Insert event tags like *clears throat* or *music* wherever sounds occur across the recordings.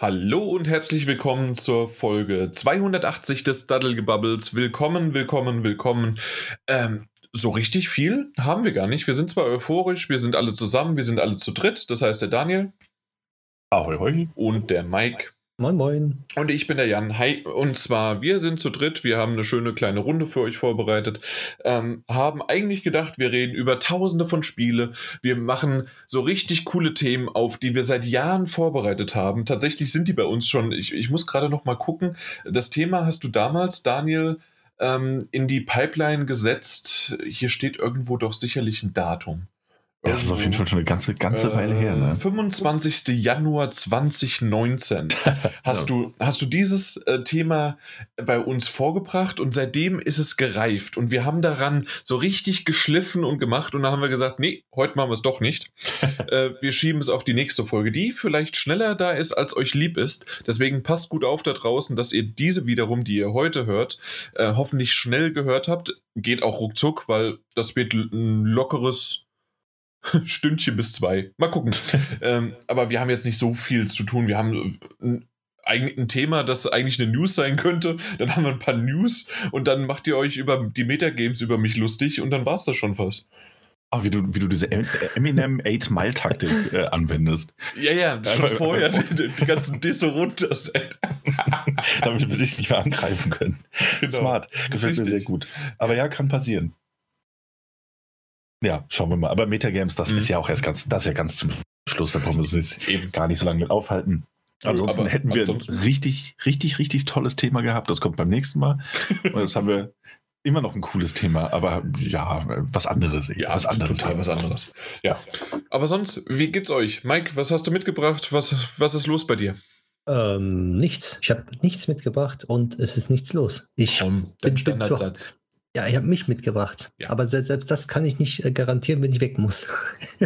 Hallo und herzlich willkommen zur Folge 280 des Daddelgebubbles. Willkommen, willkommen, willkommen. Ähm, so richtig viel haben wir gar nicht. Wir sind zwar euphorisch, wir sind alle zusammen, wir sind alle zu dritt. Das heißt der Daniel. Ahoi, hoi. Und der Mike. Moin, moin. Und ich bin der Jan. Hi. Und zwar, wir sind zu dritt. Wir haben eine schöne kleine Runde für euch vorbereitet. Ähm, haben eigentlich gedacht, wir reden über tausende von Spiele. Wir machen so richtig coole Themen auf, die wir seit Jahren vorbereitet haben. Tatsächlich sind die bei uns schon. Ich, ich muss gerade noch mal gucken. Das Thema hast du damals, Daniel, ähm, in die Pipeline gesetzt. Hier steht irgendwo doch sicherlich ein Datum. Das ist auf jeden Fall schon eine ganze, ganze Weile her. Ne? 25. Äh, Januar 2019 *laughs* hast, ja. du, hast du dieses äh, Thema bei uns vorgebracht und seitdem ist es gereift und wir haben daran so richtig geschliffen und gemacht und dann haben wir gesagt, nee, heute machen wir es doch nicht. *laughs* äh, wir schieben es auf die nächste Folge, die vielleicht schneller da ist, als euch lieb ist. Deswegen passt gut auf da draußen, dass ihr diese wiederum, die ihr heute hört, äh, hoffentlich schnell gehört habt. Geht auch ruckzuck, weil das wird ein lockeres *laughs* Stündchen bis zwei. Mal gucken. *laughs* ähm, aber wir haben jetzt nicht so viel zu tun. Wir haben ein, eigentlich ein Thema, das eigentlich eine News sein könnte. Dann haben wir ein paar News und dann macht ihr euch über die Metagames über mich lustig und dann war es das schon fast. Ach, wie du, wie du diese Eminem 8 Mile Taktik äh, anwendest. Ja, ja, schon vorher *laughs* die, die, ganzen Disse runter. Damit würde ich nicht mehr angreifen können. Genau. Smart, gefällt Richtig. mir sehr gut. Aber ja, kann passieren. Ja, schauen wir mal. Aber Metagames, das mhm. ist ja auch erst ganz, das ist ja ganz zum Schluss. Da brauchen wir uns jetzt gar nicht so lange mit aufhalten. Ansonsten aber hätten wir ansonsten. ein richtig, richtig, richtig tolles Thema gehabt. Das kommt beim nächsten Mal. *laughs* Und jetzt haben wir immer noch ein cooles Thema, aber ja, was anderes. Ja, was anderes. Total was anderes. Ja. Aber sonst, wie geht's euch? Mike, was hast du mitgebracht? Was, was ist los bei dir? Ähm, nichts. Ich habe nichts mitgebracht und es ist nichts los. Ich um, bin Standardsatz. Ja, ich habe mich mitgebracht. Ja. Aber selbst, selbst, das kann ich nicht äh, garantieren, wenn ich weg muss. *laughs*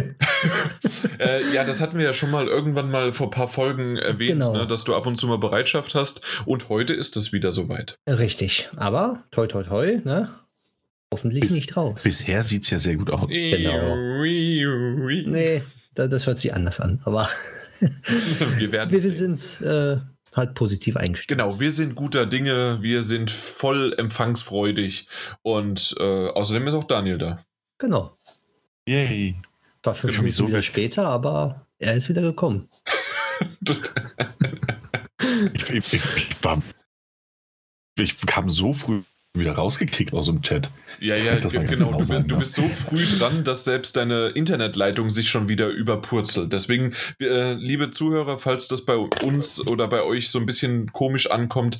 äh, ja, das hatten wir ja schon mal irgendwann mal vor ein paar Folgen erwähnt, genau. ne, dass du ab und zu mal Bereitschaft hast. Und heute ist es wieder soweit. Richtig. Aber toi, toi, toi, ne? Hoffentlich Bis, nicht raus. Bisher sieht es ja sehr gut aus. Genau. nee, das hört sich anders an. Aber wir, werden wir sind äh, halt positiv eingestellt. Genau, wir sind guter Dinge, wir sind voll empfangsfreudig und äh, außerdem ist auch Daniel da. Genau. Yay. War fünf Minuten so wieder später, aber er ist wieder gekommen. *laughs* ich, ich, ich, war, ich kam so früh wieder rausgekickt aus dem Chat. Ja, ja, *laughs* genau. Du, sein, du, bist so früh dran, dass selbst deine Internetleitung sich schon wieder überpurzelt. Deswegen, äh, liebe Zuhörer, falls das bei uns oder bei euch so ein bisschen komisch ankommt,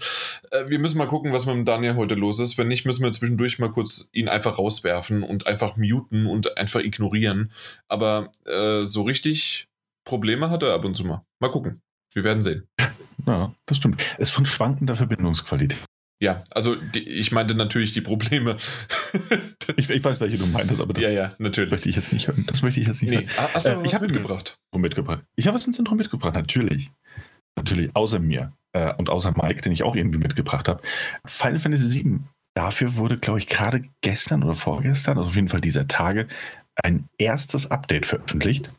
äh, wir müssen mal gucken, was mit dem Daniel heute los ist. Wenn nicht, müssen wir zwischendurch mal kurz ihn einfach rauswerfen und einfach muten und einfach ignorieren. Aber äh, so richtig Probleme hat er ab und zu mal. Mal gucken. Wir werden sehen. Ja, das stimmt. Es ist von schwankender Verbindungsqualität. Ja, also die, ich meinte natürlich die Probleme. *laughs* ich, ich, weiß, welche du meintest, aber das ja, ja, natürlich. möchte ich jetzt nicht hören. Das möchte ich jetzt nicht nee. hören. Hast du äh, ich habe mitgebracht? mitgebracht. Ich habe was ins Intro mitgebracht, natürlich. Natürlich, außer mir äh, und außer Mike, den ich auch irgendwie mitgebracht habe. Final Fantasy VII. Dafür wurde, glaube ich, gerade gestern oder vorgestern, also auf jeden Fall dieser Tage, ein erstes Update veröffentlicht.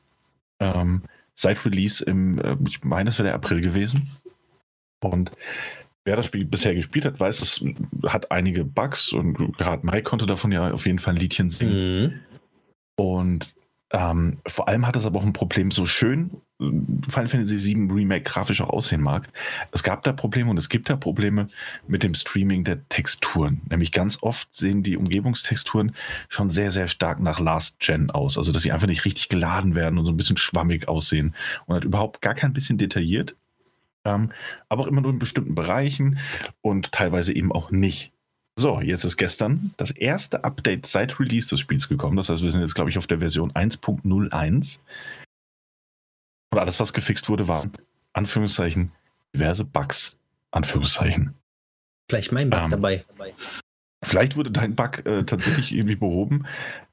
Ähm, seit Release im, äh, ich meine, es wäre der April gewesen. Und Wer das Spiel bisher gespielt hat, weiß, es hat einige Bugs und gerade Mike konnte davon ja auf jeden Fall ein Liedchen singen. Mhm. Und ähm, vor allem hat es aber auch ein Problem, so schön Final Fantasy VII Remake grafisch auch aussehen mag. Es gab da Probleme und es gibt da Probleme mit dem Streaming der Texturen. Nämlich ganz oft sehen die Umgebungstexturen schon sehr, sehr stark nach Last Gen aus. Also, dass sie einfach nicht richtig geladen werden und so ein bisschen schwammig aussehen und halt überhaupt gar kein bisschen detailliert ähm, aber auch immer nur in bestimmten Bereichen und teilweise eben auch nicht. So, jetzt ist gestern das erste Update seit Release des Spiels gekommen. Das heißt, wir sind jetzt, glaube ich, auf der Version 1.01. Und alles, was gefixt wurde, waren Anführungszeichen diverse Bugs. Anführungszeichen. Vielleicht mein Bug ähm, dabei. Vielleicht wurde dein Bug äh, tatsächlich *laughs* irgendwie behoben.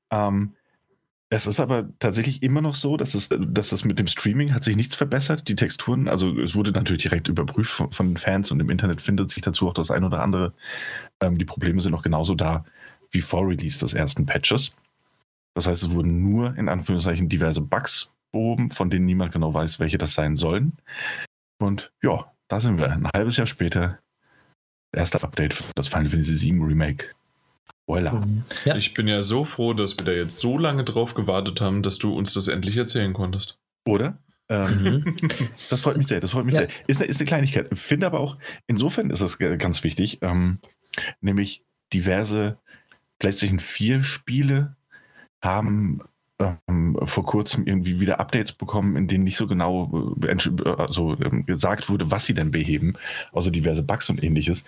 Ähm, es ist aber tatsächlich immer noch so, dass es, dass es mit dem Streaming hat sich nichts verbessert. Die Texturen, also es wurde natürlich direkt überprüft von, von den Fans und im Internet findet sich dazu auch das ein oder andere. Ähm, die Probleme sind noch genauso da wie vor Release des ersten Patches. Das heißt, es wurden nur in Anführungszeichen diverse Bugs behoben, von denen niemand genau weiß, welche das sein sollen. Und ja, da sind wir. Ein halbes Jahr später. Erste Update für das Final Fantasy VII Remake. Voila. Mhm. Ja. Ich bin ja so froh, dass wir da jetzt so lange drauf gewartet haben, dass du uns das endlich erzählen konntest. Oder? Ähm, mhm. *laughs* das freut mich sehr, das freut mich ja. sehr. Ist, ist eine Kleinigkeit. Finde aber auch, insofern ist das ganz wichtig, ähm, nämlich diverse PlayStation 4 Spiele haben ähm, vor kurzem irgendwie wieder Updates bekommen, in denen nicht so genau also, ähm, gesagt wurde, was sie denn beheben, außer diverse Bugs und ähnliches.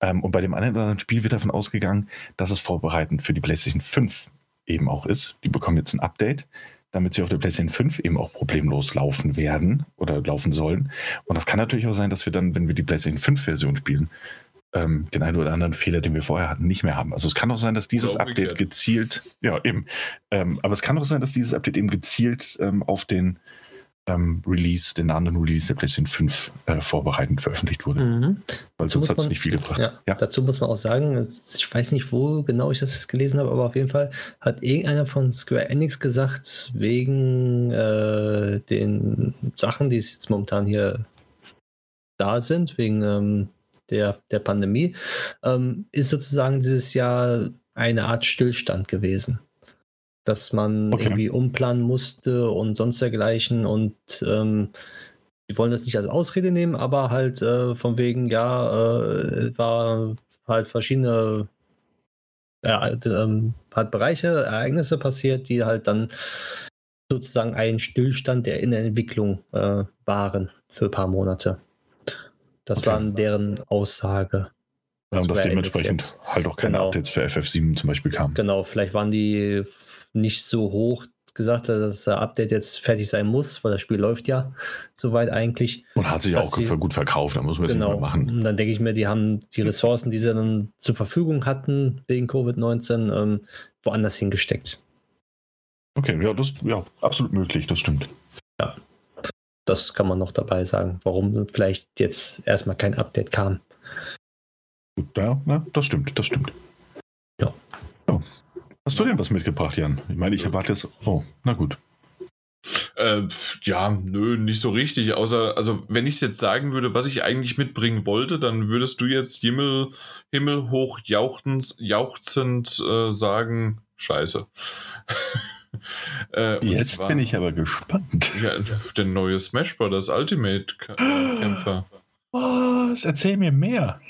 Ähm, und bei dem einen oder anderen Spiel wird davon ausgegangen, dass es vorbereitend für die PlayStation 5 eben auch ist. Die bekommen jetzt ein Update, damit sie auf der PlayStation 5 eben auch problemlos laufen werden oder laufen sollen. Und das kann natürlich auch sein, dass wir dann, wenn wir die PlayStation 5-Version spielen, ähm, den einen oder anderen Fehler, den wir vorher hatten, nicht mehr haben. Also es kann auch sein, dass dieses Update gezielt, ja eben, ähm, aber es kann auch sein, dass dieses Update eben gezielt ähm, auf den ähm, Release, den anderen Release der PlayStation 5 äh, vorbereitend veröffentlicht wurde. Mhm. Weil sonst hat es nicht viel gebracht. Ja, ja. Dazu muss man auch sagen, ich weiß nicht, wo genau ich das gelesen habe, aber auf jeden Fall hat irgendeiner von Square Enix gesagt, wegen äh, den Sachen, die jetzt momentan hier da sind, wegen ähm, der, der Pandemie, ähm, ist sozusagen dieses Jahr eine Art Stillstand gewesen. Dass man okay. irgendwie umplanen musste und sonst dergleichen und ähm, die wollen das nicht als Ausrede nehmen, aber halt äh, von wegen, ja, äh, war halt verschiedene äh, halt Bereiche, Ereignisse passiert, die halt dann sozusagen ein Stillstand der Innenentwicklung äh, waren für ein paar Monate. Das okay. waren deren Aussage. Ja, und dass dementsprechend halt auch keine genau. Updates für FF7 zum Beispiel kamen. Genau, vielleicht waren die nicht so hoch gesagt, dass das Update jetzt fertig sein muss, weil das Spiel läuft ja soweit eigentlich. Und hat sich auch sie, gut verkauft, da muss man genau, das nicht mehr machen. Und dann denke ich mir, die haben die Ressourcen, die sie dann zur Verfügung hatten wegen Covid-19, ähm, woanders hingesteckt. Okay, ja, das ja absolut möglich, das stimmt. Ja das kann man noch dabei sagen, warum vielleicht jetzt erstmal kein Update kam. Ja, ja das stimmt, das stimmt. Ja. ja. Hast du denn was mitgebracht, Jan? Ich meine, ich erwarte jetzt. Oh, na gut. Äh, ja, nö, nicht so richtig. Außer, also, wenn ich es jetzt sagen würde, was ich eigentlich mitbringen wollte, dann würdest du jetzt Himmel, Himmel hoch jauchzend, jauchzend äh, sagen: Scheiße. Äh, Jetzt zwar, bin ich aber gespannt. Ja, der neue Smash Bros. Ultimate Kämpfer. Was? Erzähl mir mehr.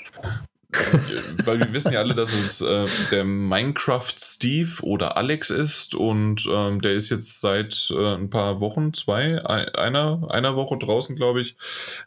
Weil wir wissen ja alle, dass es äh, der Minecraft Steve oder Alex ist und ähm, der ist jetzt seit äh, ein paar Wochen, zwei, einer, einer Woche draußen, glaube ich.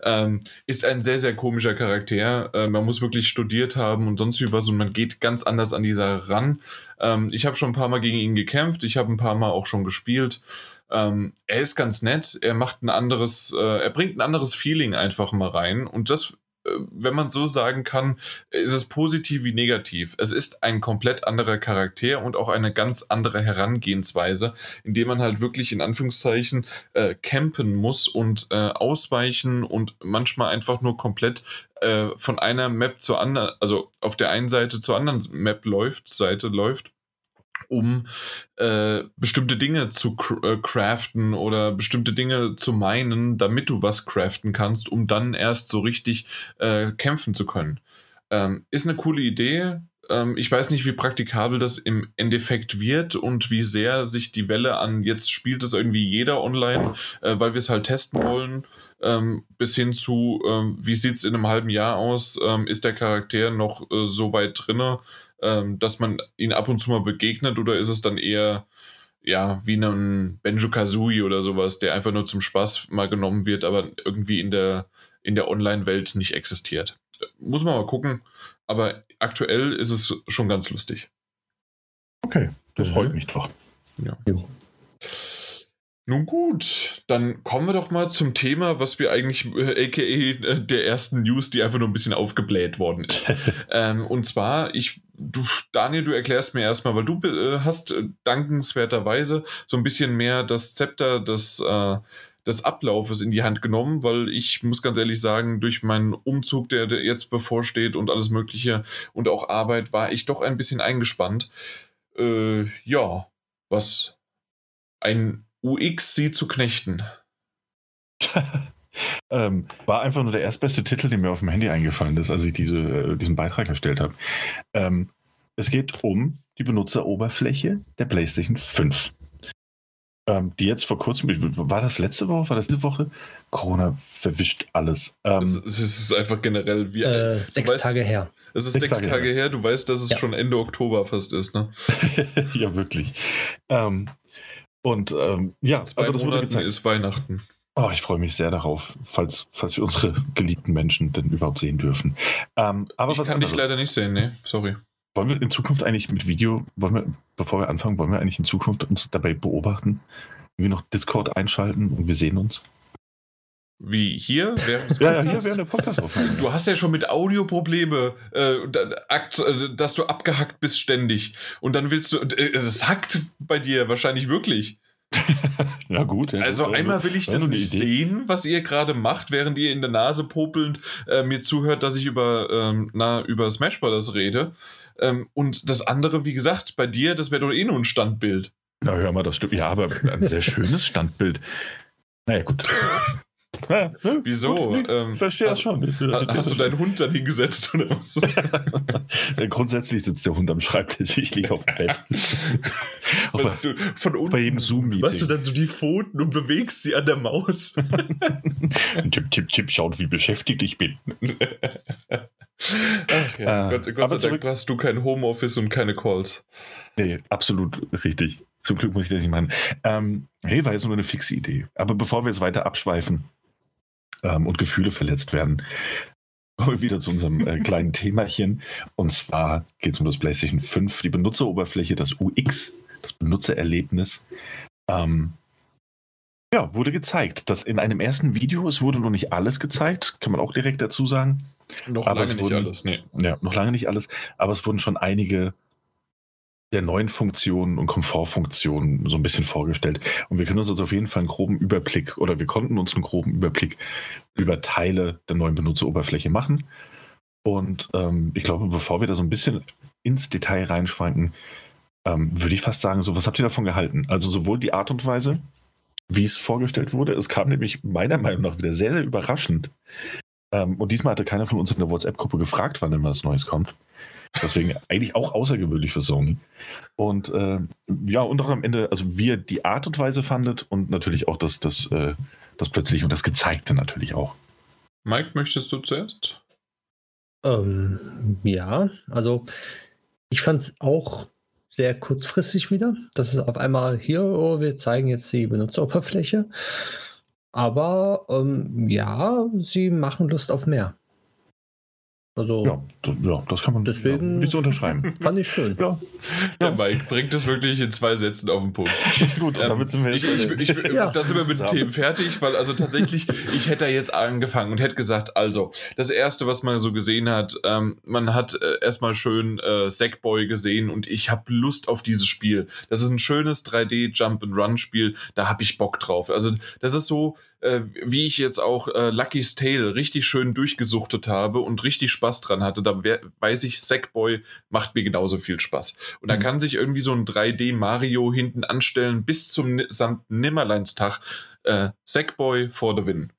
Ähm, ist ein sehr, sehr komischer Charakter. Äh, man muss wirklich studiert haben und sonst wie was und man geht ganz anders an dieser ran. Ähm, ich habe schon ein paar Mal gegen ihn gekämpft, ich habe ein paar Mal auch schon gespielt. Ähm, er ist ganz nett, er macht ein anderes, äh, er bringt ein anderes Feeling einfach mal rein und das äh, wenn man so sagen kann, ist es positiv wie negativ. Es ist ein komplett anderer Charakter und auch eine ganz andere Herangehensweise, indem man halt wirklich in Anführungszeichen äh, campen muss und äh, ausweichen und manchmal einfach nur komplett äh, von einer Map zur anderen, also auf der einen Seite zur anderen Map läuft, Seite läuft um äh, bestimmte Dinge zu äh, craften oder bestimmte Dinge zu meinen, damit du was craften kannst, um dann erst so richtig äh, kämpfen zu können. Ähm, ist eine coole Idee. Ähm, ich weiß nicht, wie praktikabel das im Endeffekt wird und wie sehr sich die Welle an jetzt spielt es irgendwie jeder online, äh, weil wir es halt testen wollen. Ähm, bis hin zu, ähm, wie sieht es in einem halben Jahr aus? Ähm, ist der Charakter noch äh, so weit drinne? Ähm, dass man ihn ab und zu mal begegnet oder ist es dann eher ja, wie ein Benjo Kazooie oder sowas, der einfach nur zum Spaß mal genommen wird, aber irgendwie in der, in der Online-Welt nicht existiert. Muss man mal gucken, aber aktuell ist es schon ganz lustig. Okay, das mhm. freut mich doch. Ja. ja. Nun gut, dann kommen wir doch mal zum Thema, was wir eigentlich, äh, aka äh, der ersten News, die einfach nur ein bisschen aufgebläht worden ist. *laughs* ähm, und zwar, ich du, Daniel, du erklärst mir erstmal, weil du äh, hast äh, dankenswerterweise so ein bisschen mehr das Zepter des, äh, des Ablaufes in die Hand genommen, weil ich muss ganz ehrlich sagen, durch meinen Umzug, der, der jetzt bevorsteht und alles Mögliche und auch Arbeit, war ich doch ein bisschen eingespannt. Äh, ja, was ein UX sie zu knechten. *laughs* ähm, war einfach nur der erstbeste Titel, der mir auf dem Handy eingefallen ist, als ich diese, äh, diesen Beitrag erstellt habe. Ähm, es geht um die Benutzeroberfläche der PlayStation 5. Ähm, die jetzt vor kurzem, war das letzte Woche, war das diese Woche? Corona verwischt alles. Ähm, es, es, ist einfach generell wie. Äh, sechs weißt, Tage her. Es ist sechs, sechs Tage, Tage her. her. Du weißt, dass es ja. schon Ende Oktober fast ist, ne? *laughs* ja, wirklich. Ähm, und ähm, ja, Zwei also das Monaten wurde gezeigt. ist Weihnachten. Oh, ich freue mich sehr darauf, falls, falls wir unsere geliebten Menschen denn überhaupt sehen dürfen. Ähm, aber ich was kann anderes. dich leider nicht sehen, ne? Sorry. Wollen wir in Zukunft eigentlich mit Video, wollen wir, bevor wir anfangen, wollen wir eigentlich in Zukunft uns dabei beobachten, wie wir noch Discord einschalten und wir sehen uns? Wie hier? *laughs* ja, ja, hier während der Podcast-Aufnahme. Du hast ja schon mit Audio Probleme, äh, äh, dass du abgehackt bist ständig. Und dann willst du. Äh, es hackt bei dir wahrscheinlich wirklich. *laughs* ja, gut. Ja, also, einmal will ich das nicht sehen, was ihr gerade macht, während ihr in der Nase popelnd äh, mir zuhört, dass ich über, ähm, na, über Smash Brothers rede. Ähm, und das andere, wie gesagt, bei dir, das wäre doch eh nur ein Standbild. Na, hör mal, das stimmt. Ja, aber ein sehr schönes Standbild. Naja, gut. *laughs* Ja, *laughs* ne? Wieso? Gut, ähm, verstehe das schon. Hast, du deinen Hund dann hingesetzt oder was? *laughs* Grundsätzlich sitzt der Hund am Schreibtisch, ich liege auf dem Bett. *laughs* Aber du, von unten, bei jedem Zoom-Meeting. Machst du dann so die Pfoten und bewegst sie an der Maus? tipp, tipp, tipp, schaut, wie beschäftigt ich bin. Ach, ja. äh, Gott, Gott sei Dank hast du kein Homeoffice und keine Calls. Nee, absolut richtig. Zum Glück muss ich das nicht machen. Ähm, hey, war jetzt nur eine fixe Idee. Aber bevor wir jetzt weiter abschweifen ähm, und Gefühle verletzt werden, kommen wir wieder zu unserem äh, *laughs* kleinen Themachen. Und zwar geht es um das PlayStation 5, die Benutzeroberfläche, das UX, das Benutzererlebnis. Ähm, ja, wurde gezeigt. Das in einem ersten Video, es wurde noch nicht alles gezeigt, kann man auch direkt dazu sagen. Noch aber lange nicht alles, nee. Ja, noch lange nicht alles, aber es wurden schon einige der neuen Funktionen und Komfortfunktionen so ein bisschen vorgestellt. Und wir können uns also auf jeden Fall einen groben Überblick oder wir konnten uns einen groben Überblick über Teile der neuen Benutzeroberfläche machen. Und ähm, ich glaube, bevor wir da so ein bisschen ins Detail reinschwanken, ähm, würde ich fast sagen, so was habt ihr davon gehalten? Also sowohl die Art und Weise, wie es vorgestellt wurde, es kam nämlich meiner Meinung nach wieder sehr, sehr überraschend. Ähm, und diesmal hatte keiner von uns in der WhatsApp-Gruppe gefragt, wann denn was Neues kommt. Deswegen eigentlich auch außergewöhnlich für Sony. Und äh, ja, und auch am Ende, also wie ihr die Art und Weise fandet und natürlich auch das, das, äh, das plötzliche und das Gezeigte natürlich auch. Mike, möchtest du zuerst? Ähm, ja, also ich fand es auch sehr kurzfristig wieder. Das ist auf einmal hier, oh, wir zeigen jetzt die Benutzeroberfläche. Aber ähm, ja, sie machen Lust auf mehr. Also, ja, ja, das kann man deswegen ja, nicht so unterschreiben. *laughs* Fand ich schön. Ja. Der Mike bringt es wirklich in zwei Sätzen auf den Punkt. *laughs* Gut, ähm, damit sind wir ich, ich, ich, ich ja. *laughs* Da sind wir mit den Themen fertig, weil also tatsächlich, ich hätte da jetzt angefangen und hätte gesagt, also, das erste, was man so gesehen hat, ähm, man hat äh, erstmal schön äh, Sackboy gesehen und ich habe Lust auf dieses Spiel. Das ist ein schönes 3D Jump and Run Spiel, da habe ich Bock drauf. Also, das ist so, äh, wie ich jetzt auch äh, Lucky's Tale richtig schön durchgesuchtet habe und richtig Spaß dran hatte, da weiß ich, Sackboy macht mir genauso viel Spaß. Und mhm. da kann sich irgendwie so ein 3D Mario hinten anstellen bis zum St. Nimmerleinstag. Äh, Sackboy for the win.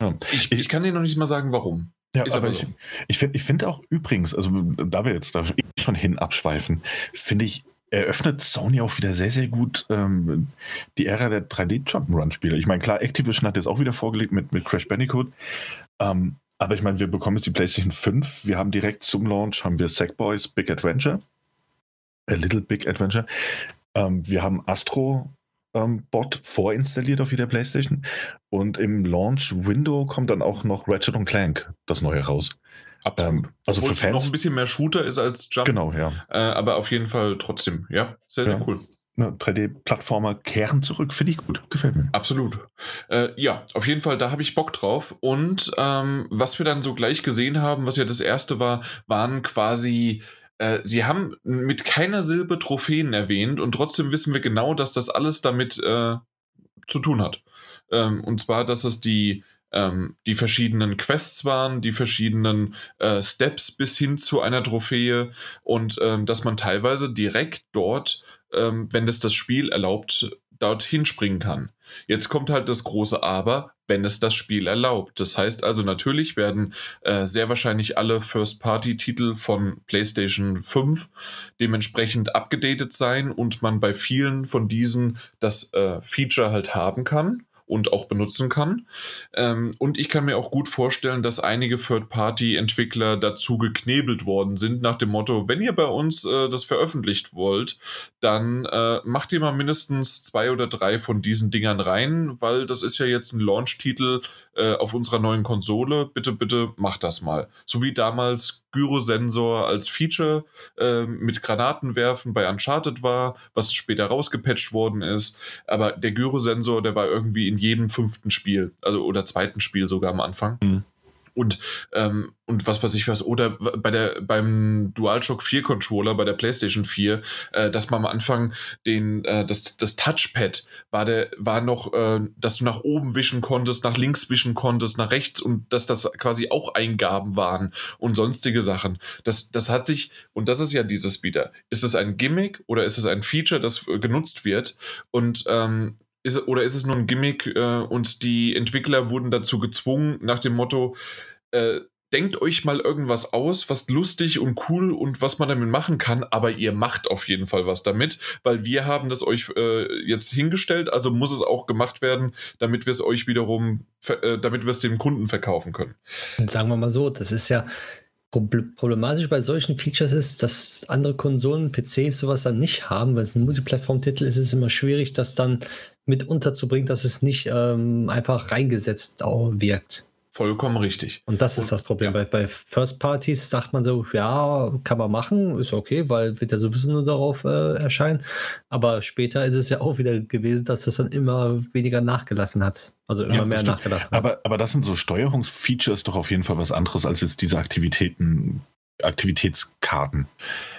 Ja. Ich, ich kann dir noch nicht mal sagen, warum. Ja, Ist aber, aber so. ich, ich finde ich find auch übrigens, also da wir jetzt da schon hin abschweifen, finde ich eröffnet Sony auch wieder sehr, sehr gut ähm, die Ära der 3D-Jump'n'Run-Spiele. Ich meine, klar, Activision hat jetzt auch wieder vorgelegt mit, mit Crash Bandicoot. Ähm, aber ich meine, wir bekommen jetzt die PlayStation 5. Wir haben direkt zum Launch haben wir Sackboys Big Adventure. A Little Big Adventure. Ähm, wir haben Astro ähm, Bot vorinstalliert auf jeder PlayStation. Und im Launch-Window kommt dann auch noch Ratchet Clank, das neue raus. Ähm, also Obwohl für Fans noch ein bisschen mehr Shooter ist als Jump. Genau, ja. Äh, aber auf jeden Fall trotzdem, ja, sehr, sehr ja. cool. 3D-Plattformer kehren zurück, finde ich gut, gefällt mir. Absolut. Äh, ja, auf jeden Fall, da habe ich Bock drauf. Und ähm, was wir dann so gleich gesehen haben, was ja das erste war, waren quasi äh, sie haben mit keiner Silbe Trophäen erwähnt und trotzdem wissen wir genau, dass das alles damit äh, zu tun hat. Ähm, und zwar, dass es die ähm, die verschiedenen Quests waren, die verschiedenen äh, Steps bis hin zu einer Trophäe und ähm, dass man teilweise direkt dort, ähm, wenn das das Spiel erlaubt, dorthin springen kann. Jetzt kommt halt das große Aber, wenn es das Spiel erlaubt. Das heißt also, natürlich werden äh, sehr wahrscheinlich alle First-Party-Titel von PlayStation 5 dementsprechend abgedatet sein und man bei vielen von diesen das äh, Feature halt haben kann und auch benutzen kann. Ähm, und ich kann mir auch gut vorstellen, dass einige Third-Party-Entwickler dazu geknebelt worden sind, nach dem Motto, wenn ihr bei uns äh, das veröffentlicht wollt, dann äh, macht ihr mal mindestens zwei oder drei von diesen Dingern rein, weil das ist ja jetzt ein Launch-Titel äh, auf unserer neuen Konsole. Bitte, bitte macht das mal. So wie damals Gyrosensor als Feature äh, mit Granatenwerfen bei Uncharted war, was später rausgepatcht worden ist. Aber der Gyrosensor, der war irgendwie in jedem fünften Spiel, also oder zweiten Spiel sogar am Anfang. Mhm. Und, ähm, und was weiß ich was, oder bei der, beim DualShock 4 Controller, bei der PlayStation 4, äh, dass man am Anfang den, äh, das, das Touchpad war der, war noch, äh, dass du nach oben wischen konntest, nach links wischen konntest, nach rechts und dass das quasi auch Eingaben waren und sonstige Sachen. Das, das hat sich, und das ist ja dieses wieder. Ist es ein Gimmick oder ist es ein Feature, das äh, genutzt wird? Und ähm, ist, oder ist es nur ein Gimmick äh, und die Entwickler wurden dazu gezwungen, nach dem Motto, äh, denkt euch mal irgendwas aus, was lustig und cool und was man damit machen kann, aber ihr macht auf jeden Fall was damit, weil wir haben das euch äh, jetzt hingestellt, also muss es auch gemacht werden, damit wir es euch wiederum, äh, damit wir es dem Kunden verkaufen können. Und sagen wir mal so, das ist ja problematisch bei solchen Features ist, dass andere Konsolen, PCs sowas dann nicht haben. Wenn es ein Multiplattform-Titel ist, ist es immer schwierig, das dann mit unterzubringen, dass es nicht ähm, einfach reingesetzt wirkt. Vollkommen richtig. Und das ist und, das Problem. Ja. Bei, bei First Parties sagt man so, ja, kann man machen, ist okay, weil wird ja sowieso nur darauf äh, erscheinen. Aber später ist es ja auch wieder gewesen, dass es dann immer weniger nachgelassen hat. Also immer ja, mehr nachgelassen hat. Aber, aber das sind so Steuerungsfeatures doch auf jeden Fall was anderes als jetzt diese Aktivitäten, Aktivitätskarten.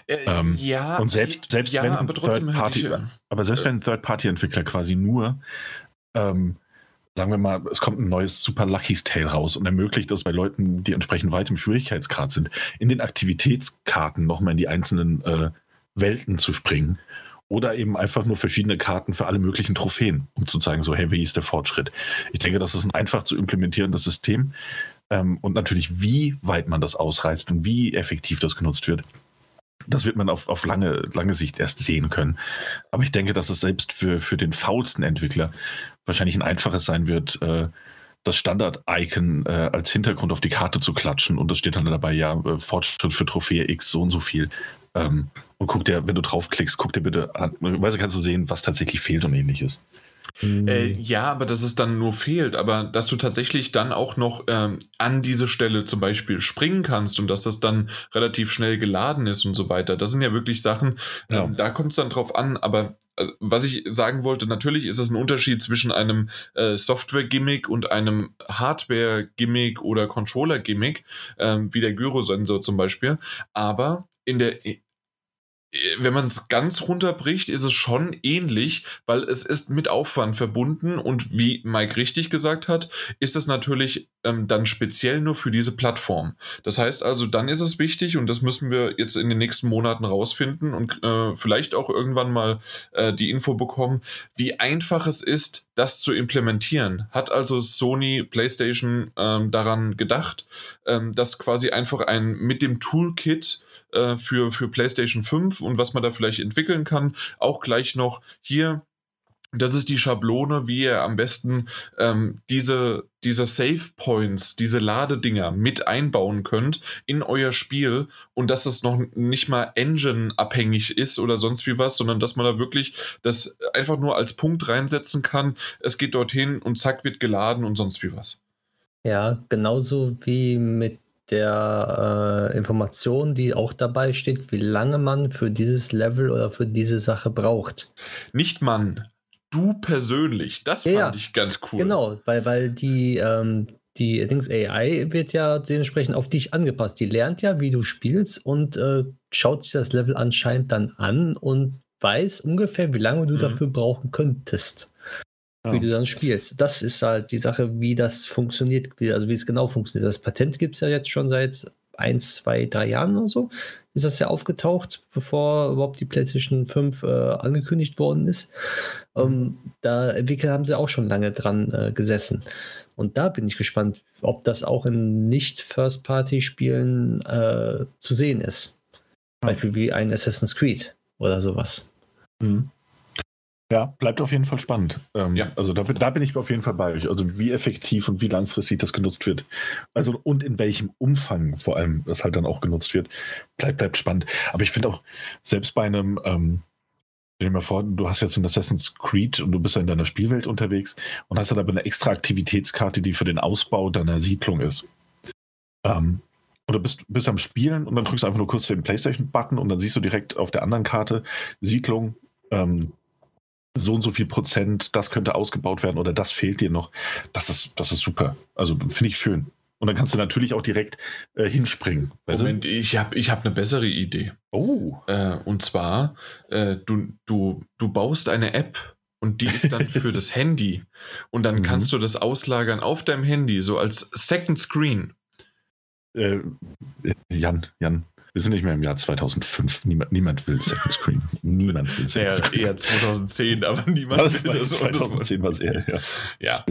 Äh, ähm, ja, und selbst, selbst ja, wenn aber Third Party, ich, aber selbst äh, wenn Third-Party-Entwickler quasi nur ähm, sagen wir mal, es kommt ein neues Super Lucky's Tale raus und ermöglicht es bei Leuten, die entsprechend weit im Schwierigkeitsgrad sind, in den Aktivitätskarten nochmal in die einzelnen äh, Welten zu springen. Oder eben einfach nur verschiedene Karten für alle möglichen Trophäen, um zu zeigen, so, hey, wie ist der Fortschritt? Ich denke, das ist ein einfach zu implementierendes System. Ähm, und natürlich, wie weit man das ausreißt und wie effektiv das genutzt wird, das wird man auf, auf lange, lange Sicht erst sehen können. Aber ich denke, dass es selbst für, für den faulsten Entwickler wahrscheinlich ein einfaches sein wird, äh, das Standard-Icon äh, als Hintergrund auf die Karte zu klatschen und das steht dann dabei, ja, äh, Fortschritt für Trophäe X so und so viel. Ähm, und guck dir, wenn du draufklickst, guck dir bitte an, weil kannst du sehen, was tatsächlich fehlt und ähnliches. Äh, ja, aber dass es dann nur fehlt, aber dass du tatsächlich dann auch noch ähm, an diese Stelle zum Beispiel springen kannst und dass das dann relativ schnell geladen ist und so weiter. Das sind ja wirklich Sachen, ja. Ähm, da kommt es dann drauf an, aber also, was ich sagen wollte, natürlich ist es ein Unterschied zwischen einem äh, Software-Gimmick und einem Hardware-Gimmick oder Controller-Gimmick, ähm, wie der Gyrosensor zum Beispiel. Aber in der, wenn man es ganz runterbricht, ist es schon ähnlich, weil es ist mit Aufwand verbunden und wie Mike richtig gesagt hat, ist es natürlich ähm, dann speziell nur für diese Plattform. Das heißt also, dann ist es wichtig und das müssen wir jetzt in den nächsten Monaten rausfinden und äh, vielleicht auch irgendwann mal äh, die Info bekommen, wie einfach es ist, das zu implementieren. Hat also Sony PlayStation ähm, daran gedacht, ähm, dass quasi einfach ein mit dem Toolkit äh, für, für PlayStation 5 und was man da vielleicht entwickeln kann. Auch gleich noch hier das ist die Schablone, wie ihr am besten ähm, diese, diese Save Points, diese Ladedinger mit einbauen könnt in euer Spiel und dass es noch nicht mal Engine-abhängig ist oder sonst wie was, sondern dass man da wirklich das einfach nur als Punkt reinsetzen kann. Es geht dorthin und zack wird geladen und sonst wie was. Ja, genauso wie mit der äh, Information, die auch dabei steht, wie lange man für dieses Level oder für diese Sache braucht. Nicht man, du persönlich. Das ja, fand ich ganz cool. Genau, weil, weil die, ähm, die Dings AI wird ja dementsprechend auf dich angepasst. Die lernt ja, wie du spielst und äh, schaut sich das Level anscheinend dann an und weiß ungefähr, wie lange du mhm. dafür brauchen könntest wie du dann spielst. Das ist halt die Sache, wie das funktioniert, wie, also wie es genau funktioniert. Das Patent gibt es ja jetzt schon seit ein, zwei, drei Jahren oder so. Ist das ja aufgetaucht, bevor überhaupt die PlayStation 5 äh, angekündigt worden ist. Ähm, da entwickelt haben sie auch schon lange dran äh, gesessen. Und da bin ich gespannt, ob das auch in Nicht-First-Party-Spielen äh, zu sehen ist. Ja. Beispiel wie ein Assassin's Creed oder sowas. Mhm. Ja, bleibt auf jeden Fall spannend. Ähm, ja. Also da, da, bin ich auf jeden Fall bei euch. Also wie effektiv und wie langfristig das genutzt wird. Also und in welchem Umfang vor allem das halt dann auch genutzt wird, bleibt, bleibt spannend. Aber ich finde auch, selbst bei einem, ähm, stell dir mal vor, du hast jetzt ein Assassin's Creed und du bist ja in deiner Spielwelt unterwegs und hast dann aber eine extra Aktivitätskarte, die für den Ausbau deiner Siedlung ist. Ähm, du bist, bist am Spielen und dann drückst du einfach nur kurz den Playstation-Button und dann siehst du direkt auf der anderen Karte Siedlung, ähm, so und so viel Prozent, das könnte ausgebaut werden oder das fehlt dir noch. Das ist, das ist super. Also finde ich schön. Und dann kannst du natürlich auch direkt äh, hinspringen. Moment, ich habe ich hab eine bessere Idee. Oh. Äh, und zwar, äh, du, du, du baust eine App und die ist dann für *laughs* das Handy. Und dann mhm. kannst du das auslagern auf deinem Handy, so als Second Screen. Äh, Jan, Jan, wir sind nicht mehr im Jahr 2005. Niemand, niemand will Second Screen. Niemand will Second ja, Screen. Eher 2010, aber niemand also will das. 2010 war es eher, ja. Ja,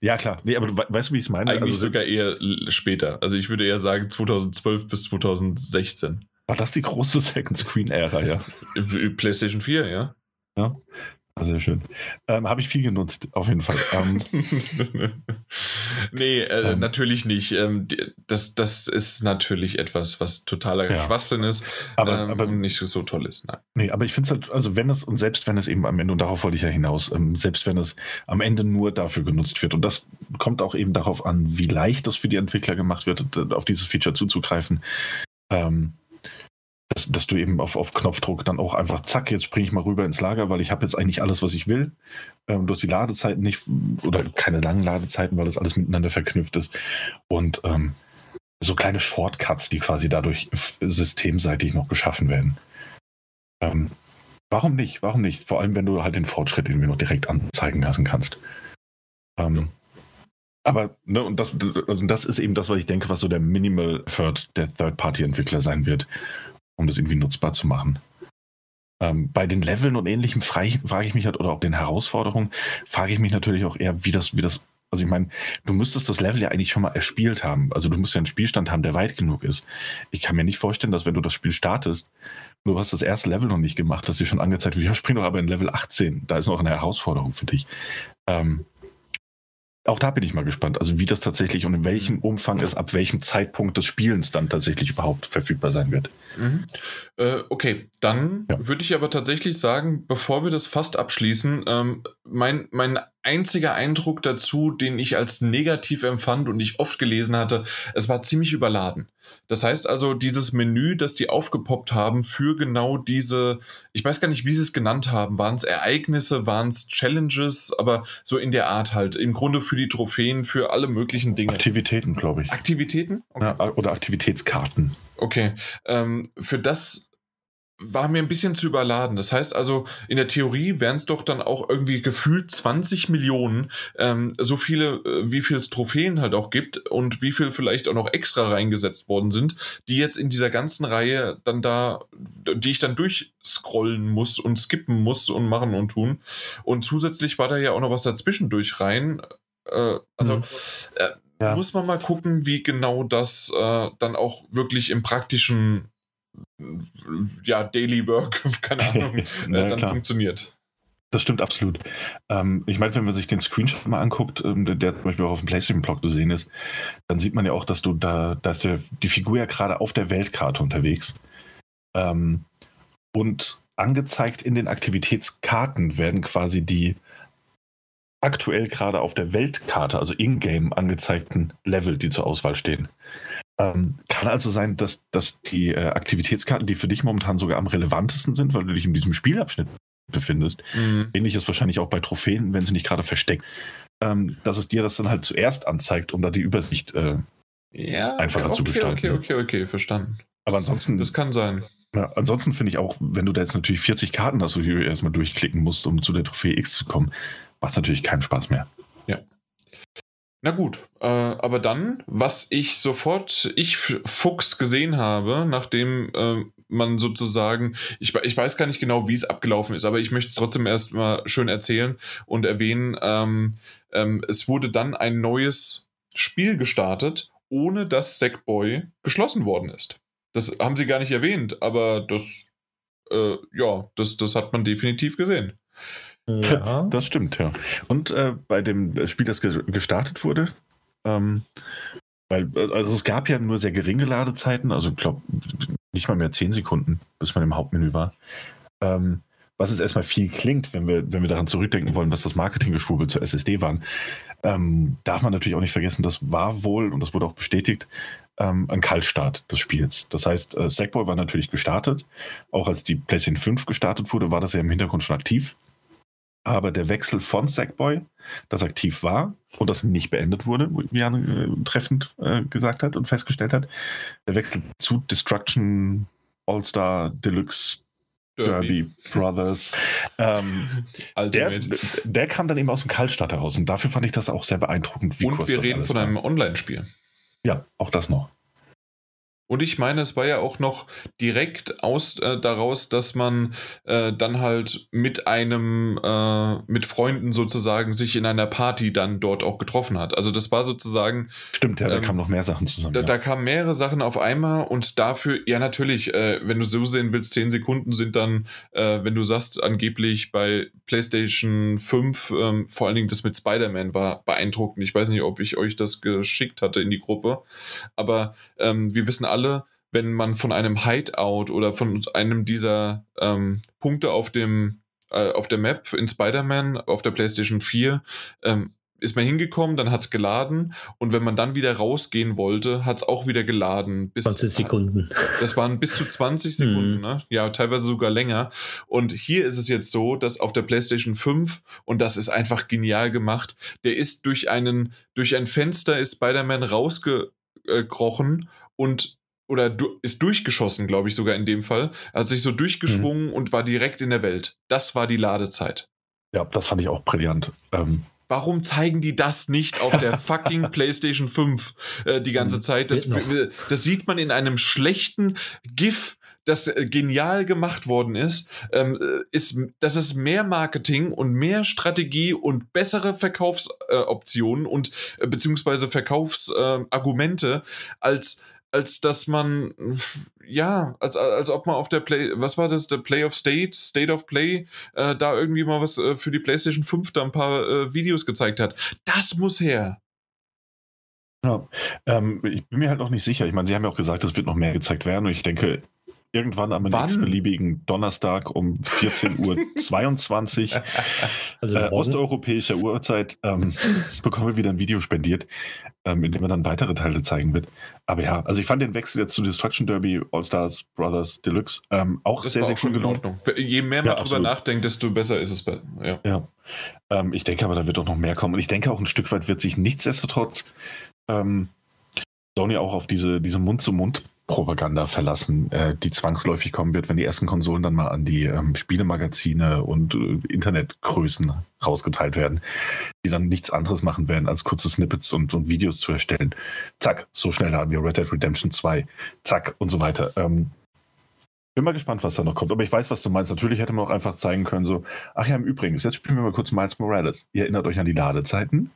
ja klar. Nee, aber du weißt, wie ich es meine? Eigentlich also, sogar eher später. Also ich würde eher sagen 2012 bis 2016. War das die große Second Screen-Ära, ja? PlayStation 4, ja. Ja. Sehr schön. Ähm, Habe ich viel genutzt, auf jeden Fall. Ähm, *laughs* nee, äh, ähm, natürlich nicht. Ähm, das, das ist natürlich etwas, was totaler ja. Schwachsinn ist aber, ähm, aber nicht so toll ist. Nein. Nee, aber ich finde es halt, also wenn es, und selbst wenn es eben am Ende, und darauf wollte ich ja hinaus, ähm, selbst wenn es am Ende nur dafür genutzt wird, und das kommt auch eben darauf an, wie leicht das für die Entwickler gemacht wird, auf dieses Feature zuzugreifen. Ähm, dass, dass du eben auf, auf Knopfdruck dann auch einfach, zack, jetzt springe ich mal rüber ins Lager, weil ich habe jetzt eigentlich alles, was ich will. Ähm, du hast die Ladezeiten nicht, oder keine langen Ladezeiten, weil das alles miteinander verknüpft ist. Und ähm, so kleine Shortcuts, die quasi dadurch systemseitig noch geschaffen werden. Ähm, warum nicht? Warum nicht? Vor allem, wenn du halt den Fortschritt irgendwie noch direkt anzeigen lassen kannst. Ähm, aber, ne, und das, also das ist eben das, was ich denke, was so der Minimal Third der Third-Party-Entwickler sein wird um das irgendwie nutzbar zu machen. Ähm, bei den Leveln und ähnlichem frage ich mich halt, oder auch den Herausforderungen, frage ich mich natürlich auch eher, wie das, wie das, also ich meine, du müsstest das Level ja eigentlich schon mal erspielt haben. Also du musst ja einen Spielstand haben, der weit genug ist. Ich kann mir nicht vorstellen, dass wenn du das Spiel startest, du hast das erste Level noch nicht gemacht, dass dir schon angezeigt wird, ja, spring doch aber in Level 18, da ist noch eine Herausforderung für dich. Ähm, auch da bin ich mal gespannt, also wie das tatsächlich und in welchem Umfang es ab welchem Zeitpunkt des Spielens dann tatsächlich überhaupt verfügbar sein wird. Mhm. Äh, okay, dann ja. würde ich aber tatsächlich sagen, bevor wir das fast abschließen, ähm, mein, mein einziger Eindruck dazu, den ich als negativ empfand und ich oft gelesen hatte, es war ziemlich überladen. Das heißt also, dieses Menü, das die aufgepoppt haben für genau diese, ich weiß gar nicht, wie sie es genannt haben, waren es Ereignisse, waren es Challenges, aber so in der Art halt. Im Grunde für die Trophäen, für alle möglichen Dinge. Aktivitäten, glaube ich. Aktivitäten? Okay. Ja, oder Aktivitätskarten. Okay. Ähm, für das war mir ein bisschen zu überladen. Das heißt also, in der Theorie wären es doch dann auch irgendwie gefühlt 20 Millionen, ähm, so viele, äh, wie viel es Trophäen halt auch gibt und wie viel vielleicht auch noch extra reingesetzt worden sind, die jetzt in dieser ganzen Reihe dann da, die ich dann durchscrollen muss und skippen muss und machen und tun. Und zusätzlich war da ja auch noch was dazwischen durch rein. Äh, also, mhm. äh, ja. muss man mal gucken, wie genau das äh, dann auch wirklich im praktischen ja, Daily Work, *laughs* keine Ahnung, *laughs* ja, dann klar. funktioniert. Das stimmt absolut. Ähm, ich meine, wenn man sich den Screenshot mal anguckt, ähm, der, zum Beispiel auch auf dem PlayStation-Blog zu sehen ist, dann sieht man ja auch, dass du da, da ist der, die Figur ja gerade auf der Weltkarte unterwegs. Ähm, und angezeigt in den Aktivitätskarten werden quasi die aktuell gerade auf der Weltkarte, also in-game angezeigten Level, die zur Auswahl stehen. Ähm, kann also sein, dass, dass die äh, Aktivitätskarten, die für dich momentan sogar am relevantesten sind, weil du dich in diesem Spielabschnitt befindest, mhm. ähnlich ist wahrscheinlich auch bei Trophäen, wenn sie nicht gerade versteckt, ähm, dass es dir das dann halt zuerst anzeigt, um da die Übersicht äh, ja, einfacher okay, zu gestalten. Okay, okay, okay, verstanden. Aber ansonsten. Das kann sein. Ja, ansonsten finde ich auch, wenn du da jetzt natürlich 40 Karten hast, die du erstmal durchklicken musst, um zu der Trophäe X zu kommen, macht es natürlich keinen Spaß mehr. Ja. Na gut, äh, aber dann, was ich sofort, ich Fuchs gesehen habe, nachdem äh, man sozusagen, ich, ich weiß gar nicht genau, wie es abgelaufen ist, aber ich möchte es trotzdem erstmal schön erzählen und erwähnen. Ähm, ähm, es wurde dann ein neues Spiel gestartet, ohne dass Sackboy geschlossen worden ist. Das haben sie gar nicht erwähnt, aber das, äh, ja, das, das hat man definitiv gesehen. Ja. *laughs* Das stimmt, ja. Und äh, bei dem Spiel, das ge gestartet wurde, ähm, weil, also es gab ja nur sehr geringe Ladezeiten, also ich glaube nicht mal mehr 10 Sekunden, bis man im Hauptmenü war. Ähm, was es erstmal viel klingt, wenn wir, wenn wir daran zurückdenken wollen, was das Marketinggeschwurbel zur SSD waren, ähm, darf man natürlich auch nicht vergessen, das war wohl, und das wurde auch bestätigt, ähm, ein Kaltstart des Spiels. Das heißt, äh, Sackboy war natürlich gestartet. Auch als die PlayStation 5 gestartet wurde, war das ja im Hintergrund schon aktiv. Aber der Wechsel von Sackboy, das aktiv war und das nicht beendet wurde, wie Jan äh, treffend äh, gesagt hat und festgestellt hat, der Wechsel zu Destruction All-Star Deluxe Derby, Derby Brothers. Ähm, *laughs* der, der, kam dann eben aus dem Kaltstart heraus und dafür fand ich das auch sehr beeindruckend. Wie und wir reden von war. einem Online-Spiel. Ja, auch das noch. Und ich meine, es war ja auch noch direkt aus äh, daraus, dass man äh, dann halt mit einem, äh, mit Freunden sozusagen sich in einer Party dann dort auch getroffen hat. Also das war sozusagen. Stimmt, ja, da ähm, kamen noch mehr Sachen zusammen. Da, ja. da, kamen mehrere Sachen auf einmal und dafür, ja natürlich, äh, wenn du so sehen willst, zehn Sekunden sind dann, äh, wenn du sagst, angeblich bei PlayStation 5, ähm, vor allen Dingen das mit Spider-Man war beeindruckend. Ich weiß nicht, ob ich euch das geschickt hatte in die Gruppe, aber ähm, wir wissen alle, alle, wenn man von einem Hideout oder von einem dieser ähm, Punkte auf dem äh, auf der Map in Spider-Man auf der PlayStation 4 ähm, ist man hingekommen, dann hat es geladen und wenn man dann wieder rausgehen wollte, hat es auch wieder geladen. Bis 20 Sekunden. Das waren bis zu 20 *laughs* Sekunden, ne? ja, teilweise sogar länger. Und hier ist es jetzt so, dass auf der PlayStation 5, und das ist einfach genial gemacht, der ist durch einen, durch ein Fenster ist Spider-Man rausgekrochen und oder du, ist durchgeschossen, glaube ich sogar in dem Fall. Er hat sich so durchgeschwungen mhm. und war direkt in der Welt. Das war die Ladezeit. Ja, das fand ich auch brillant. Ähm. Warum zeigen die das nicht auf der *laughs* fucking PlayStation 5 äh, die ganze mhm. Zeit? Das, das, sieht man in einem schlechten GIF, das äh, genial gemacht worden ist, ähm, äh, ist, dass es mehr Marketing und mehr Strategie und bessere Verkaufsoptionen äh, und äh, beziehungsweise Verkaufsargumente als als dass man, ja, als, als ob man auf der Play, was war das, der Play of State, State of Play, äh, da irgendwie mal was äh, für die PlayStation 5 da ein paar äh, Videos gezeigt hat. Das muss her. Ja, ähm, ich bin mir halt noch nicht sicher. Ich meine, Sie haben ja auch gesagt, es wird noch mehr gezeigt werden und ich denke, irgendwann am nächstbeliebigen Donnerstag um 14.22 Uhr *laughs* also äh, osteuropäischer Uhrzeit ähm, *laughs* bekommen wir wieder ein Video spendiert, ähm, in dem wir dann weitere Teile zeigen wird. Aber ja, also ich fand den Wechsel jetzt zu Destruction Derby All-Stars Brothers Deluxe ähm, auch das sehr, sehr cool gelungen. Je mehr man ja, drüber nachdenkt, desto besser ist es. Bei, ja. ja. Ähm, ich denke aber, da wird auch noch mehr kommen. Und ich denke auch ein Stück weit wird sich nichtsdestotrotz ähm, Sony auch auf diese, diese Mund-zu-Mund Propaganda verlassen, äh, die zwangsläufig kommen wird, wenn die ersten Konsolen dann mal an die ähm, Spielemagazine und äh, Internetgrößen rausgeteilt werden, die dann nichts anderes machen werden, als kurze Snippets und, und Videos zu erstellen. Zack, so schnell haben wir Red Dead Redemption 2. Zack und so weiter. Ähm, bin mal gespannt, was da noch kommt. Aber ich weiß, was du meinst. Natürlich hätte man auch einfach zeigen können, so, ach ja, im Übrigen, jetzt spielen wir mal kurz Miles Morales. Ihr erinnert euch an die Ladezeiten?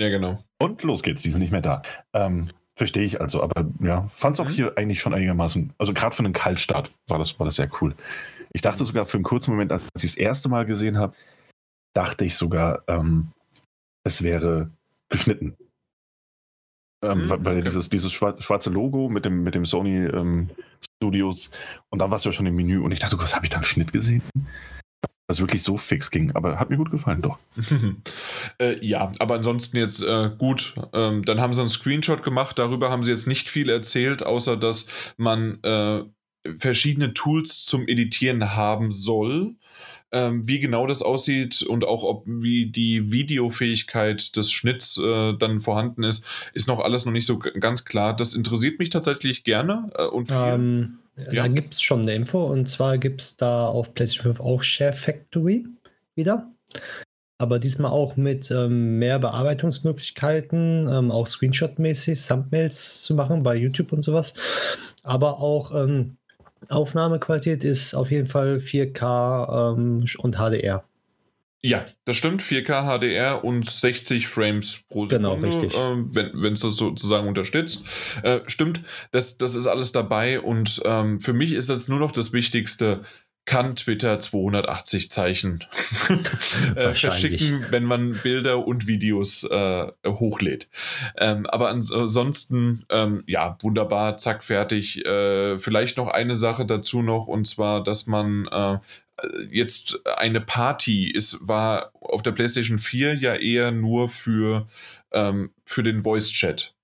Ja, genau. Und los geht's, die sind nicht mehr da. Ähm, Verstehe ich also, aber ja, fand es auch mhm. hier eigentlich schon einigermaßen, also gerade für einen Kaltstart war das, war das sehr cool. Ich dachte sogar für einen kurzen Moment, als ich das erste Mal gesehen habe, dachte ich sogar, ähm, es wäre geschnitten. Ähm, mhm. Weil, dieses, dieses schwarze Logo mit dem, mit dem Sony ähm, Studios und da war es ja schon im Menü und ich dachte, was habe ich da einen Schnitt gesehen? Was wirklich so fix ging. Aber hat mir gut gefallen, doch. *laughs* äh, ja, aber ansonsten jetzt äh, gut. Ähm, dann haben sie einen Screenshot gemacht. Darüber haben sie jetzt nicht viel erzählt, außer dass man äh, verschiedene Tools zum Editieren haben soll. Ähm, wie genau das aussieht und auch ob wie die Videofähigkeit des Schnitts äh, dann vorhanden ist, ist noch alles noch nicht so ganz klar. Das interessiert mich tatsächlich gerne äh, und ähm, ja. Da gibt es schon eine Info und zwar gibt es da auf PlayStation 5 auch Share Factory wieder. Aber diesmal auch mit ähm, mehr Bearbeitungsmöglichkeiten, ähm, auch Screenshot-mäßig, Thumbnails zu machen bei YouTube und sowas. Aber auch ähm, Aufnahmequalität ist auf jeden Fall 4K ähm, und HDR. Ja, das stimmt. 4K HDR und 60 Frames pro Genau, Sekunde, richtig. äh, wenn es das sozusagen unterstützt. Äh, stimmt, das, das ist alles dabei und ähm, für mich ist jetzt nur noch das Wichtigste, kann Twitter 280 Zeichen *laughs* äh, verschicken, wenn man Bilder und Videos äh, hochlädt. Ähm, aber ans ansonsten, ähm, ja, wunderbar, zack, fertig. Äh, vielleicht noch eine Sache dazu noch, und zwar, dass man äh, jetzt eine Party ist, war auf der PlayStation 4 ja eher nur für, ähm, für den Voice-Chat.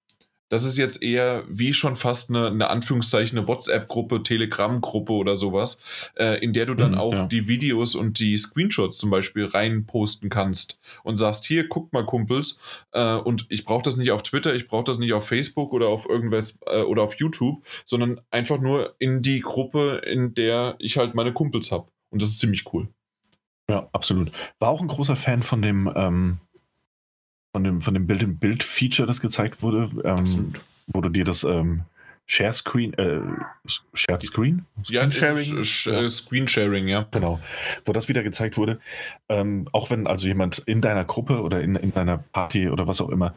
Das ist jetzt eher wie schon fast eine, eine Anführungszeichen, eine WhatsApp-Gruppe, Telegram-Gruppe oder sowas, äh, in der du dann Mhm, auch ja. die Videos und die Screenshots zum Beispiel reinposten kannst und sagst, hier, guckt mal, Kumpels, äh, und ich brauche das nicht auf Twitter, ich brauche das nicht auf Facebook oder auf irgendwas äh, oder auf YouTube, sondern einfach nur in die Gruppe, in der ich halt meine Kumpels habe. Und das ist ziemlich cool. Ja, absolut. War auch ein großer Fan von dem, ähm, von dem, von dem Bild-in-Bild-Feature, das gezeigt wurde, ähm, wo du dir das ähm, Share Screen, äh, Shared Screen? Ja, Screensharing? Sch äh, Screensharing, ja. Genau, wo das wieder gezeigt wurde. Ähm, auch wenn also jemand in deiner Gruppe oder in, in deiner Party oder was auch immer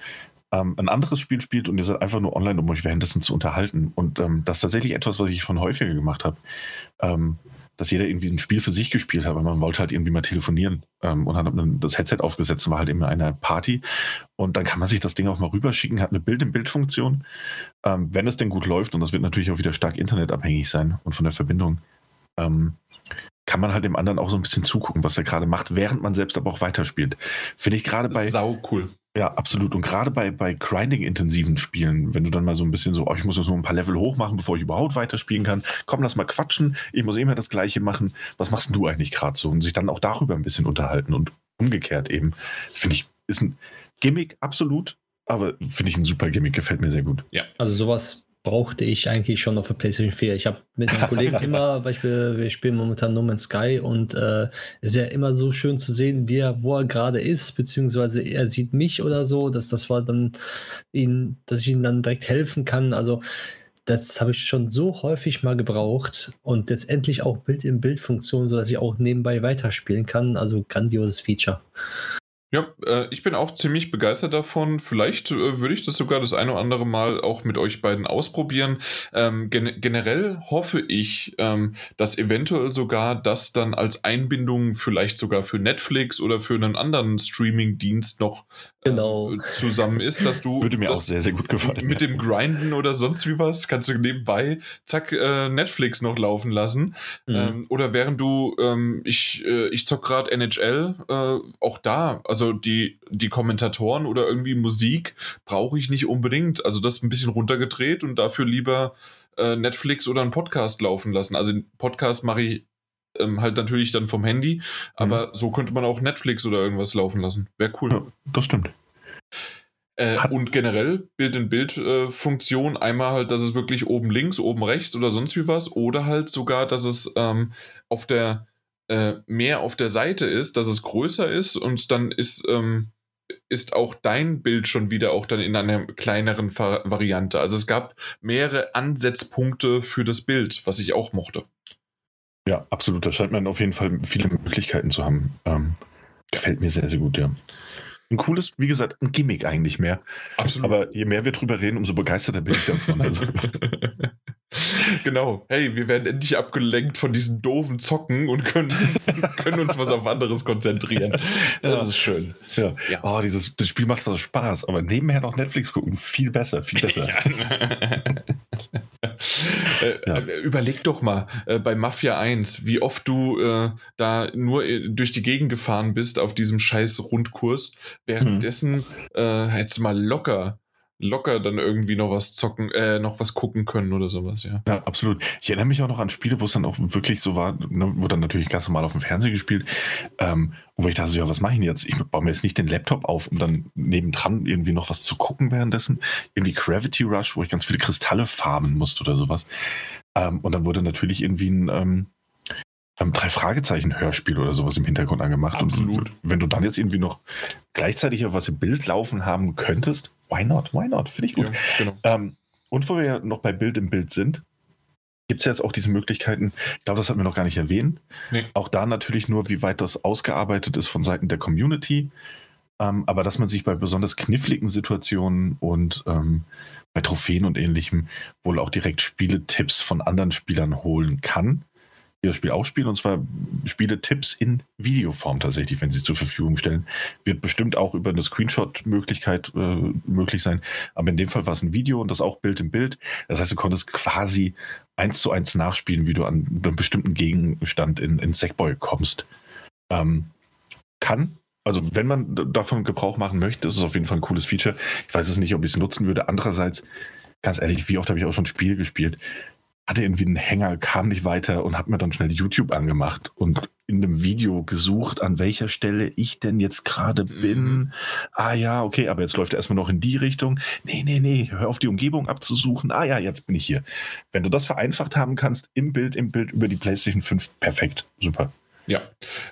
ähm, ein anderes Spiel spielt und ihr seid einfach nur online, um euch währenddessen zu unterhalten. Und ähm, das ist tatsächlich etwas, was ich schon häufiger gemacht habe. Dass jeder irgendwie ein Spiel für sich gespielt hat, weil man wollte halt irgendwie mal telefonieren ähm, und hat dann das Headset aufgesetzt und war halt eben in einer Party. Und dann kann man sich das Ding auch mal rüberschicken, hat eine Bild-in-Bild-Funktion. Ähm, wenn es denn gut läuft, und das wird natürlich auch wieder stark internetabhängig sein und von der Verbindung, ähm, kann man halt dem anderen auch so ein bisschen zugucken, was er gerade macht, während man selbst aber auch weiterspielt. Finde ich gerade bei, Sau cool. Ja, absolut. Und gerade bei, bei Grinding-intensiven Spielen, wenn du dann mal so ein bisschen so, oh, ich muss jetzt nur ein paar Level hoch machen, bevor ich überhaupt weiterspielen kann. Komm, lass mal quatschen. Ich muss immer das Gleiche machen. Was machst denn du eigentlich gerade so? Und sich dann auch darüber ein bisschen unterhalten und umgekehrt eben. Finde ich, ist ein Gimmick, absolut. Aber finde ich ein super Gimmick, gefällt mir sehr gut. Also sowas brauchte ich eigentlich schon auf der PlayStation 4. Ich habe mit einem Kollegen *laughs* immer, weil ich, wir spielen momentan No Man's Sky und äh, es wäre immer so schön zu sehen, wie er, wo er gerade ist, beziehungsweise er sieht mich oder so, dass das war dann ihn, dass ich ihm dann direkt helfen kann. Also das habe ich schon so häufig mal gebraucht und jetzt endlich auch Bild-in-Bild-Funktion, sodass ich auch nebenbei weiterspielen kann. Also grandioses Feature. Ja, äh, ich bin auch ziemlich begeistert davon. Vielleicht äh, würde ich das sogar das eine oder andere Mal auch mit euch beiden ausprobieren. Ähm, gen generell hoffe ich, ähm, dass eventuell sogar das dann als Einbindung vielleicht sogar für Netflix oder für einen anderen Streaming-Dienst noch äh, Genau. zusammen ist, dass du *laughs* Würde mir auch sehr, sehr gut gefallen. mit dem Grinden oder sonst wie was kannst du nebenbei zack äh, Netflix noch laufen lassen. Mhm. Ähm, oder während du, ähm, ich, äh, ich zock gerade NHL, äh, auch da, also die, die Kommentatoren oder irgendwie Musik brauche ich nicht unbedingt. Also das ein bisschen runtergedreht und dafür lieber äh, Netflix oder einen Podcast laufen lassen. Also einen Podcast mache ich ähm, halt natürlich dann vom Handy, aber so könnte man auch Netflix oder irgendwas laufen lassen. Wäre cool. Ja, das stimmt. Äh, und generell Bild-in-Bild-Funktion, einmal halt, dass es wirklich oben links, oben rechts oder sonst wie was, oder halt sogar, dass es ähm, auf der äh, mehr auf der Seite ist, dass es größer ist und dann ist, ähm, ist auch dein Bild schon wieder auch dann in einer kleineren Va Variante. Also es gab mehrere Ansetzpunkte für das Bild, was ich auch mochte. Ja, absolut. Da scheint man auf jeden Fall viele Möglichkeiten zu haben. Ähm, gefällt mir sehr, sehr gut, ja. Ein cooles, wie gesagt, ein Gimmick eigentlich mehr. Absolut. Aber je mehr wir drüber reden, umso begeisterter bin ich davon. Also, *laughs* genau. Hey, wir werden endlich abgelenkt von diesem doofen Zocken und können, *laughs* können uns was auf anderes konzentrieren. Das Ja. ist schön. ja. Ja. Oh, dieses, das Spiel macht was Spaß, aber nebenher noch Netflix gucken, viel besser, viel besser. *laughs* äh, Ja. äh, Überleg doch mal äh, bei Mafia 1, wie oft du äh, da nur äh, durch die Gegend gefahren bist auf diesem scheiß Rundkurs. Währenddessen äh, hättest du mal locker, locker dann irgendwie noch was zocken, äh, noch was gucken können oder sowas, ja. Ja, absolut. Ich erinnere mich auch noch an Spiele, wo es dann auch wirklich so war, ne, wo dann natürlich ganz normal auf dem Fernseher gespielt, ähm, wo ich dachte, so, ja, was mache ich denn jetzt? Ich baue mir jetzt nicht den Laptop auf, um dann nebendran irgendwie noch was zu gucken währenddessen. Irgendwie Gravity Rush, wo ich ganz viele Kristalle farmen musste oder sowas. Ähm, und dann wurde natürlich irgendwie ein ähm, ähm, drei Fragezeichen Hörspiel oder sowas im Hintergrund angemacht. Absolut. Und wenn du dann jetzt irgendwie noch gleichzeitig auch was im Bild laufen haben könntest, why not? Why not? Finde ich gut. ja genau. Ähm, und wo wir ja noch bei Bild im Bild sind, gibt es jetzt auch diese Möglichkeiten, ich glaube, das hatten wir noch gar nicht erwähnt. Nee. Auch da natürlich nur, wie weit das ausgearbeitet ist von Seiten der Community. Ähm, aber dass man sich bei besonders kniffligen Situationen und ähm, bei Trophäen und ähnlichem wohl auch direkt Spieletipps von anderen Spielern holen kann, die das Spiel auch spielen, und zwar Spieletipps in Videoform tatsächlich, wenn sie zur Verfügung stellen. Wird bestimmt auch über eine Screenshot-Möglichkeit äh, möglich sein, aber in dem Fall war es ein Video und das auch Bild im Bild. Das heißt, du konntest quasi eins zu eins nachspielen, wie du an einem bestimmten Gegenstand in, in Sackboy kommst. Ähm, kann also wenn man davon Gebrauch machen möchte, ist es auf jeden Fall ein cooles Feature. Ich weiß es nicht, ob ich es nutzen würde. Andererseits, ganz ehrlich, wie oft habe ich auch schon Spiele gespielt? Hatte irgendwie einen Hänger, kam nicht weiter und habe mir dann schnell YouTube angemacht und in einem Video gesucht, an welcher Stelle ich denn jetzt gerade bin. Mhm. Ah ja, okay, aber jetzt läuft er erstmal noch in die Richtung. Nee, nee, nee, hör auf die Umgebung abzusuchen. Ah ja, jetzt bin ich hier. Wenn du das vereinfacht haben kannst, im Bild, im Bild über die PlayStation 5, perfekt, super. Ja,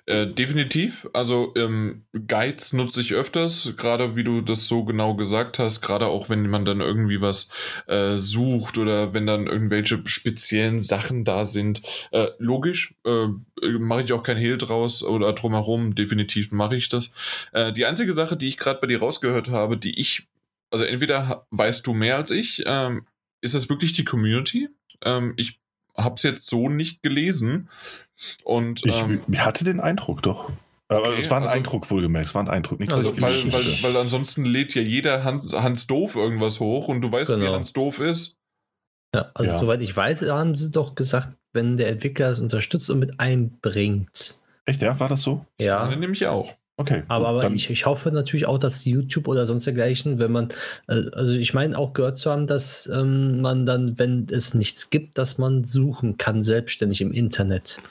äh, definitiv. Also ähm, Guides nutze ich öfters, gerade wie du das so genau gesagt hast, gerade auch wenn man dann irgendwie was äh, sucht oder wenn dann irgendwelche speziellen Sachen da sind. Äh, logisch, äh, mache ich auch kein Hehl draus oder drumherum, definitiv mache ich das. Äh, die einzige Sache, die ich gerade bei dir rausgehört habe, die ich, also entweder weißt du mehr als ich, ähm, ist das wirklich die Community? Ähm, ich habe es jetzt so nicht gelesen. Und Ich ähm, hatte den Eindruck doch. Aber Okay, es war ein also- Eindruck wohlgemerkt, es war ein Eindruck. Nicht, also, ich weil, weil, weil ansonsten lädt ja jeder Hans, Hans Doof irgendwas hoch und du weißt, wie Genau. Hans Doof ist. Ja, also Ja. soweit ich weiß, haben sie doch gesagt, wenn der Entwickler es unterstützt und mit einbringt. Echt, ja? War das so? Ja, Den nehme ich auch. Okay. aber, aber ich, ich hoffe natürlich auch, dass YouTube oder sonst dergleichen, wenn man, äh, also ich meine auch gehört zu haben, dass ähm, man dann, wenn es nichts gibt, dass man suchen kann, selbstständig im Internet.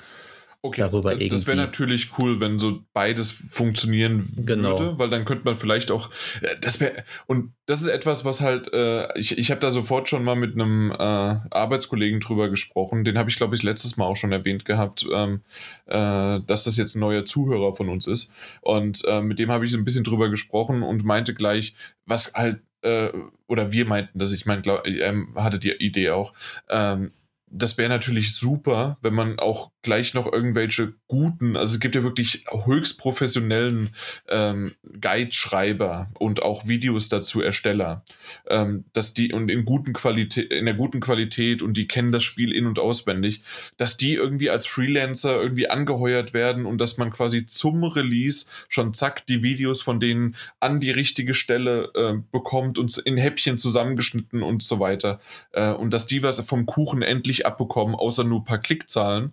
Okay, Darüber äh, das wäre irgendwie. natürlich cool, wenn so beides funktionieren Genau. würde, weil dann könnte man vielleicht auch, äh, das wäre, und das ist etwas, was halt, äh, ich, ich habe da sofort schon mal mit einem äh, Arbeitskollegen drüber gesprochen, den habe ich, glaube ich, letztes Mal auch schon erwähnt gehabt, ähm, äh, dass das jetzt ein neuer Zuhörer von uns ist. Und äh, mit dem habe ich so ein bisschen drüber gesprochen und meinte gleich, was halt, äh, oder wir meinten, dass ich mein, glaub, er hatte die Idee auch, ähm, das wäre natürlich super, wenn man auch gleich noch irgendwelche guten, also es gibt ja wirklich höchst professionellen ähm, Guide-Schreiber und auch Videos dazu Ersteller, ähm, dass die und in guten Qualität, in der guten Qualität und die kennen das Spiel in- und auswendig, dass die irgendwie als Freelancer irgendwie angeheuert werden und dass man quasi zum Release schon zack die Videos von denen an die richtige Stelle äh, bekommt und in Häppchen zusammengeschnitten und so weiter. Äh, und dass die was vom Kuchen endlich abbekommen, außer nur ein paar Klickzahlen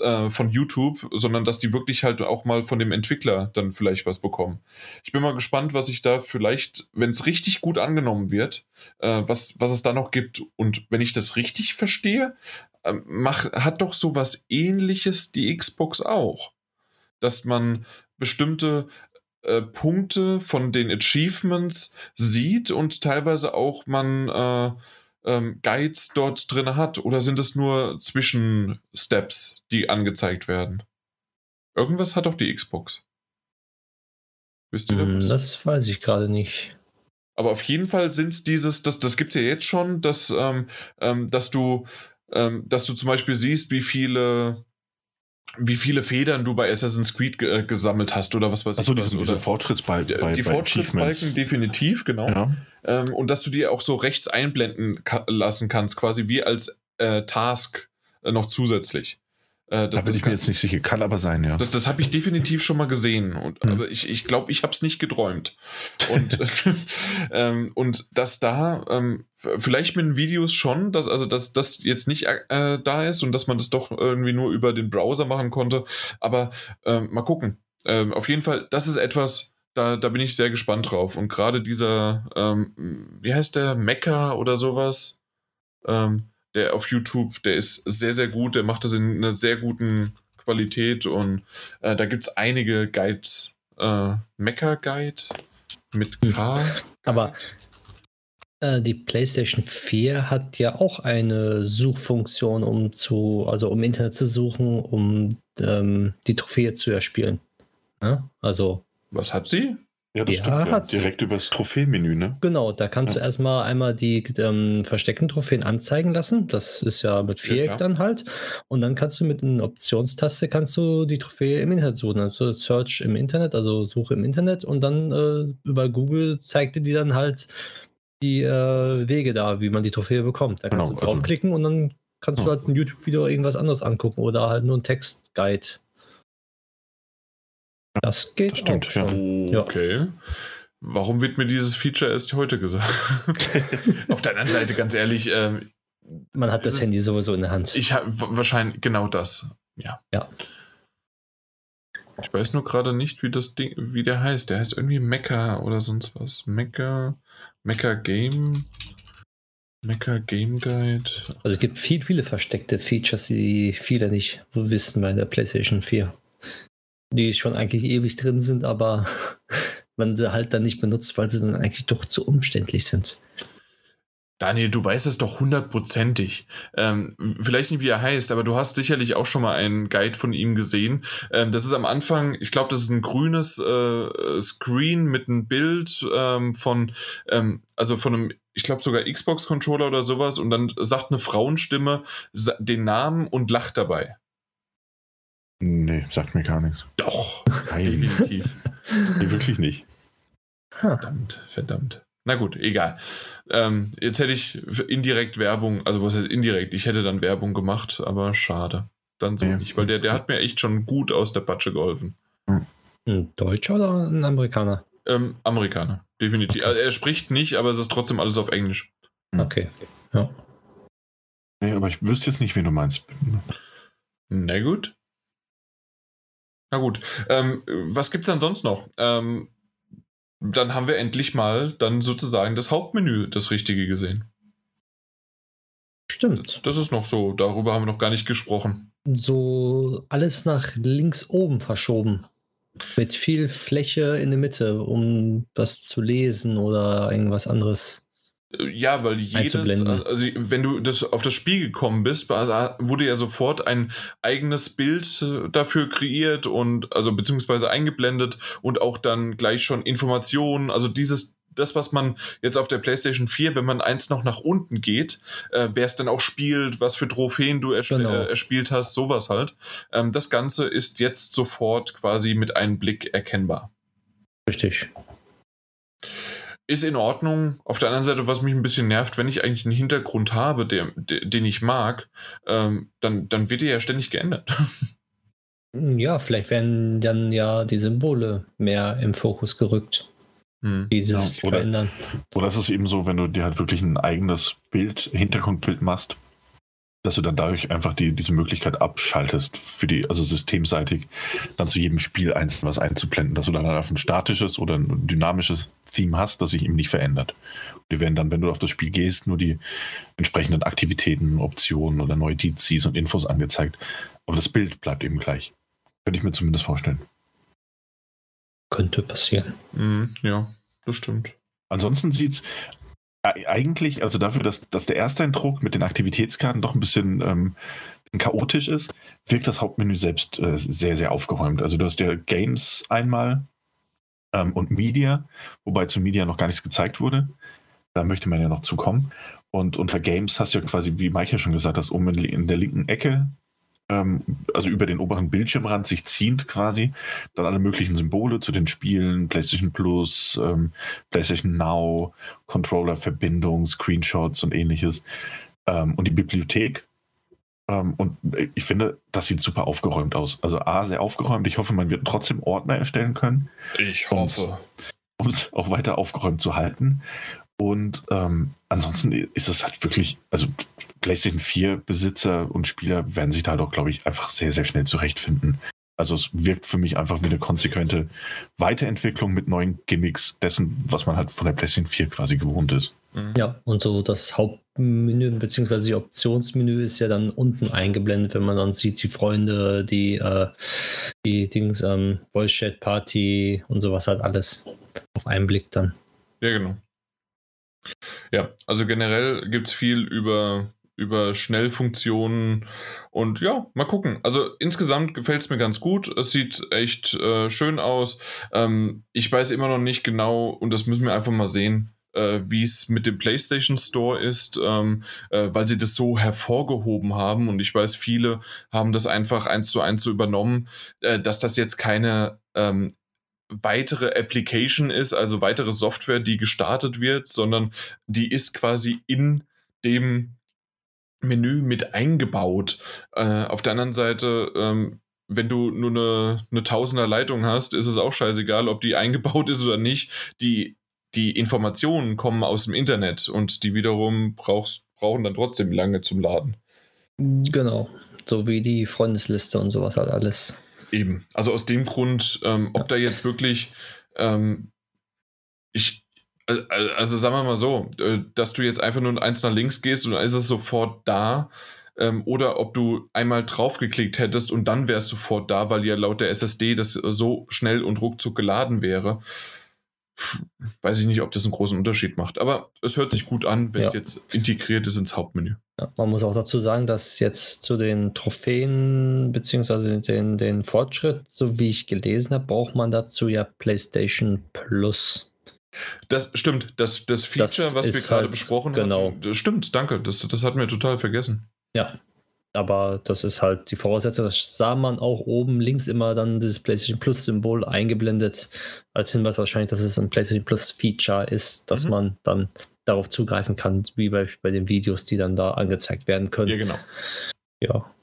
äh, von YouTube, sondern dass die wirklich halt auch mal von dem Entwickler dann vielleicht was bekommen. Ich bin mal gespannt, was ich da vielleicht, wenn es richtig gut angenommen wird, äh, was, was es da noch gibt. Und wenn ich das richtig verstehe, äh, mach, hat doch sowas ähnliches die Xbox auch. Dass man bestimmte äh, Punkte von den Achievements sieht und teilweise auch man äh, ähm, Guides dort drin hat oder sind es nur Zwischensteps, die angezeigt werden? Irgendwas hat doch die Xbox. Wisst ihr Hm? Das weiß ich gerade nicht. Aber auf jeden Fall sind es dieses, das, das gibt es ja jetzt schon, dass, ähm, ähm, dass du, ähm, dass du zum Beispiel siehst, wie viele, wie viele Federn du bei Assassin's Creed ge äh, gesammelt hast oder was weiß Achso, ich. was, diese, Fortschrittsbalken. die bei Fortschrittsbalken definitiv, genau. Ja. Ähm, und dass du dir auch so rechts einblenden ka lassen kannst, quasi wie als äh, Task äh, noch zusätzlich. Äh, Da bin ich mir jetzt nicht sicher, kann aber sein, ja. das, das habe ich definitiv schon mal gesehen. Und, Hm. Aber ich glaube, ich, glaub, ich habe es nicht geträumt. Und, *laughs* *laughs* ähm, und dass da ähm, vielleicht mit den Videos schon, dass, also dass das jetzt nicht äh, da ist und dass man das doch irgendwie nur über den Browser machen konnte. Aber ähm, mal gucken. Ähm, auf jeden Fall, das ist etwas, da, da bin ich sehr gespannt drauf. Und gerade dieser, ähm, wie heißt der, Mecha oder sowas, ähm, der auf YouTube, der ist sehr, sehr gut, der macht das in einer sehr guten Qualität und äh, da gibt es einige Guides. Äh, Mecha Guide mit K. Aber äh, die PlayStation 4 hat ja auch eine Suchfunktion, um zu, also um im Internet zu suchen, um ähm, die Trophäe zu erspielen. Ja? Also, Was hat sie? Ja, das Ja, stimmt. Ja. Direkt übers Trophäenmenü, ne? Genau, da kannst du Ja. erstmal einmal die ähm, versteckten Trophäen anzeigen lassen. Das ist ja mit Viereck klar. dann halt. Und dann kannst du mit einer Optionstaste kannst du die Trophäe im Internet suchen. Also Search im Internet, also Suche im Internet und dann äh, über Google zeigt dir die dann halt die äh, Wege da, wie man die Trophäe bekommt. Da kannst Genau, du also- draufklicken und dann kannst Ja. du halt ein YouTube-Video irgendwas anderes angucken oder halt nur ein Textguide. Das geht Das stimmt, auch schon. Ja. Okay. Warum wird mir dieses Feature erst heute gesagt? *laughs* Auf der anderen Seite, ganz ehrlich, ähm, Man hat das Handy sowieso in der Hand. ich habe wahrscheinlich genau das. Ja. Ja. Ich weiß nur gerade nicht, wie das Ding, wie der heißt. Der heißt irgendwie Mecha oder sonst was. Mecha, Mecha Game, Mecha Game Guide. Also es gibt viel, viele versteckte Features, die viele nicht wissen bei der PlayStation 4. Die schon eigentlich ewig drin sind, aber *laughs* man sie halt dann nicht benutzt, weil sie dann eigentlich doch zu umständlich sind. Daniel, du weißt es doch hundertprozentig. Ähm, vielleicht nicht, wie er heißt, aber du hast sicherlich auch schon mal einen Guide von ihm gesehen. Ähm, das ist am Anfang, ich glaube, das ist ein grünes äh, Screen mit einem Bild ähm, von, ähm, also von einem, ich glaube sogar Xbox-Controller oder sowas und dann sagt eine Frauenstimme den Namen und lacht dabei. Nee, sagt mir gar nichts. Doch, Nein, definitiv. *laughs* nee, wirklich nicht. Verdammt, verdammt. Na gut, egal. Ähm, jetzt hätte ich indirekt Werbung, also was heißt indirekt? Ich hätte dann Werbung gemacht, aber schade. Dann so Ja. nicht, weil der, der hat mir echt schon gut aus der Patsche geholfen. Ein Deutscher oder ein Amerikaner? Ähm, Amerikaner, definitiv. Okay. Also er spricht nicht, aber es ist trotzdem alles auf Englisch. Hm. Okay. Ja. Nee, aber ich wüsste jetzt nicht, wen du meinst. Na gut. Na gut. Ähm, was gibt's dann sonst noch? Ähm, dann haben wir endlich mal dann sozusagen das Hauptmenü, das Richtige gesehen. Stimmt. Das ist noch so, darüber haben wir noch gar nicht gesprochen. So alles nach links oben verschoben. Mit viel Fläche in der Mitte, um das zu lesen oder irgendwas anderes. Ja, weil jedes, also wenn du das auf das Spiel gekommen bist, wurde ja sofort ein eigenes Bild äh, dafür kreiert und also beziehungsweise eingeblendet und auch dann gleich schon Informationen, also dieses das, was man jetzt auf der PlayStation 4, wenn man eins noch nach unten geht, äh, wer es dann auch spielt, was für Trophäen du ersp Genau. äh, erspielt hast, sowas halt. Ähm, das Ganze ist jetzt sofort quasi mit einem Blick erkennbar. Richtig. Ist in Ordnung. Auf der anderen Seite, was mich ein bisschen nervt, wenn ich eigentlich einen Hintergrund habe, der, der, den ich mag, ähm, dann, dann wird der ja ständig geändert. Ja, vielleicht werden dann ja die Symbole mehr im Fokus gerückt, Hm. die sich Ja, oder- verändern. Oder ist es eben so, wenn du dir halt wirklich ein eigenes Bild, Hintergrundbild machst, dass du dann dadurch einfach die, diese Möglichkeit abschaltest für die, also systemseitig, dann zu jedem Spiel einzeln was einzublenden, dass du dann einfach ein statisches oder ein dynamisches Theme hast, das sich eben nicht verändert. Die werden dann, wenn du auf das Spiel gehst, nur die entsprechenden Aktivitäten, Optionen oder Notizis und Infos angezeigt. Aber das Bild bleibt eben gleich. Könnte ich mir zumindest vorstellen. Könnte passieren. Hm, ja, das stimmt. Ansonsten sieht es eigentlich, also dafür, dass, dass der erste Eindruck mit den Aktivitätskarten doch ein bisschen ähm, chaotisch ist, wirkt das Hauptmenü selbst äh, sehr, sehr aufgeräumt. Also du hast ja Games einmal ähm, und Media, wobei zu Media noch gar nichts gezeigt wurde. Da möchte man ja noch zukommen. Und unter Games hast du ja quasi, wie ja schon gesagt hat, oben in, in der linken Ecke, also über den oberen Bildschirmrand sich ziehend quasi, dann alle möglichen Symbole zu den Spielen, PlayStation Plus, ähm, PlayStation Now, Controller-Verbindung, Screenshots und ähnliches. Ähm, und die Bibliothek. Ähm, und ich finde, das sieht super aufgeräumt aus. Also A, sehr aufgeräumt. Ich hoffe, man wird trotzdem Ordner erstellen können, Ich hoffe. um es auch weiter aufgeräumt zu halten. Und ähm, ansonsten ist es halt wirklich, also PlayStation 4 Besitzer und Spieler werden sich da doch, glaube ich, einfach sehr, sehr schnell zurechtfinden. Also es wirkt für mich einfach wie eine konsequente Weiterentwicklung mit neuen Gimmicks dessen, was man halt von der PlayStation 4 quasi gewohnt ist. Hm. Ja, und so das Hauptmenü bzw. die Optionsmenü ist ja dann unten eingeblendet, wenn man dann sieht, die Freunde, die, äh, die Dings, ähm, Voice Chat Party und sowas halt alles auf einen Blick dann. Ja, genau. Ja, also generell gibt es viel über über Schnellfunktionen und ja, mal gucken. Also insgesamt gefällt es mir ganz gut. Es sieht echt äh, schön aus. Ähm, ich weiß immer noch nicht genau und das müssen wir einfach mal sehen, äh, wie es mit dem PlayStation Store ist, ähm, äh, weil sie das so hervorgehoben haben und ich weiß, viele haben das einfach eins zu eins so übernommen, äh, dass das jetzt keine ähm, weitere Application ist, also weitere Software, die gestartet wird, sondern die ist quasi in dem Menü mit eingebaut. Äh, auf der anderen Seite, ähm, wenn du nur eine, eine Tausender Leitung hast, ist es auch scheißegal, ob die eingebaut ist oder nicht. Die, die Informationen kommen aus dem Internet und die wiederum brauchst, brauchen dann trotzdem lange zum Laden. Genau. So wie die Freundesliste und sowas halt alles. Eben. Also aus dem Grund, ähm, ob da jetzt wirklich, ähm, ich, also sagen wir mal so, äh, dass du jetzt einfach nur eins nach links gehst und dann ist es sofort da. Ähm, oder ob du einmal draufgeklickt hättest und dann wäre es sofort da, weil ja laut der SSD das so schnell und ruckzuck geladen wäre weiß ich nicht, ob das einen großen Unterschied macht. Aber es hört sich gut an, wenn ja. es jetzt integriert ist ins Hauptmenü. Ja, man muss auch dazu sagen, dass jetzt zu den Trophäen bzw. Den, den Fortschritt, so wie ich gelesen habe, braucht man dazu ja PlayStation Plus. Das stimmt, das, das Feature, das was wir gerade halt, besprochen genau. haben, das stimmt, danke, das, das hatten wir total vergessen. Ja, aber das ist halt die Voraussetzung. Das sah man auch oben links immer dann das PlayStation Plus-Symbol eingeblendet, als Hinweis wahrscheinlich, dass es ein PlayStation Plus-Feature ist, dass mhm. man dann darauf zugreifen kann, wie bei, bei den Videos, die dann da angezeigt werden können. Ja, genau. Ja.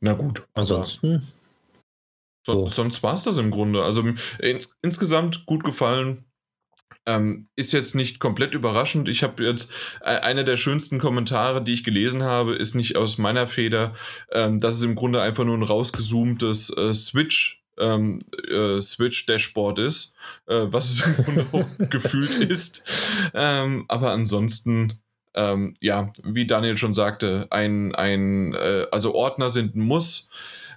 Na gut. Ansonsten. So, sonst war es das im Grunde. Also ins, insgesamt gut gefallen. Ähm, ist jetzt nicht komplett überraschend. Ich habe jetzt äh, einer der schönsten Kommentare, die ich gelesen habe, ist nicht aus meiner Feder. Ähm, das ist im Grunde einfach nur ein rausgezoomtes äh, Switch. Ähm, äh, Switch Dashboard ist, äh, was es im Grunde *laughs* gefühlt ist. Ähm, aber ansonsten, ähm, ja, wie Daniel schon sagte, ein, ein äh, also Ordner sind ein Muss.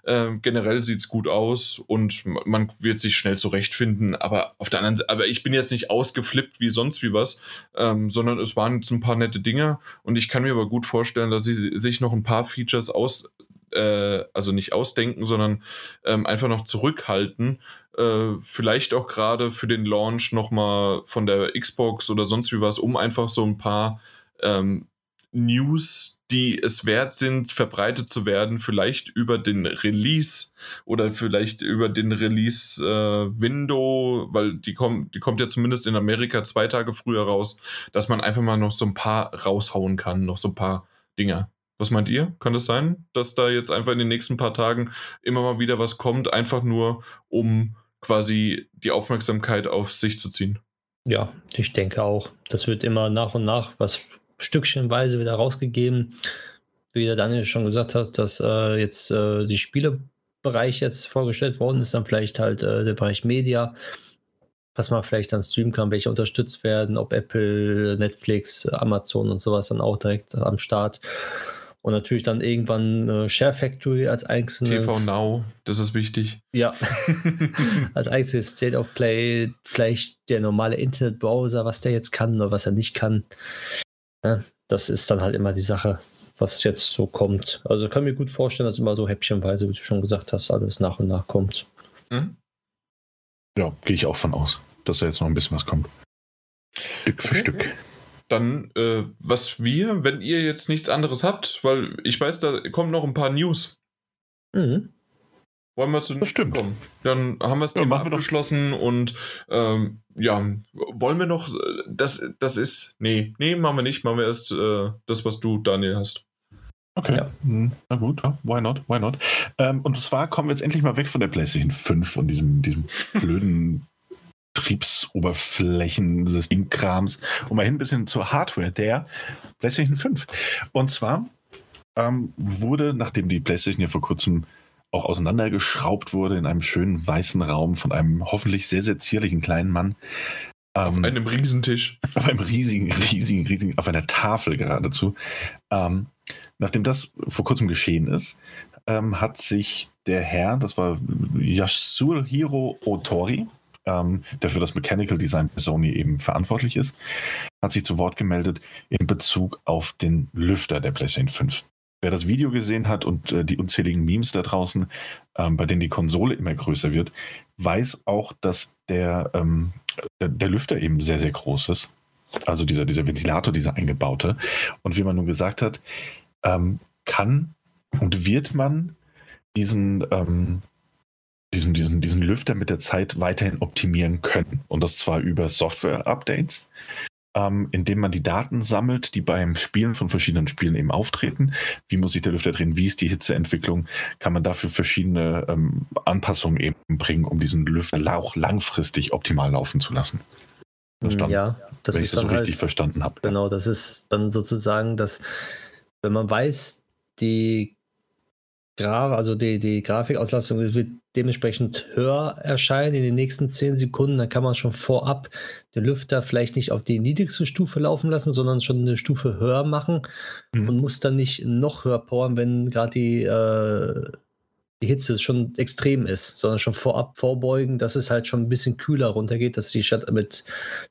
Ähm, generell sieht es gut aus und man wird sich schnell zurechtfinden. Aber auf der anderen Seite, aber ich bin jetzt nicht ausgeflippt wie sonst wie was, ähm, sondern es waren jetzt ein paar nette Dinge und ich kann mir aber gut vorstellen, dass sie sich noch ein paar Features aus, äh, also nicht ausdenken, sondern ähm, einfach noch zurückhalten. Äh, vielleicht auch gerade für den Launch nochmal von der Xbox oder sonst wie was, um einfach so ein paar ähm, News, die es wert sind, verbreitet zu werden, vielleicht über den Release oder vielleicht über den Release-Window, äh, weil die, kommt, die kommt ja zumindest in Amerika zwei Tage früher raus, dass man einfach mal noch so ein paar raushauen kann, noch so ein paar Dinger. Was meint ihr? Kann das sein, dass da jetzt einfach in den nächsten paar Tagen immer mal wieder was kommt, einfach nur um quasi die Aufmerksamkeit auf sich zu ziehen? Ja, ich denke auch. Das wird immer nach und nach was stückchenweise wieder rausgegeben. Wie der Daniel schon gesagt hat, dass äh, jetzt äh, die Spielebereich jetzt vorgestellt worden ist, dann vielleicht halt äh, der Bereich Media, was man vielleicht dann streamen kann, welche unterstützt werden, ob Apple, Netflix, Amazon und sowas dann auch direkt am Start. Und natürlich dann irgendwann äh, Share Factory als einzelnes. TV Now, das ist wichtig. Ja. *laughs* als einzelnes State of Play, vielleicht der normale Internetbrowser, was der jetzt kann oder was er nicht kann. Ja, das ist dann halt immer die Sache, was jetzt so kommt. Also kann mir gut vorstellen, dass immer so häppchenweise, wie du schon gesagt hast, alles nach und nach kommt. Mhm. Ja, gehe ich auch von aus, dass da jetzt noch ein bisschen was kommt. Stück für okay. Stück. Dann, äh, was wir, wenn ihr jetzt nichts anderes habt, weil ich weiß, da kommen noch ein paar News. Mhm. Wollen wir zu das stimmt. kommen? Dann haben wir es ja, abgeschlossen und ähm, ja, wollen wir noch, das, das ist, nee, nee, machen wir nicht, machen wir erst äh, das, was du, Daniel, hast. Okay, ja. Hm, na gut, why not, why not. Ähm, und zwar kommen wir jetzt endlich mal weg von der PlayStation 5 und diesem, diesem blöden *laughs* Betriebsoberflächen-Systemkrams und mal hin ein bisschen zur Hardware der PlayStation 5. Und zwar ähm, wurde, nachdem die PlayStation ja vor kurzem auch auseinandergeschraubt wurde in einem schönen weißen Raum von einem hoffentlich sehr, sehr zierlichen kleinen Mann. Auf ähm, einem Riesentisch. *laughs* Auf einem riesigen, riesigen, riesigen, auf einer Tafel geradezu. Ähm, nachdem das vor kurzem geschehen ist, ähm, hat sich der Herr, das war Yasuhiro Otori, ähm, der für das Mechanical Design bei Sony eben verantwortlich ist, hat sich zu Wort gemeldet in Bezug auf den Lüfter der PlayStation 5. Wer das Video gesehen hat und äh, die unzähligen Memes da draußen, ähm, bei denen die Konsole immer größer wird, weiß auch, dass der, ähm, der, der Lüfter eben sehr, sehr groß ist. Also dieser, dieser Ventilator, dieser eingebaute. Und wie man nun gesagt hat, ähm, kann und wird man diesen, ähm, diesen, diesen, diesen Lüfter mit der Zeit weiterhin optimieren können. Und das zwar über Software-Updates, ähm, indem man die Daten sammelt, die beim Spielen von verschiedenen Spielen eben auftreten. Wie muss sich der Lüfter drehen? Wie ist die Hitzeentwicklung? Kann man dafür verschiedene ähm, Anpassungen eben bringen, um diesen Lüfter auch langfristig optimal laufen zu lassen? Verstanden? Ja, das wenn ist ich das so richtig halt, verstanden habe. Genau, das ist dann sozusagen, dass wenn man weiß, die Graf, also die, die Grafikauslastung wird dementsprechend höher erscheinen in den nächsten 10 Sekunden, dann kann man schon vorab den Lüfter vielleicht nicht auf die niedrigste Stufe laufen lassen, sondern schon eine Stufe höher machen mhm. und muss dann nicht noch höher powern, wenn gerade die äh, die Hitze schon extrem ist, sondern schon vorab vorbeugen, dass es halt schon ein bisschen kühler runtergeht, dass die Stadt mit,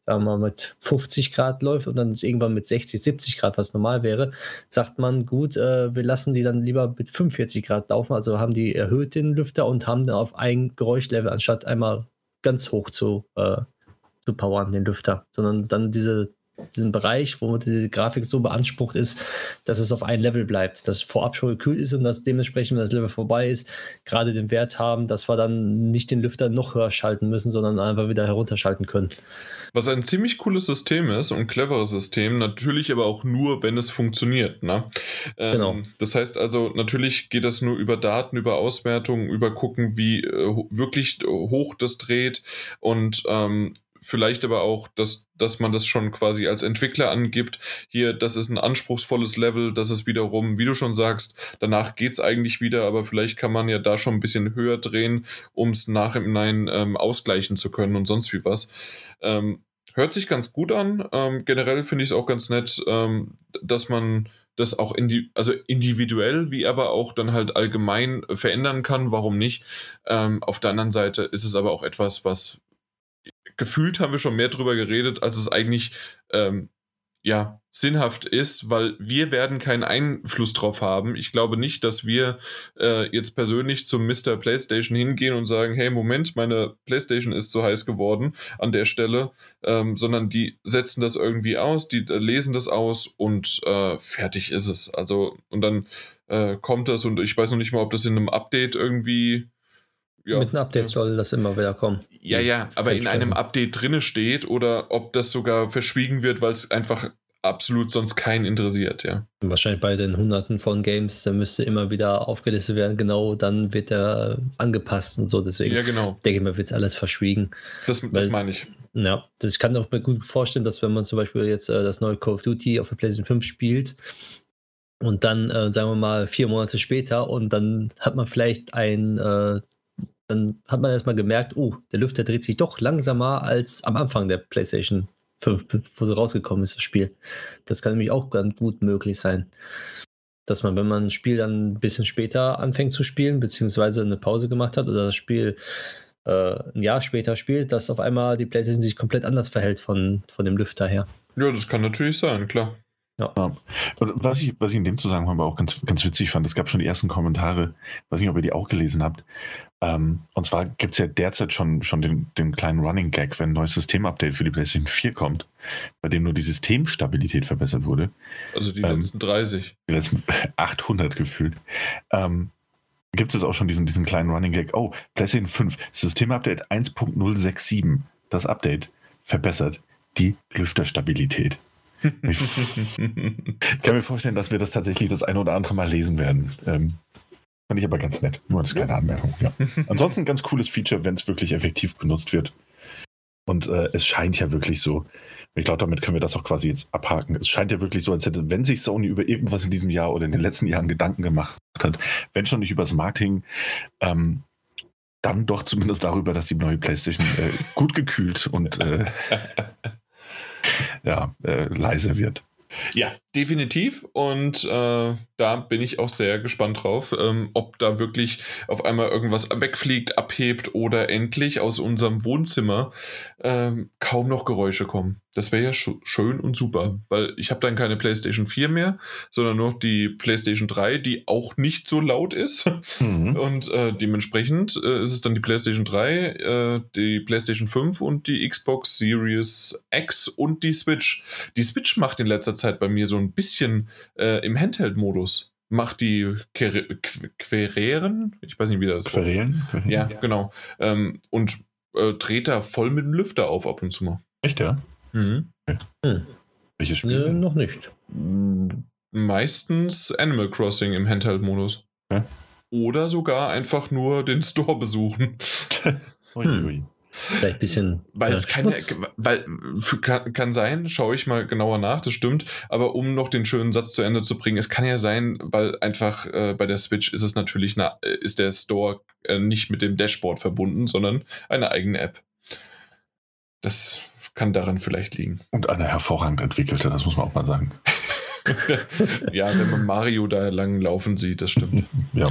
sagen wir mal, mit 50 Grad läuft und dann irgendwann mit 60, 70 Grad, was normal wäre, sagt man, gut, äh, wir lassen die dann lieber mit 45 Grad laufen, also haben die erhöht den Lüfter und haben dann auf ein Geräuschlevel, anstatt einmal ganz hoch zu, äh, zu powern, den Lüfter, sondern dann diese diesen Bereich, wo die Grafik so beansprucht ist, dass es auf ein Level bleibt, dass vorab schon gekühlt ist und dass dementsprechend, wenn das Level vorbei ist, gerade den Wert haben, dass wir dann nicht den Lüfter noch höher schalten müssen, sondern einfach wieder herunterschalten können. Was ein ziemlich cooles System ist und cleveres System, natürlich aber auch nur, wenn es funktioniert. Ne? Ähm, genau. Das heißt also, natürlich geht das nur über Daten, über Auswertungen, über gucken, wie äh, wirklich hoch das dreht und ähm, vielleicht aber auch, dass, dass man das schon quasi als Entwickler angibt. Hier, das ist ein anspruchsvolles Level, das ist wiederum, wie du schon sagst, danach geht es eigentlich wieder, aber vielleicht kann man ja da schon ein bisschen höher drehen, um es nachhinein ähm, ausgleichen zu können und sonst wie was. Ähm, hört sich ganz gut an. Ähm, generell finde ich es auch ganz nett, ähm, dass man das auch indi also individuell, wie aber auch dann halt allgemein verändern kann. Warum nicht? Ähm, auf der anderen Seite ist es aber auch etwas, was gefühlt haben wir schon mehr drüber geredet, als es eigentlich ähm, ja, sinnhaft ist, weil wir werden keinen Einfluss drauf haben. Ich glaube nicht, dass wir äh, jetzt persönlich zum Mr. PlayStation hingehen und sagen, hey, Moment, meine PlayStation ist zu heiß geworden an der Stelle, ähm, sondern die setzen das irgendwie aus, die äh, lesen das aus und äh, fertig ist es. Also, und dann äh, kommt das und ich weiß noch nicht mal, ob das in einem Update irgendwie ja, Mit einem Update soll das immer wieder kommen. Ja, ja, aber in einem Update drinne steht oder ob das sogar verschwiegen wird, weil es einfach absolut sonst keinen interessiert, ja. Wahrscheinlich bei den Hunderten von Games, da müsste immer wieder aufgelistet werden, genau, dann wird er angepasst und so, deswegen ja, genau. denke ich mal, wird es alles verschwiegen. Das, das meine ich. Ja, das, ich kann auch mir gut vorstellen, dass wenn man zum Beispiel jetzt äh, das neue Call of Duty auf der PlayStation 5 spielt, und dann, äh, sagen wir mal, vier Monate später und dann hat man vielleicht ein äh, dann hat man erstmal gemerkt, oh, der Lüfter dreht sich doch langsamer als am Anfang der PlayStation 5, wo so rausgekommen ist, das Spiel. Das kann nämlich auch ganz gut möglich sein. Dass man, wenn man ein Spiel dann ein bisschen später anfängt zu spielen, beziehungsweise eine Pause gemacht hat oder das Spiel äh, ein Jahr später spielt, dass auf einmal die PlayStation sich komplett anders verhält von, von dem Lüfter her. Ja, das kann natürlich sein, klar. Ja. Was, ich, was ich in dem Zusammenhang aber auch ganz, ganz witzig fand, es gab schon die ersten Kommentare, weiß nicht, ob ihr die auch gelesen habt. Ähm, und zwar gibt es ja derzeit schon, schon den, den kleinen Running Gag, wenn ein neues Systemupdate für die PlayStation 4 kommt, bei dem nur die Systemstabilität verbessert wurde. Also die ähm, letzten 30. Die letzten *laughs* 800 gefühlt. Ähm, gibt es auch schon diesen, diesen kleinen Running Gag. Oh, PlayStation 5, Systemupdate 1.067. Das Update verbessert die Lüfterstabilität. *laughs* Ich kann mir vorstellen, dass wir das tatsächlich das eine oder andere Mal lesen werden. Ähm, fand ich aber ganz nett. Nur als kleine Anmerkung. Ja. *laughs* Ansonsten ein ganz cooles Feature, wenn es wirklich effektiv genutzt wird. Und äh, es scheint ja wirklich so, ich glaube, damit können wir das auch quasi jetzt abhaken. Es scheint ja wirklich so, als hätte, wenn sich Sony über irgendwas in diesem Jahr oder in den letzten Jahren Gedanken gemacht hat, wenn schon nicht über das Marketing, ähm, dann doch zumindest darüber, dass die neue PlayStation äh, *laughs* gut gekühlt und äh, *laughs* ja, äh, leise wird. Ja, Definitiv und äh, da bin ich auch sehr gespannt drauf, ähm, ob da wirklich auf einmal irgendwas wegfliegt, abhebt oder endlich aus unserem Wohnzimmer ähm, kaum noch Geräusche kommen. Das wäre ja sch schön und super, weil ich habe dann keine PlayStation 4 mehr, sondern nur die PlayStation 3, die auch nicht so laut ist. Mhm. Und äh, dementsprechend äh, ist es dann die PlayStation 3, äh, die PlayStation 5 und die Xbox Series X und die Switch. Die Switch macht in letzter Zeit bei mir so ein bisschen äh, im Handheld-Modus macht die Quereren, ich weiß nicht, wie das ist. Querelen? Ja, ja, genau. Ähm, und äh, dreht da voll mit dem Lüfter auf ab und zu mal. Echt, ja? Mhm. Okay. Hm. Welches Spiel? Nee, noch nicht. Meistens Animal Crossing im Handheld-Modus. Okay. Oder sogar einfach nur den Store besuchen. *laughs* ui, ui. Vielleicht ein bisschen. Weil es kann, weil, kann, kann sein, schaue ich mal genauer nach, das stimmt. Aber um noch den schönen Satz zu Ende zu bringen, es kann ja sein, weil einfach äh, bei der Switch ist es natürlich, eine, ist der Store äh, nicht mit dem Dashboard verbunden, sondern eine eigene App. Das kann daran vielleicht liegen. Und eine hervorragend entwickelte, das muss man auch mal sagen. *laughs* ja, wenn man Mario da lang laufen sieht, das stimmt. ja.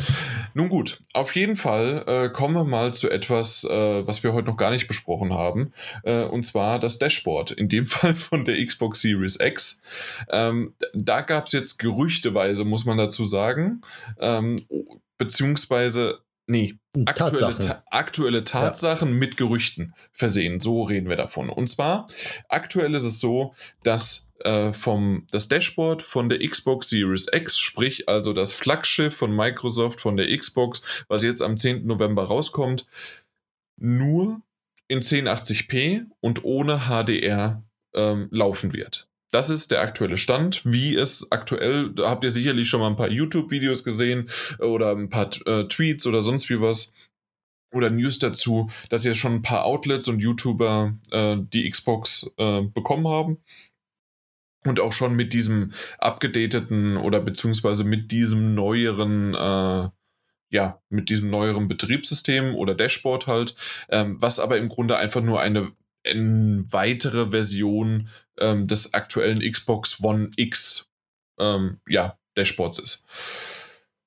Nun gut, auf jeden Fall äh, kommen wir mal zu etwas, äh, was wir heute noch gar nicht besprochen haben, äh, und zwar das Dashboard, in dem *laughs* Fall von der Xbox Series X. Ähm, da gab es jetzt gerüchteweise, muss man dazu sagen, ähm, beziehungsweise Nee, aktuelle, Tatsache. ta aktuelle Tatsachen ja. mit Gerüchten versehen. So reden wir davon. Und zwar, aktuell ist es so, dass äh, vom, das Dashboard von der Xbox Series X, sprich also das Flaggschiff von Microsoft von der Xbox, was jetzt am 10. November rauskommt, nur in 1080p und ohne HDR ähm, laufen wird. Das ist der aktuelle Stand. Wie es aktuell, da habt ihr sicherlich schon mal ein paar YouTube-Videos gesehen oder ein paar äh, Tweets oder sonst wie was oder News dazu, dass jetzt schon ein paar Outlets und YouTuber äh, die Xbox äh, bekommen haben. Und auch schon mit diesem abgedateten oder beziehungsweise mit diesem neueren, äh, ja, mit diesem neueren Betriebssystem oder Dashboard halt, ähm, was aber im Grunde einfach nur eine, eine weitere Version ähm, des aktuellen Xbox One X ähm, ja, Dashboards ist.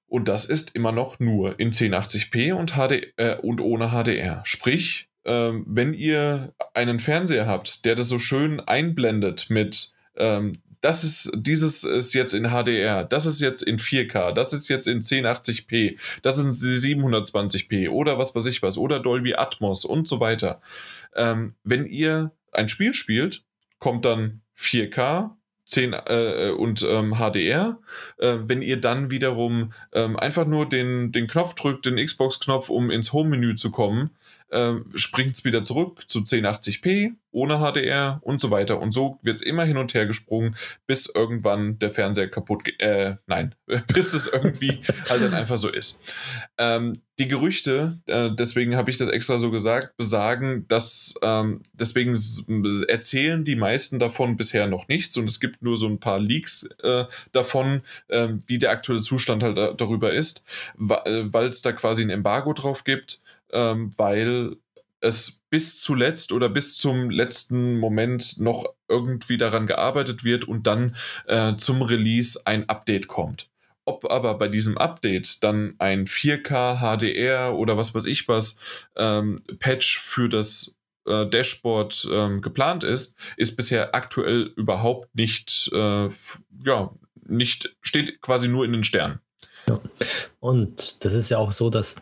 Und das ist immer noch nur in 1080p und, HD, äh, und ohne HDR. Sprich, ähm, wenn ihr einen Fernseher habt, der das so schön einblendet mit ähm, das ist, dieses ist jetzt in HDR, das ist jetzt in 4K, das ist jetzt in 1080p, das sind 720p oder was weiß ich was, oder Dolby Atmos und so weiter. Ähm, wenn ihr ein Spiel spielt, kommt dann 4K, 10 äh, und ähm, HDR. Äh, wenn ihr dann wiederum ähm, einfach nur den, den Knopf drückt, den Xbox-Knopf, um ins Home-Menü zu kommen, äh, springt es wieder zurück zu 1080p ohne HDR und so weiter. Und so wird es immer hin und her gesprungen, bis irgendwann der Fernseher kaputt geht. Äh, nein, *laughs* bis es irgendwie halt dann einfach so ist. Ähm, die Gerüchte, äh, deswegen habe ich das extra so gesagt, besagen, dass ähm, deswegen erzählen die meisten davon bisher noch nichts und es gibt nur so ein paar Leaks äh, davon, äh, wie der aktuelle Zustand halt darüber ist, äh, weil es da quasi ein Embargo drauf gibt ähm, weil es bis zuletzt oder bis zum letzten Moment noch irgendwie daran gearbeitet wird und dann äh, zum Release ein Update kommt. Ob aber bei diesem Update dann ein 4K HDR oder was weiß ich was ähm, Patch für das äh, Dashboard ähm, geplant ist, ist bisher aktuell überhaupt nicht, äh, ja, nicht, steht quasi nur in den Sternen. Ja. Und das ist ja auch so, dass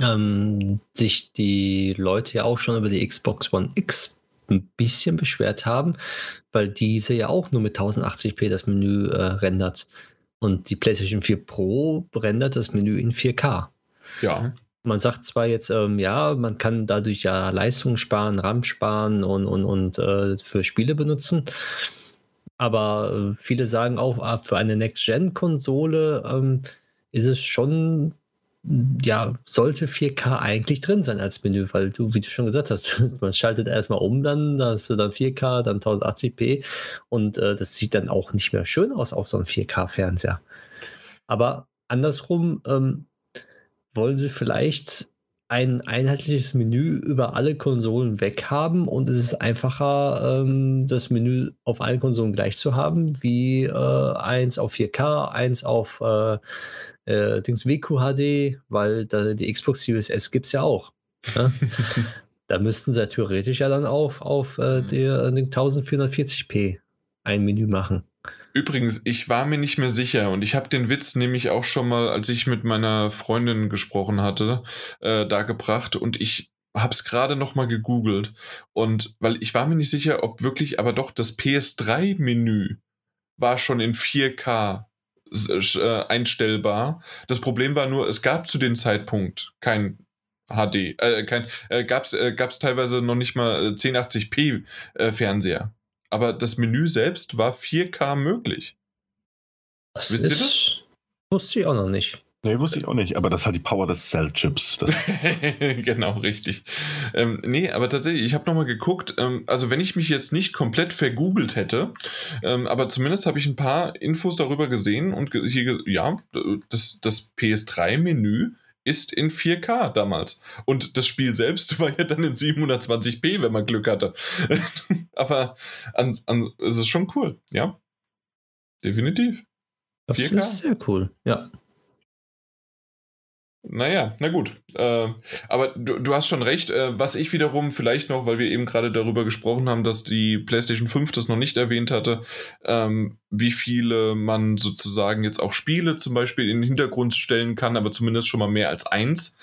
ähm, sich die Leute ja auch schon über die Xbox One X ein bisschen beschwert haben, weil diese ja auch nur mit 1080p das Menü äh, rendert. Und die PlayStation 4 Pro rendert das Menü in 4K. Ja. Man sagt zwar jetzt, ähm, ja, man kann dadurch ja Leistung sparen, RAM sparen und, und, und äh, für Spiele benutzen. Aber äh, viele sagen auch, ah, für eine Next-Gen-Konsole ähm, ist es schon ja, sollte 4K eigentlich drin sein als Menü, weil du, wie du schon gesagt hast, *laughs* man schaltet erstmal um, dann hast du dann 4K, dann 1080p und äh, das sieht dann auch nicht mehr schön aus auf so einem 4K-Fernseher. Aber andersrum ähm, wollen sie vielleicht ein einheitliches Menü über alle Konsolen weghaben und es ist einfacher, ähm, das Menü auf allen Konsolen gleich zu haben, wie äh, eins auf 4K, eins auf äh, äh, Dings WQHD, weil da, die Xbox Series S gibt es ja auch. Ne? *laughs* da müssten sie theoretisch ja dann auch auf äh, mhm. der, den 1440p ein Menü machen. Übrigens, ich war mir nicht mehr sicher und ich habe den Witz nämlich auch schon mal, als ich mit meiner Freundin gesprochen hatte, äh, da gebracht und ich habe es gerade noch mal gegoogelt und weil ich war mir nicht sicher, ob wirklich, aber doch das PS3-Menü war schon in 4K äh, einstellbar. Das Problem war nur, es gab zu dem Zeitpunkt kein HD, äh, kein, äh, gab es äh, gab's teilweise noch nicht mal 1080p äh, äh, Fernseher aber das Menü selbst war 4K möglich. Das Wisst ist, ihr das? Wusste ich auch noch nicht. Nee, wusste ich auch nicht, aber das hat die Power des Cell-Chips. *laughs* genau, richtig. Ähm, nee, aber tatsächlich, ich habe nochmal geguckt, ähm, also wenn ich mich jetzt nicht komplett vergoogelt hätte, ähm, aber zumindest habe ich ein paar Infos darüber gesehen und hier, ja, das, das PS3-Menü ist in 4K damals. Und das Spiel selbst *laughs* war ja dann in 720p, wenn man Glück hatte. *laughs* Aber an, an, es ist schon cool, ja. Definitiv. Das 4K. ist sehr cool, ja. Naja, na gut. Äh, aber du, du, hast schon recht. Äh, was ich wiederum vielleicht noch, weil wir eben gerade darüber gesprochen haben, dass die PlayStation 5 das noch nicht erwähnt hatte, ähm, wie viele man sozusagen jetzt auch Spiele zum Beispiel in den Hintergrund stellen kann, aber zumindest schon mal mehr als eins,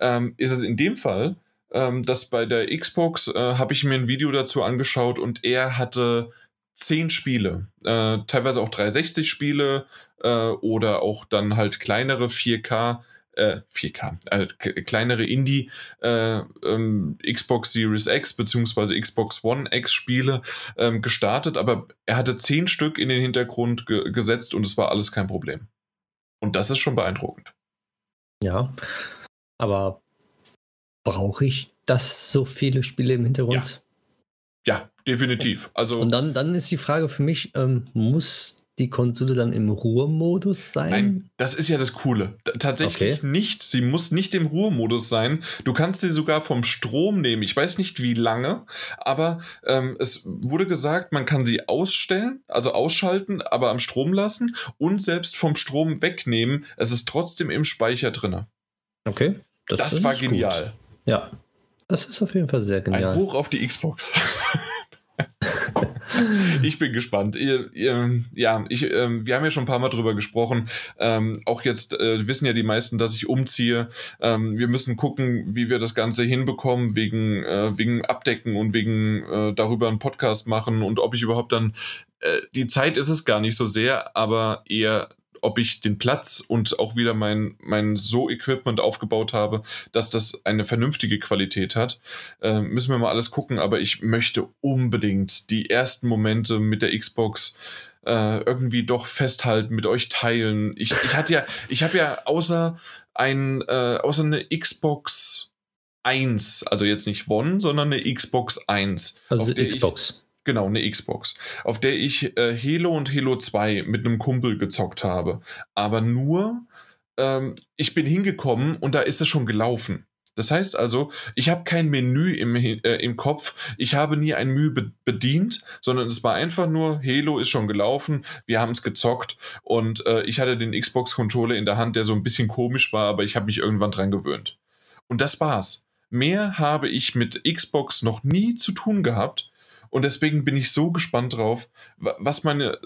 ähm, ist es in dem Fall, ähm, dass bei der Xbox äh, habe ich mir ein Video dazu angeschaut und er hatte zehn Spiele, äh, teilweise auch 360 Spiele äh, oder auch dann halt kleinere 4K äh, 4K, äh, kleinere Indie äh, ähm, Xbox Series X bzw. Xbox One X Spiele ähm, gestartet, aber er hatte zehn Stück in den Hintergrund ge gesetzt und es war alles kein Problem. Und das ist schon beeindruckend. Ja, aber brauche ich das so viele Spiele im Hintergrund? Ja, ja definitiv. Also und dann, dann ist die Frage für mich, ähm, muss die Konsole dann im Ruhemodus sein? Nein, das ist ja das Coole. Tatsächlich okay. nicht. Sie muss nicht im Ruhemodus sein. Du kannst sie sogar vom Strom nehmen. Ich weiß nicht wie lange, aber ähm, es wurde gesagt, man kann sie ausstellen, also ausschalten, aber am Strom lassen und selbst vom Strom wegnehmen. Es ist trotzdem im Speicher drin. Okay. Das, das war genial. Gut. Ja. Das ist auf jeden Fall sehr genial. Ein Hoch auf die Xbox. *laughs* *laughs* ich bin gespannt. Ihr, ihr, ja, ich, äh, wir haben ja schon ein paar Mal drüber gesprochen. Ähm, auch jetzt äh, wissen ja die meisten, dass ich umziehe. Ähm, wir müssen gucken, wie wir das Ganze hinbekommen, wegen, äh, wegen Abdecken und wegen äh, darüber einen Podcast machen und ob ich überhaupt dann. Äh, die Zeit ist es gar nicht so sehr, aber eher ob ich den Platz und auch wieder mein, mein So-Equipment aufgebaut habe, dass das eine vernünftige Qualität hat. Äh, müssen wir mal alles gucken, aber ich möchte unbedingt die ersten Momente mit der Xbox äh, irgendwie doch festhalten, mit euch teilen. Ich, ich hatte ja, *laughs* ich habe ja außer ein, äh, außer eine Xbox 1, also jetzt nicht One, sondern eine Xbox 1. Also Xbox. Genau, eine Xbox, auf der ich äh, Halo und Halo 2 mit einem Kumpel gezockt habe. Aber nur, ähm, ich bin hingekommen und da ist es schon gelaufen. Das heißt also, ich habe kein Menü im, äh, im Kopf, ich habe nie ein Menü be bedient, sondern es war einfach nur, Halo ist schon gelaufen, wir haben es gezockt und äh, ich hatte den Xbox-Controller in der Hand, der so ein bisschen komisch war, aber ich habe mich irgendwann dran gewöhnt. Und das war's. Mehr habe ich mit Xbox noch nie zu tun gehabt und deswegen bin ich so gespannt drauf, was meine,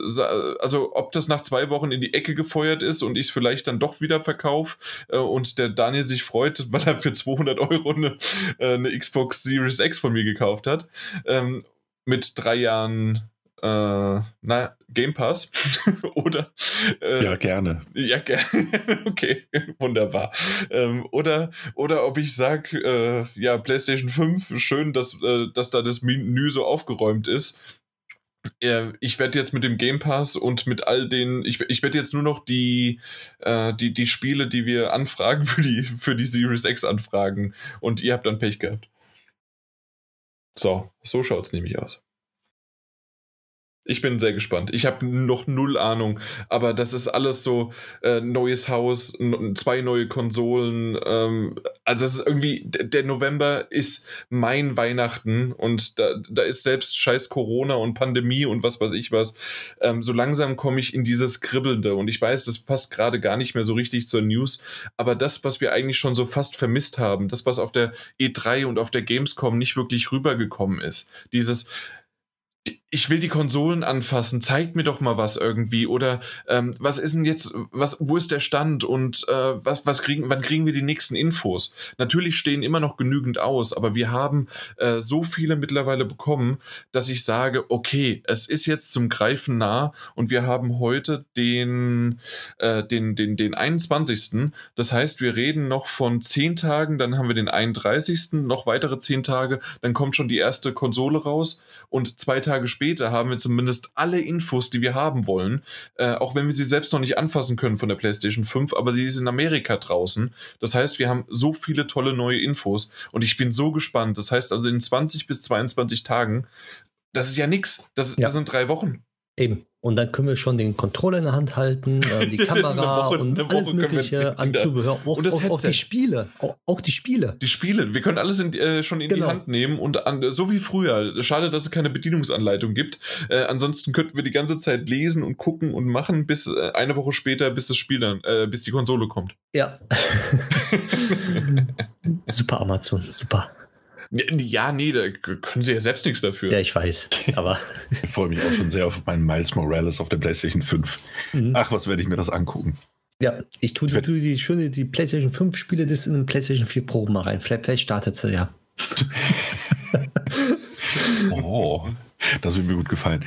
also ob das nach zwei Wochen in die Ecke gefeuert ist und ich es vielleicht dann doch wieder verkaufe äh, und der Daniel sich freut, *laughs* weil er für 200 Euro eine, äh, eine Xbox Series X von mir gekauft hat. Ähm, mit drei Jahren äh, na, Game Pass *laughs* oder äh, ja gerne ja gerne *laughs* okay wunderbar ähm, oder oder ob ich sag äh, ja PlayStation 5 schön dass äh, dass da das Menü so aufgeräumt ist ich werde jetzt mit dem Game Pass und mit all den, ich, ich werde jetzt nur noch die, äh, die, die Spiele, die wir anfragen, *laughs* für die, für die Series X anfragen. Und ihr habt dann Pech gehabt. So, so schaut es nämlich aus. Ich bin sehr gespannt. Ich habe noch null Ahnung, aber das ist alles so äh, neues Haus, zwei neue Konsolen. Ähm, also es ist irgendwie, der November ist mein Weihnachten und da, da ist selbst scheiß Corona und Pandemie und was weiß ich was. Ähm, so langsam komme ich in dieses Kribbelnde und ich weiß, das passt gerade gar nicht mehr so richtig zur News, aber das, was wir eigentlich schon so fast vermisst haben, das, was auf der E3 und auf der Gamescom nicht wirklich rübergekommen ist, dieses ich will die Konsolen anfassen, zeigt mir doch mal was irgendwie. Oder ähm, was ist denn jetzt, was, wo ist der Stand und äh, was, was kriegen, wann kriegen wir die nächsten Infos? Natürlich stehen immer noch genügend aus, aber wir haben äh, so viele mittlerweile bekommen, dass ich sage, okay, es ist jetzt zum Greifen nah und wir haben heute den, äh, den, den, den 21. Das heißt, wir reden noch von zehn Tagen, dann haben wir den 31. noch weitere zehn Tage, dann kommt schon die erste Konsole raus und zwei Tage später später haben wir zumindest alle Infos, die wir haben wollen, äh, auch wenn wir sie selbst noch nicht anfassen können von der PlayStation 5, aber sie ist in Amerika draußen. Das heißt, wir haben so viele tolle neue Infos und ich bin so gespannt. Das heißt also in 20 bis 22 Tagen, das ist ja nichts. Das, ja. das sind drei Wochen. Eben. Und dann können wir schon den Controller in der Hand halten, äh, die *laughs* Kamera Woche, und alles Mögliche an Zubehör. Auch, und das auch, auch die Spiele. Auch, auch, die Spiele. Die Spiele. Wir können alles in, äh, schon in genau. die Hand nehmen und an, so wie früher. Schade, dass es keine Bedienungsanleitung gibt. Äh, ansonsten könnten wir die ganze Zeit lesen und gucken und machen, bis äh, eine Woche später, bis das Spiel dann, äh, bis die Konsole kommt. Ja. *laughs* super Amazon, super. Ja, nee, da können sie ja selbst nichts dafür. Ja, ich weiß, aber. *laughs* ich freue mich auch schon sehr auf meinen Miles Morales auf der PlayStation 5. Mhm. Ach, was werde ich mir das angucken? Ja, ich tue, tu die schöne, die PlayStation 5 Spiele das in den PlayStation 4 Pro mal rein. Vielleicht, vielleicht startet sie ja. *laughs* oh, das würde mir gut gefallen.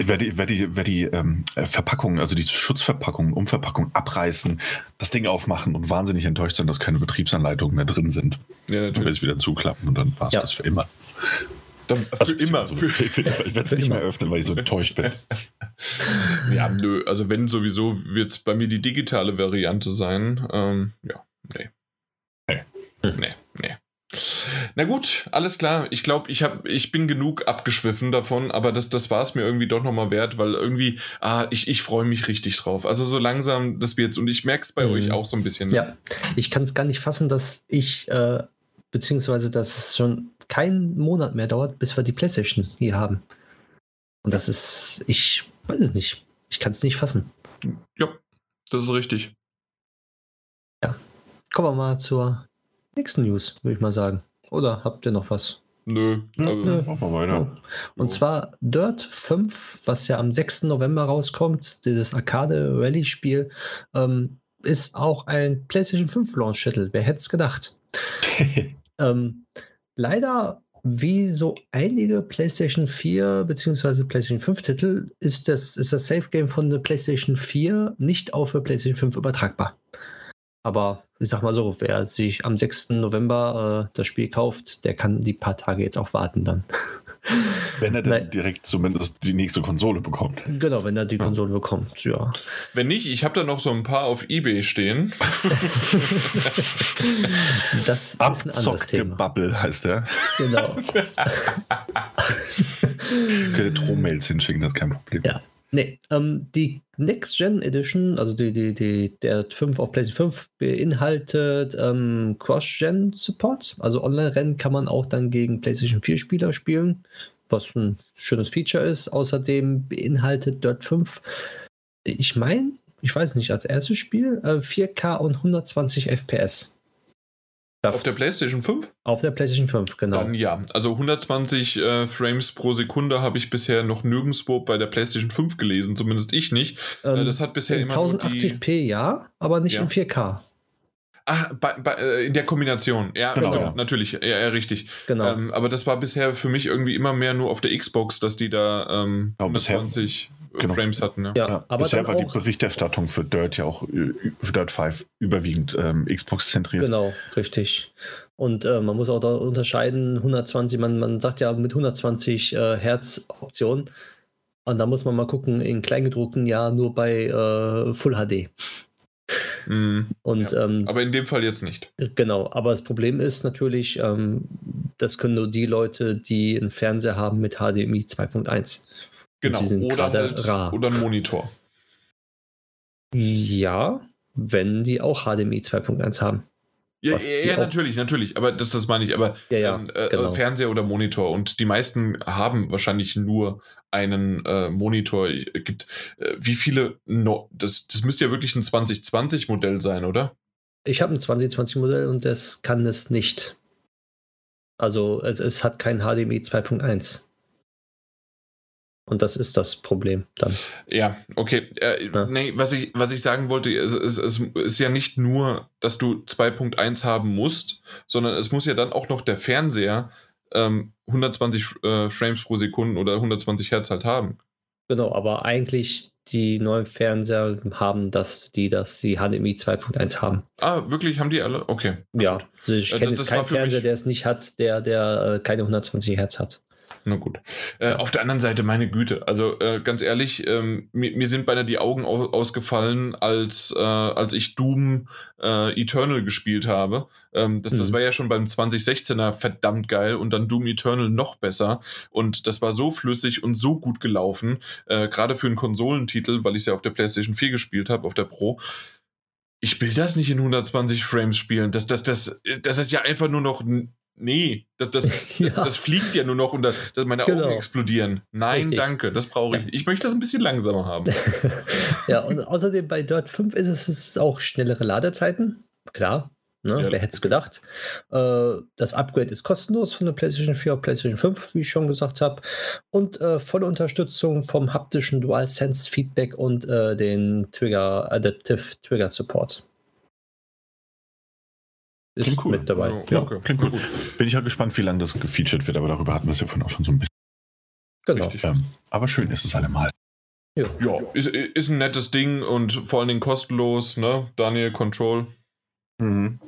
Wer die, wer die, wer die ähm, Verpackung, also die Schutzverpackung, Umverpackung abreißen, das Ding aufmachen und wahnsinnig enttäuscht sein, dass keine Betriebsanleitungen mehr drin sind. Ja, natürlich. Dann es wieder zuklappen und dann war es ja. das für immer. Dann für also immer. So, für, für, immer. Ich werde es nicht mehr öffnen, weil ich so enttäuscht bin. *laughs* ja, nö. Also wenn sowieso wird es bei mir die digitale Variante sein. Ähm, ja, nee. Nee. Nee, nee. Na gut, alles klar. Ich glaube, ich, ich bin genug abgeschwiffen davon, aber das, das war es mir irgendwie doch nochmal wert, weil irgendwie, ah, ich, ich freue mich richtig drauf. Also so langsam, das wird's. Und ich merke es bei mhm. euch auch so ein bisschen. Ja, ich kann es gar nicht fassen, dass ich, äh, beziehungsweise dass es schon keinen Monat mehr dauert, bis wir die Playstation hier haben. Und das ist, ich weiß es nicht. Ich kann es nicht fassen. Ja, das ist richtig. Ja. Kommen wir mal zur nächsten News, würde ich mal sagen. Oder habt ihr noch was? Nö, also Nö. machen wir weiter. Und zwar Dirt 5, was ja am 6. November rauskommt, dieses Arcade-Rally-Spiel, ähm, ist auch ein PlayStation 5 Launch-Titel. Wer hätte es gedacht? *laughs* ähm, leider, wie so einige PlayStation 4 bzw. PlayStation 5 Titel, ist das, ist das Safe Game von der PlayStation 4 nicht auch für PlayStation 5 übertragbar. Aber ich sag mal so, wer sich am 6. November äh, das Spiel kauft, der kann die paar Tage jetzt auch warten dann. *laughs* Wenn er dann Nein. direkt zumindest die nächste Konsole bekommt. Genau, wenn er die Konsole bekommt, ja. Wenn nicht, ich habe da noch so ein paar auf Ebay stehen. *laughs* das ist ein anderes Thema. Bubble heißt der. Genau. *laughs* Könnt Drohmails hinschicken, das ist kein Problem. Ja. Nee, ähm, die Next Gen Edition, also die, die, die, der 5 auf PlayStation 5, beinhaltet ähm, Cross-Gen Support. Also Online-Rennen kann man auch dann gegen PlayStation 4 Spieler spielen, was ein schönes Feature ist. Außerdem beinhaltet Dirt 5, ich meine, ich weiß nicht, als erstes Spiel äh, 4K und 120 FPS. Auf der PlayStation 5? Auf der PlayStation 5, genau. Dann ja. Also 120 äh, Frames pro Sekunde habe ich bisher noch nirgendwo bei der PlayStation 5 gelesen, zumindest ich nicht. Äh, ähm, das hat bisher immer 1080p die... ja, aber nicht ja. in 4K. Ach, bei, bei, äh, in der Kombination. Ja, genau, stimmt, natürlich. Ja, ja, richtig. Genau. Ähm, aber das war bisher für mich irgendwie immer mehr nur auf der Xbox, dass die da ähm, ja, 120 genau. Frames hatten. Ja, ja aber bisher war die Berichterstattung für Dirt ja auch äh, für Dirt 5 überwiegend ähm, Xbox zentriert. Genau, richtig. Und äh, man muss auch da unterscheiden, 120, man, man sagt ja mit 120 äh, Hertz Option. Und da muss man mal gucken, in Kleingedruckten ja nur bei äh, Full HD. Mm, und, ja. ähm, aber in dem Fall jetzt nicht. Genau, aber das Problem ist natürlich, ähm, das können nur die Leute, die einen Fernseher haben mit HDMI 2.1. Genau, oder, halt, rar. oder ein Monitor. Ja, wenn die auch HDMI 2.1 haben. Ja, ja, natürlich, natürlich, aber das, das meine ich, aber ja, ja, ähm, äh, genau. Fernseher oder Monitor und die meisten haben wahrscheinlich nur einen äh, Monitor. Gibt äh, wie viele? No, das, das müsste ja wirklich ein 2020 Modell sein, oder? Ich habe ein 2020 Modell und das kann es nicht. Also es, es hat kein HDMI 2.1. Und das ist das Problem dann. Ja, okay. Äh, ja. Nee, was ich, was ich sagen wollte, es, es, es ist ja nicht nur, dass du 2.1 haben musst, sondern es muss ja dann auch noch der Fernseher ähm, 120 äh, Frames pro Sekunde oder 120 Hertz halt haben. Genau, aber eigentlich die neuen Fernseher haben das, die das, die HDMI 2.1 haben. Ah, wirklich? Haben die alle? Okay. Ja, also ich äh, kenne jetzt keinen Fernseher, der es nicht hat, der, der äh, keine 120 Hertz hat. Na gut. Äh, auf der anderen Seite, meine Güte, also äh, ganz ehrlich, ähm, mir, mir, sind beinahe die Augen au ausgefallen, als, äh, als ich Doom äh, Eternal gespielt habe. Ähm, das, mhm. das war ja schon beim 2016er verdammt geil und dann Doom Eternal noch besser. Und das war so flüssig und so gut gelaufen, äh, gerade für einen Konsolentitel, weil ich es ja auf der PlayStation 4 gespielt habe, auf der Pro ich will das nicht in 120 Frames spielen. Das, das, das, das ist ja einfach nur noch Nee, das, das, *laughs* ja. das fliegt ja nur noch und das, meine genau. Augen explodieren. Nein, Richtig. danke, das brauche ich nicht. Ich möchte das ein bisschen langsamer haben. *laughs* ja, und außerdem bei Dirt 5 ist es, ist auch schnellere Ladezeiten. Klar, ne? ja, wer hätte es gedacht. Äh, das Upgrade ist kostenlos von der PlayStation 4 auf PlayStation 5, wie ich schon gesagt habe. Und äh, volle Unterstützung vom haptischen DualSense Feedback und äh, den Trigger Adaptive Trigger Support ist klingt cool. mit dabei. Ja, okay. klingt gut. Bin ich halt gespannt, wie lange das gefeatured wird, aber darüber hatten wir es ja vorhin auch schon so ein bisschen. Genau. Ähm, aber schön ist es allemal. Ja, ja ist, ist ein nettes Ding und vor allen Dingen kostenlos, ne? Daniel Control. Mhm.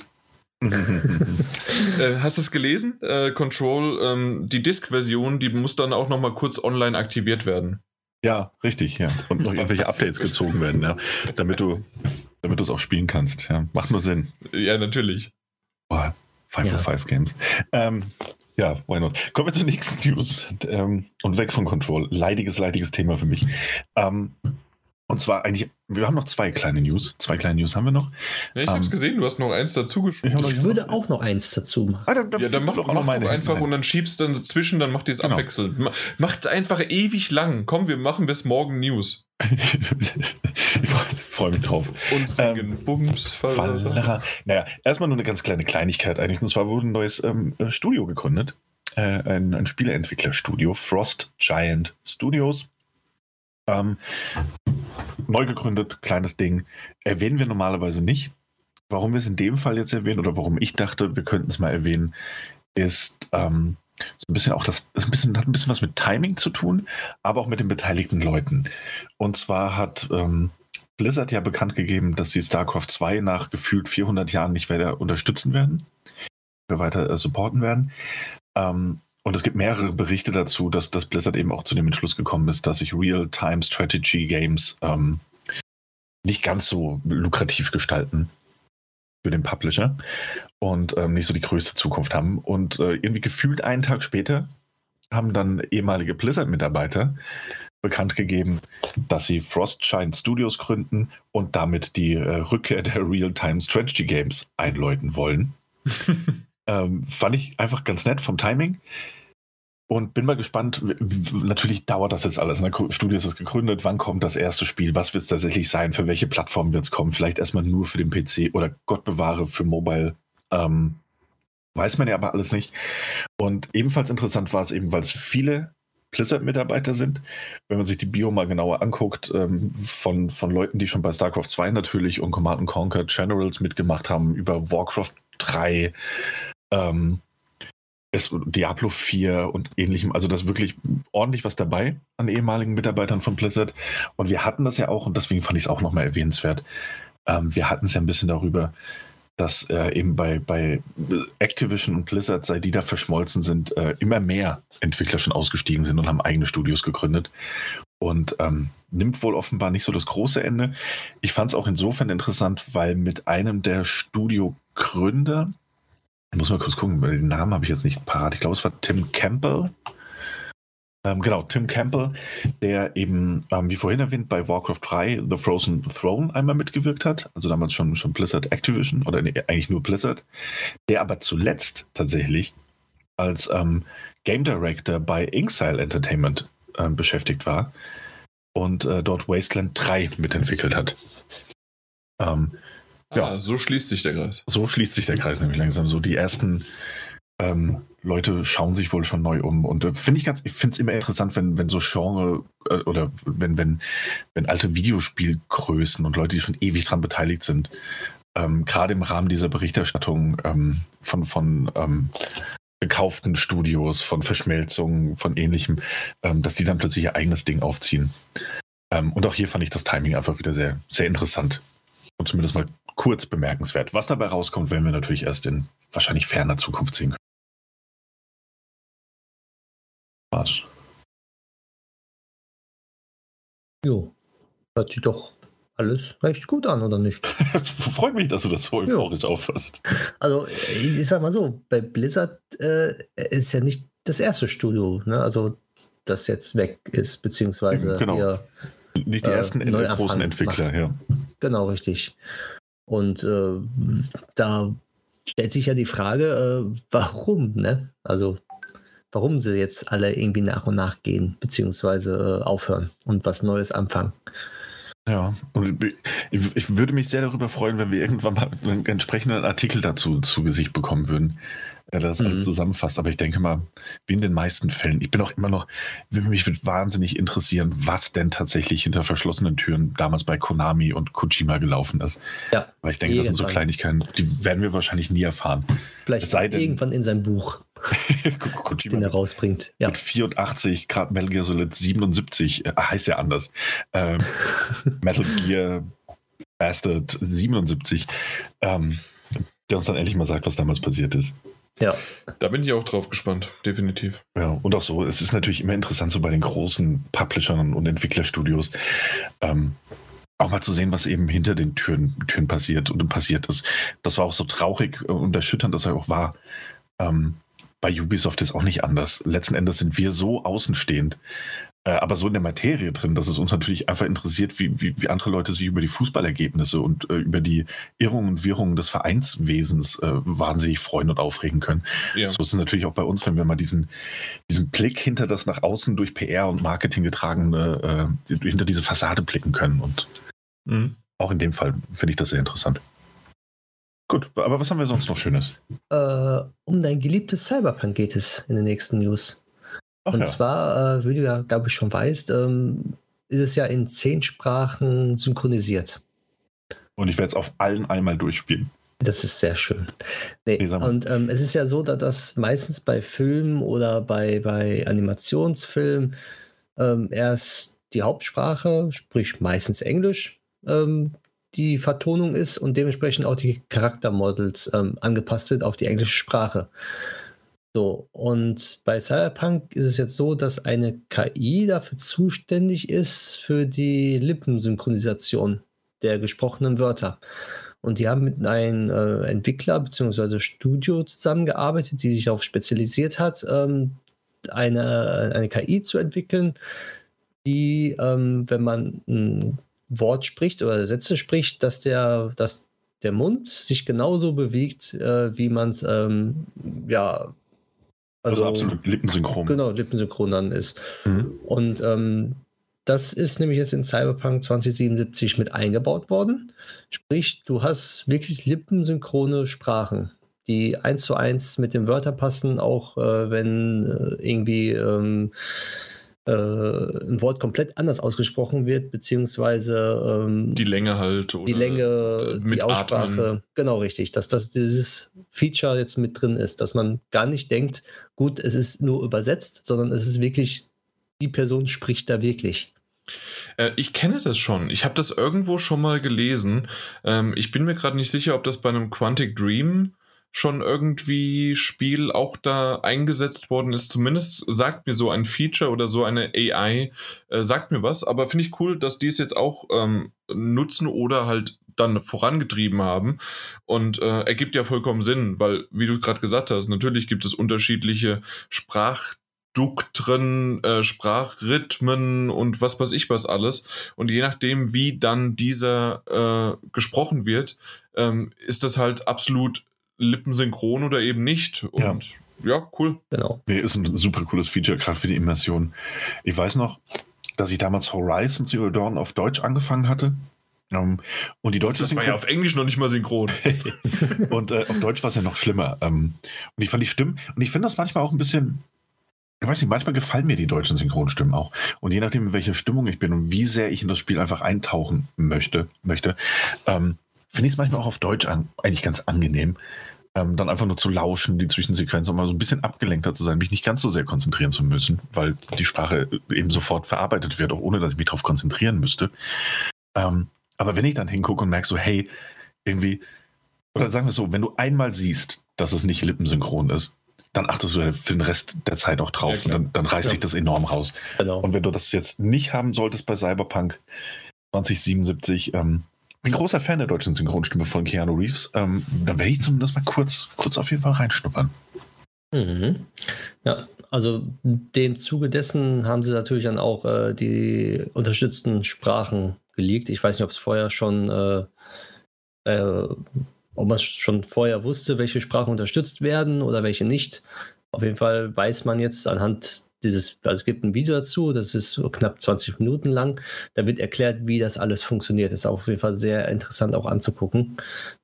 *laughs* *laughs* äh, hast du es gelesen? Äh, Control, ähm, die Disk-Version, die muss dann auch noch mal kurz online aktiviert werden. Ja, richtig, ja. Und noch irgendwelche Updates gezogen werden, ja. Damit du damit du es auch spielen kannst. Ja. Macht nur Sinn. Ja, natürlich. Boah, 5 ja. 5 Games. Ähm, ja, why not? Kommen wir zur nächsten News. Ähm, und weg von Control. Leidiges, leidiges Thema für mich. Ähm, und zwar eigentlich, wir haben noch zwei kleine News. Zwei kleine News haben wir noch. Ja, ich ähm, habe es gesehen, du hast noch eins dazu geschrieben. Ich, ich würde auch noch eins dazu machen. Ah, dann, dann ja, dann mach doch auch noch meine einfach Nein. und dann schiebst dann dazwischen, dann macht ihr es genau. abwechselnd. Macht es einfach ewig lang. Komm, wir machen bis morgen News. *laughs* ich freue mich drauf. Und singen. Ähm, Bums, Fallera. Naja, erstmal nur eine ganz kleine Kleinigkeit eigentlich. Und zwar wurde ein neues ähm, Studio gegründet. Äh, ein, ein Spieleentwicklerstudio, Frost Giant Studios. Ähm, neu gegründet, kleines Ding. Erwähnen wir normalerweise nicht. Warum wir es in dem Fall jetzt erwähnen oder warum ich dachte, wir könnten es mal erwähnen, ist ähm, so ein bisschen auch das, das ein bisschen, hat ein bisschen was mit Timing zu tun, aber auch mit den beteiligten Leuten. Und zwar hat ähm, Blizzard ja bekannt gegeben, dass sie StarCraft 2 nach gefühlt 400 Jahren nicht weiter unterstützen werden, weiter äh, supporten werden. Ähm, und es gibt mehrere Berichte dazu, dass, dass Blizzard eben auch zu dem Entschluss gekommen ist, dass sich Real-Time-Strategy-Games ähm, nicht ganz so lukrativ gestalten für den Publisher und ähm, nicht so die größte Zukunft haben. Und äh, irgendwie gefühlt einen Tag später haben dann ehemalige Blizzard-Mitarbeiter bekannt gegeben, dass sie Frostshine Studios gründen und damit die äh, Rückkehr der Real-Time Strategy Games einläuten wollen. *laughs* Ähm, fand ich einfach ganz nett vom Timing. Und bin mal gespannt, natürlich dauert das jetzt alles. Ne? Studio ist gegründet, wann kommt das erste Spiel, was wird es tatsächlich sein, für welche Plattform wird es kommen, vielleicht erstmal nur für den PC oder Gott bewahre für Mobile. Ähm, weiß man ja aber alles nicht. Und ebenfalls interessant war es eben, weil es viele Blizzard-Mitarbeiter sind. Wenn man sich die Bio mal genauer anguckt, ähm, von, von Leuten, die schon bei StarCraft 2 natürlich und Command Conquer Generals mitgemacht haben, über Warcraft 3, ähm, ist Diablo 4 und ähnlichem. Also da ist wirklich ordentlich was dabei an ehemaligen Mitarbeitern von Blizzard. Und wir hatten das ja auch, und deswegen fand ich es auch nochmal erwähnenswert. Ähm, wir hatten es ja ein bisschen darüber, dass äh, eben bei, bei Activision und Blizzard, seit die da verschmolzen sind, äh, immer mehr Entwickler schon ausgestiegen sind und haben eigene Studios gegründet. Und ähm, nimmt wohl offenbar nicht so das große Ende. Ich fand es auch insofern interessant, weil mit einem der Studio-Gründer, ich muss mal kurz gucken, weil den Namen habe ich jetzt nicht parat. Ich glaube, es war Tim Campbell. Ähm, genau, Tim Campbell, der eben, ähm, wie vorhin erwähnt, bei Warcraft 3 The Frozen Throne einmal mitgewirkt hat, also damals schon, schon Blizzard Activision oder nee, eigentlich nur Blizzard, der aber zuletzt tatsächlich als ähm, Game Director bei Inxile Entertainment ähm, beschäftigt war und äh, dort Wasteland 3 mitentwickelt hat. Ähm, ja, ah, so schließt sich der Kreis. So schließt sich der Kreis nämlich langsam. So die ersten ähm, Leute schauen sich wohl schon neu um. Und äh, finde ich ganz, ich finde es immer interessant, wenn, wenn so Genre äh, oder wenn, wenn, wenn alte Videospielgrößen und Leute, die schon ewig dran beteiligt sind, ähm, gerade im Rahmen dieser Berichterstattung ähm, von, von ähm, gekauften Studios, von Verschmelzungen, von ähnlichem, ähm, dass die dann plötzlich ihr eigenes Ding aufziehen. Ähm, und auch hier fand ich das Timing einfach wieder sehr, sehr interessant. Und zumindest mal kurz bemerkenswert. Was dabei rauskommt, werden wir natürlich erst in wahrscheinlich ferner Zukunft sehen können. Was? Jo, hört sich doch alles recht gut an, oder nicht? *laughs* Freut mich, dass du das so euphorisch auffasst. Also, ich sag mal so, bei Blizzard äh, ist ja nicht das erste Studio, ne? Also, das jetzt weg ist, beziehungsweise genau. Eher, nicht die äh, ersten äh, großen Entwickler, macht. ja. Genau, richtig. Und äh, da stellt sich ja die Frage, äh, warum, ne? Also, warum sie jetzt alle irgendwie nach und nach gehen, beziehungsweise äh, aufhören und was Neues anfangen. Ja, und ich, ich, würde mich sehr darüber freuen, wenn wir irgendwann mal einen entsprechenden Artikel dazu zu Gesicht bekommen würden der das mhm. alles zusammenfasst. Aber ich denke mal, wie in den meisten Fällen, ich bin auch immer noch, mich würde wahnsinnig interessieren, was denn tatsächlich hinter verschlossenen Türen damals bei Konami und Kojima gelaufen ist. Ja. Weil ich denke, irgendwann. das sind so Kleinigkeiten, die werden wir wahrscheinlich nie erfahren. Vielleicht denn, irgendwann in seinem Buch. *laughs* Kojima den er rausbringt. Ja. Mit 84, gerade Metal Gear Solid 77, äh, heißt ja anders. Ähm, *laughs* Metal Gear Bastard 77, ähm, der uns dann endlich mal sagt, was damals passiert ist. Ja. Da bin ich auch drauf gespannt, definitiv. Ja, und auch so, es ist natürlich immer interessant, so bei den großen Publishern und Entwicklerstudios, ähm, auch mal zu sehen, was eben hinter den Türen, Türen passiert und passiert ist. Das war auch so traurig und erschütternd, dass er auch war. Ähm, bei Ubisoft ist auch nicht anders. Letzten Endes sind wir so außenstehend, äh, aber so in der Materie drin, dass es uns natürlich einfach interessiert, wie, wie, wie andere Leute sich über die Fußballergebnisse und äh, über die Irrungen und Wirrungen des Vereinswesens äh, wahnsinnig freuen und aufregen können. Ja. So ist es natürlich auch bei uns, wenn wir mal diesen, diesen Blick hinter das nach außen durch PR und Marketing getragene, äh, hinter diese Fassade blicken können. Und mhm. auch in dem Fall finde ich das sehr interessant. Gut, aber was haben wir sonst noch Schönes? Äh, um dein geliebtes Cyberpunk geht es in den nächsten News. Ach und ja. zwar, äh, wie du ja, glaube ich, schon weißt, ähm, ist es ja in zehn Sprachen synchronisiert. Und ich werde es auf allen einmal durchspielen. Das ist sehr schön. Nee, nee, und ähm, es ist ja so, dass das meistens bei Filmen oder bei, bei Animationsfilmen ähm, erst die Hauptsprache, sprich meistens Englisch, ähm, die Vertonung ist und dementsprechend auch die Charaktermodels ähm, angepasst sind auf die englische Sprache. So, und bei Cyberpunk ist es jetzt so, dass eine KI dafür zuständig ist für die Lippensynchronisation der gesprochenen Wörter. Und die haben mit einem äh, Entwickler bzw. Studio zusammengearbeitet, die sich darauf spezialisiert hat, ähm, eine, eine KI zu entwickeln, die, ähm, wenn man ein Wort spricht oder Sätze spricht, dass der, dass der Mund sich genauso bewegt, äh, wie man es ähm, ja also, also, absolut lippensynchron. Genau, lippensynchron dann ist. Mhm. Und ähm, das ist nämlich jetzt in Cyberpunk 2077 mit eingebaut worden. Sprich, du hast wirklich lippensynchrone Sprachen, die eins zu eins mit den Wörtern passen, auch äh, wenn äh, irgendwie ähm, äh, ein Wort komplett anders ausgesprochen wird, beziehungsweise ähm, die Länge halt oder die Länge, die Aussprache, Atmen. genau richtig, dass das dieses Feature jetzt mit drin ist, dass man gar nicht denkt, gut, es ist nur übersetzt, sondern es ist wirklich, die Person spricht da wirklich. Äh, ich kenne das schon. Ich habe das irgendwo schon mal gelesen. Ähm, ich bin mir gerade nicht sicher, ob das bei einem Quantic Dream schon irgendwie Spiel auch da eingesetzt worden ist. Zumindest sagt mir so ein Feature oder so eine AI, äh, sagt mir was. Aber finde ich cool, dass die es jetzt auch ähm, nutzen oder halt dann vorangetrieben haben. Und äh, ergibt ja vollkommen Sinn, weil, wie du gerade gesagt hast, natürlich gibt es unterschiedliche Sprach Sprachdukten, äh, Sprachrhythmen und was weiß ich was alles. Und je nachdem, wie dann dieser äh, gesprochen wird, ähm, ist das halt absolut lippensynchron oder eben nicht. Und ja, ja cool. Genau. Nee, ist ein super cooles Feature, gerade für die Immersion. Ich weiß noch, dass ich damals Horizon Zero Dawn auf Deutsch angefangen hatte. Um, ähm, und die deutsche Das war ja auf Englisch noch nicht mal synchron. *laughs* *laughs* und äh, auf Deutsch war es ja noch schlimmer. Um, und ich fand die Stimmen, und ich finde das manchmal auch ein bisschen, ich weiß nicht, manchmal gefallen mir die deutschen Synchronstimmen auch. Und je nachdem, in welcher Stimmung ich bin und wie sehr ich in das Spiel einfach eintauchen möchte, möchte ähm, finde ich es manchmal auch auf Deutsch an, eigentlich ganz angenehm. Ähm, dann einfach nur zu lauschen, die Zwischensequenz, um mal so ein bisschen abgelenkter zu sein, mich nicht ganz so sehr konzentrieren zu müssen, weil die Sprache eben sofort verarbeitet wird, auch ohne dass ich mich darauf konzentrieren müsste. Ähm, aber wenn ich dann hingucke und merke so, hey, irgendwie, oder sagen wir es so, wenn du einmal siehst, dass es nicht lippensynchron ist, dann achtest du für den Rest der Zeit auch drauf ja, und dann, dann reißt ja. sich das enorm raus. Genau. Und wenn du das jetzt nicht haben solltest bei Cyberpunk 2077, ähm, bin großer Fan der deutschen Synchronstimme von Keanu Reeves, ähm, dann werde ich zumindest mal kurz, kurz auf jeden Fall reinschnuppern. Mhm. Ja, also dem Zuge dessen haben sie natürlich dann auch äh, die unterstützten Sprachen geleakt. Ich weiß nicht, ob es vorher schon, äh, äh, ob man schon vorher wusste, welche Sprachen unterstützt werden oder welche nicht. Auf jeden Fall weiß man jetzt anhand dieses, also es gibt ein Video dazu, das ist so knapp 20 Minuten lang. Da wird erklärt, wie das alles funktioniert. Ist auf jeden Fall sehr interessant auch anzugucken,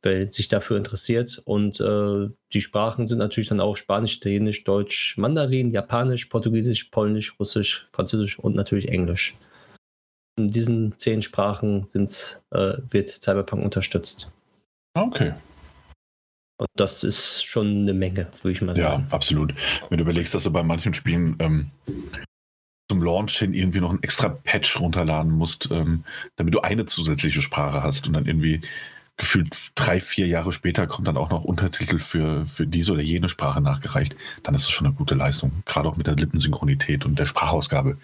wer sich dafür interessiert. Und äh, die Sprachen sind natürlich dann auch Spanisch, Italienisch, Deutsch, Mandarin, Japanisch, Portugiesisch, Polnisch, Russisch, Französisch und natürlich Englisch. In diesen zehn Sprachen äh, wird Cyberpunk unterstützt. Okay. Und das ist schon eine Menge, würde ich mal sagen. Ja, absolut. Wenn du überlegst, dass du bei manchen Spielen ähm, zum Launch hin irgendwie noch ein extra Patch runterladen musst, ähm, damit du eine zusätzliche Sprache hast und dann irgendwie gefühlt drei, vier Jahre später kommt dann auch noch Untertitel für, für diese oder jene Sprache nachgereicht, dann ist das schon eine gute Leistung. Gerade auch mit der Lippensynchronität und der Sprachausgabe.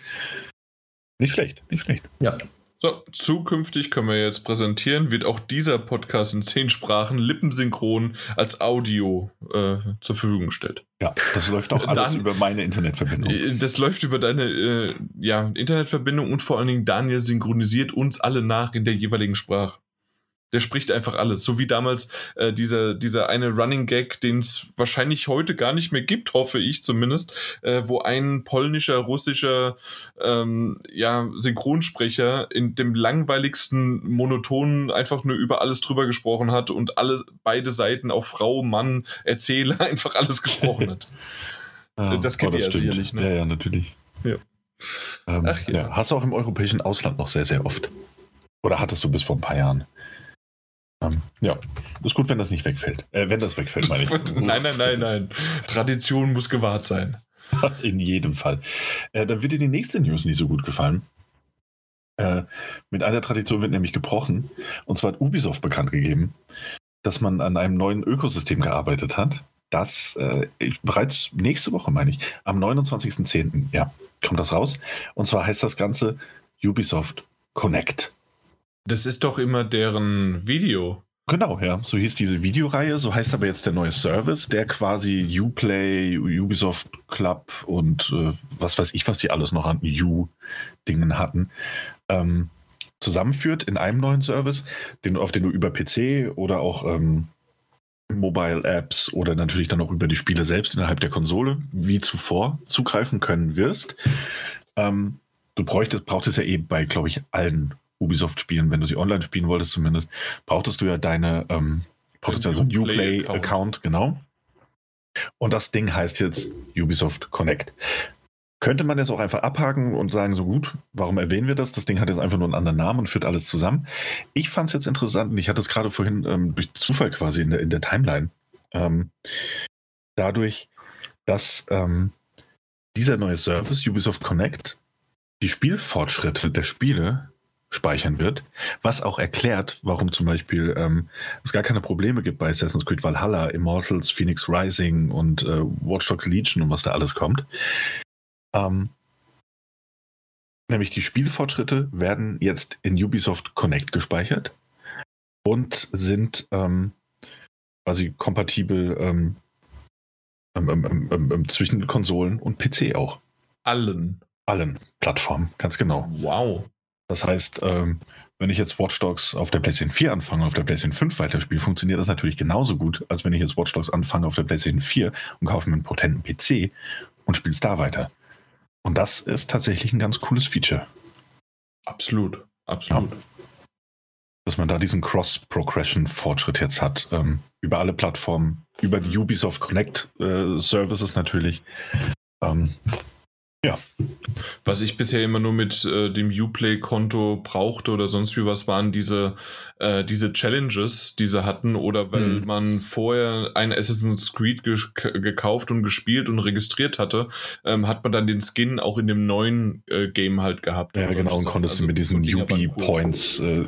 Nicht schlecht, nicht schlecht. Ja. So, zukünftig können wir jetzt präsentieren, wird auch dieser Podcast in zehn Sprachen lippensynchron als Audio äh, zur Verfügung gestellt. Ja, das läuft auch *laughs* alles Dann, über meine Internetverbindung. Äh, das läuft über deine äh, ja, Internetverbindung und vor allen Dingen Daniel synchronisiert uns alle nach in der jeweiligen Sprache. Der spricht einfach alles. So wie damals äh, dieser, dieser eine Running Gag, den es wahrscheinlich heute gar nicht mehr gibt, hoffe ich zumindest, äh, wo ein polnischer, russischer ähm, ja, Synchronsprecher in dem langweiligsten Monotonen einfach nur über alles drüber gesprochen hat und alle beide Seiten, auch Frau, Mann, Erzähler, *laughs* einfach alles gesprochen hat. *laughs* ja, das kennt oh, ihr ja sicherlich. Ne? Ja, ja, natürlich. Ja. Ähm, Ach, ja. ja. Hast du auch im europäischen Ausland noch sehr, sehr oft. Oder hattest du bis vor ein paar Jahren? Ja, ist gut, wenn das nicht wegfällt. Äh, wenn das wegfällt, meine ich. *laughs* nein, nein, nein, nein. Tradition muss gewahrt sein. *laughs* In jedem Fall. Äh, dann wird dir die nächste News nicht so gut gefallen. Äh, mit einer Tradition wird nämlich gebrochen. Und zwar hat Ubisoft bekannt gegeben, dass man an einem neuen Ökosystem gearbeitet hat. Das äh, bereits nächste Woche, meine ich, am 29.10. Ja, kommt das raus. Und zwar heißt das Ganze Ubisoft Connect. Das ist doch immer deren Video. Genau, ja. So hieß diese Videoreihe, so heißt aber jetzt der neue Service, der quasi Uplay, Ubisoft Club und äh, was weiß ich, was die alles noch an U-Dingen hatten, ähm, zusammenführt in einem neuen Service, den, auf den du über PC oder auch ähm, Mobile Apps oder natürlich dann auch über die Spiele selbst innerhalb der Konsole wie zuvor zugreifen können wirst. Ähm, du bräuchtest, brauchtest ja eben bei, glaube ich, allen Ubisoft spielen, wenn du sie online spielen wolltest zumindest, brauchtest du ja deine, ähm, ja so Uplay-Account, genau. Und das Ding heißt jetzt Ubisoft Connect. Könnte man jetzt auch einfach abhaken und sagen, so gut, warum erwähnen wir das? Das Ding hat jetzt einfach nur einen anderen Namen und führt alles zusammen. Ich fand es jetzt interessant und ich hatte es gerade vorhin ähm, durch Zufall quasi in der, in der Timeline. Ähm, dadurch, dass ähm, dieser neue Service, Ubisoft Connect, die Spielfortschritte der Spiele speichern wird, was auch erklärt, warum zum Beispiel ähm, es gar keine Probleme gibt bei Assassin's Creed Valhalla, Immortals, Phoenix Rising und äh, Watch Dogs Legion und was da alles kommt. Ähm, nämlich die Spielfortschritte werden jetzt in Ubisoft Connect gespeichert und sind ähm, quasi kompatibel ähm, ähm, ähm, zwischen Konsolen und PC auch. allen. Allen Plattformen, ganz genau. Wow. Das heißt, ähm, wenn ich jetzt Watch Dogs auf der PlayStation 4 anfange, auf der PlayStation 5 weiterspiele, funktioniert das natürlich genauso gut, als wenn ich jetzt Watch Dogs anfange auf der PlayStation 4 und kaufe mir einen potenten PC und spiele es da weiter. Und das ist tatsächlich ein ganz cooles Feature. Absolut, absolut. Ja. Dass man da diesen Cross-Progression-Fortschritt jetzt hat. Ähm, über alle Plattformen, über die Ubisoft Connect äh, Services natürlich. Ähm, ja. Was ich bisher immer nur mit äh, dem Uplay-Konto brauchte oder sonst wie was, waren diese, äh, diese Challenges, die sie hatten, oder weil mhm. man vorher ein Assassin's Creed ge gekauft und gespielt und registriert hatte, ähm, hat man dann den Skin auch in dem neuen äh, Game halt gehabt. Ja, genau, und konntest also, du mit diesen Ubi-Points äh,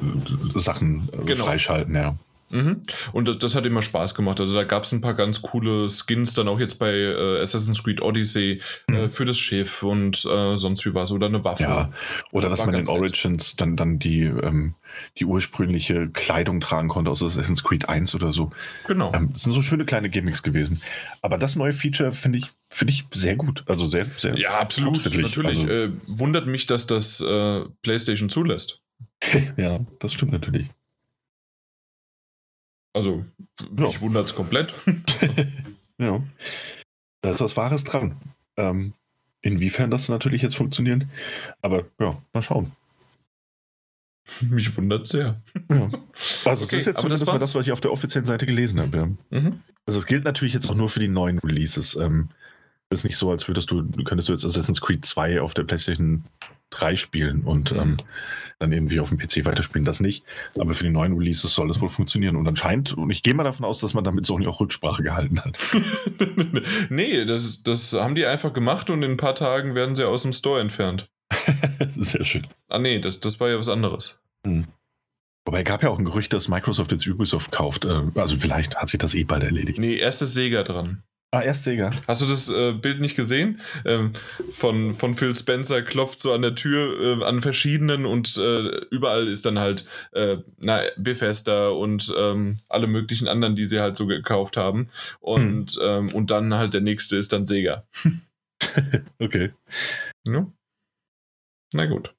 Sachen äh, genau. freischalten, ja. Mhm. Und das, das, hat immer Spaß gemacht. Also da gab es ein paar ganz coole Skins, dann auch jetzt bei äh, Assassin's Creed Odyssey äh, mhm. für das Schiff und äh, sonst wie was oder eine Waffe. Ja. Oder dass man in Origins dann, dann die, ähm, die ursprüngliche Kleidung tragen konnte aus Assassin's Creed 1 oder so. Genau. Ähm, das sind so schöne kleine Gimmicks gewesen. Aber das neue Feature finde ich, finde ich sehr gut. Also sehr, sehr. Ja, absolut. Natürlich. Also, äh, wundert mich, dass das äh, PlayStation zulässt. *laughs* ja, das stimmt natürlich. Also, ja. mich wundert es komplett. *laughs* ja. Da ist was Wahres dran. Ähm, inwiefern das natürlich jetzt funktioniert. Aber ja, mal schauen. Mich wundert sehr. Ja. Also, okay, das ist jetzt zumindest das mal das, was ich auf der offiziellen Seite gelesen habe. Ja. Mhm. Also, es gilt natürlich jetzt auch nur für die neuen Releases. Ähm, ist nicht so, als würdest du, könntest du jetzt Assassin's Creed 2 auf der PlayStation 3 spielen und mhm. ähm, dann irgendwie auf dem PC weiterspielen. Das nicht. Aber für die neuen Releases soll das wohl funktionieren. Und anscheinend, und ich gehe mal davon aus, dass man damit Sony auch Rücksprache gehalten hat. *laughs* nee, das, das haben die einfach gemacht und in ein paar Tagen werden sie aus dem Store entfernt. *laughs* Sehr schön. Ah, nee, das, das war ja was anderes. Mhm. Wobei gab ja auch ein Gerücht, dass Microsoft jetzt Ubisoft kauft. Äh, also vielleicht hat sich das eh bald erledigt. Nee, erst ist Sega dran. Ah, erst Sega. Hast du das äh, Bild nicht gesehen? Ähm, von, von Phil Spencer klopft so an der Tür äh, an verschiedenen und äh, überall ist dann halt äh, na, Bethesda und ähm, alle möglichen anderen, die sie halt so gekauft haben. Und, hm. ähm, und dann halt der nächste ist dann Sega. *laughs* okay. Ja. Na gut.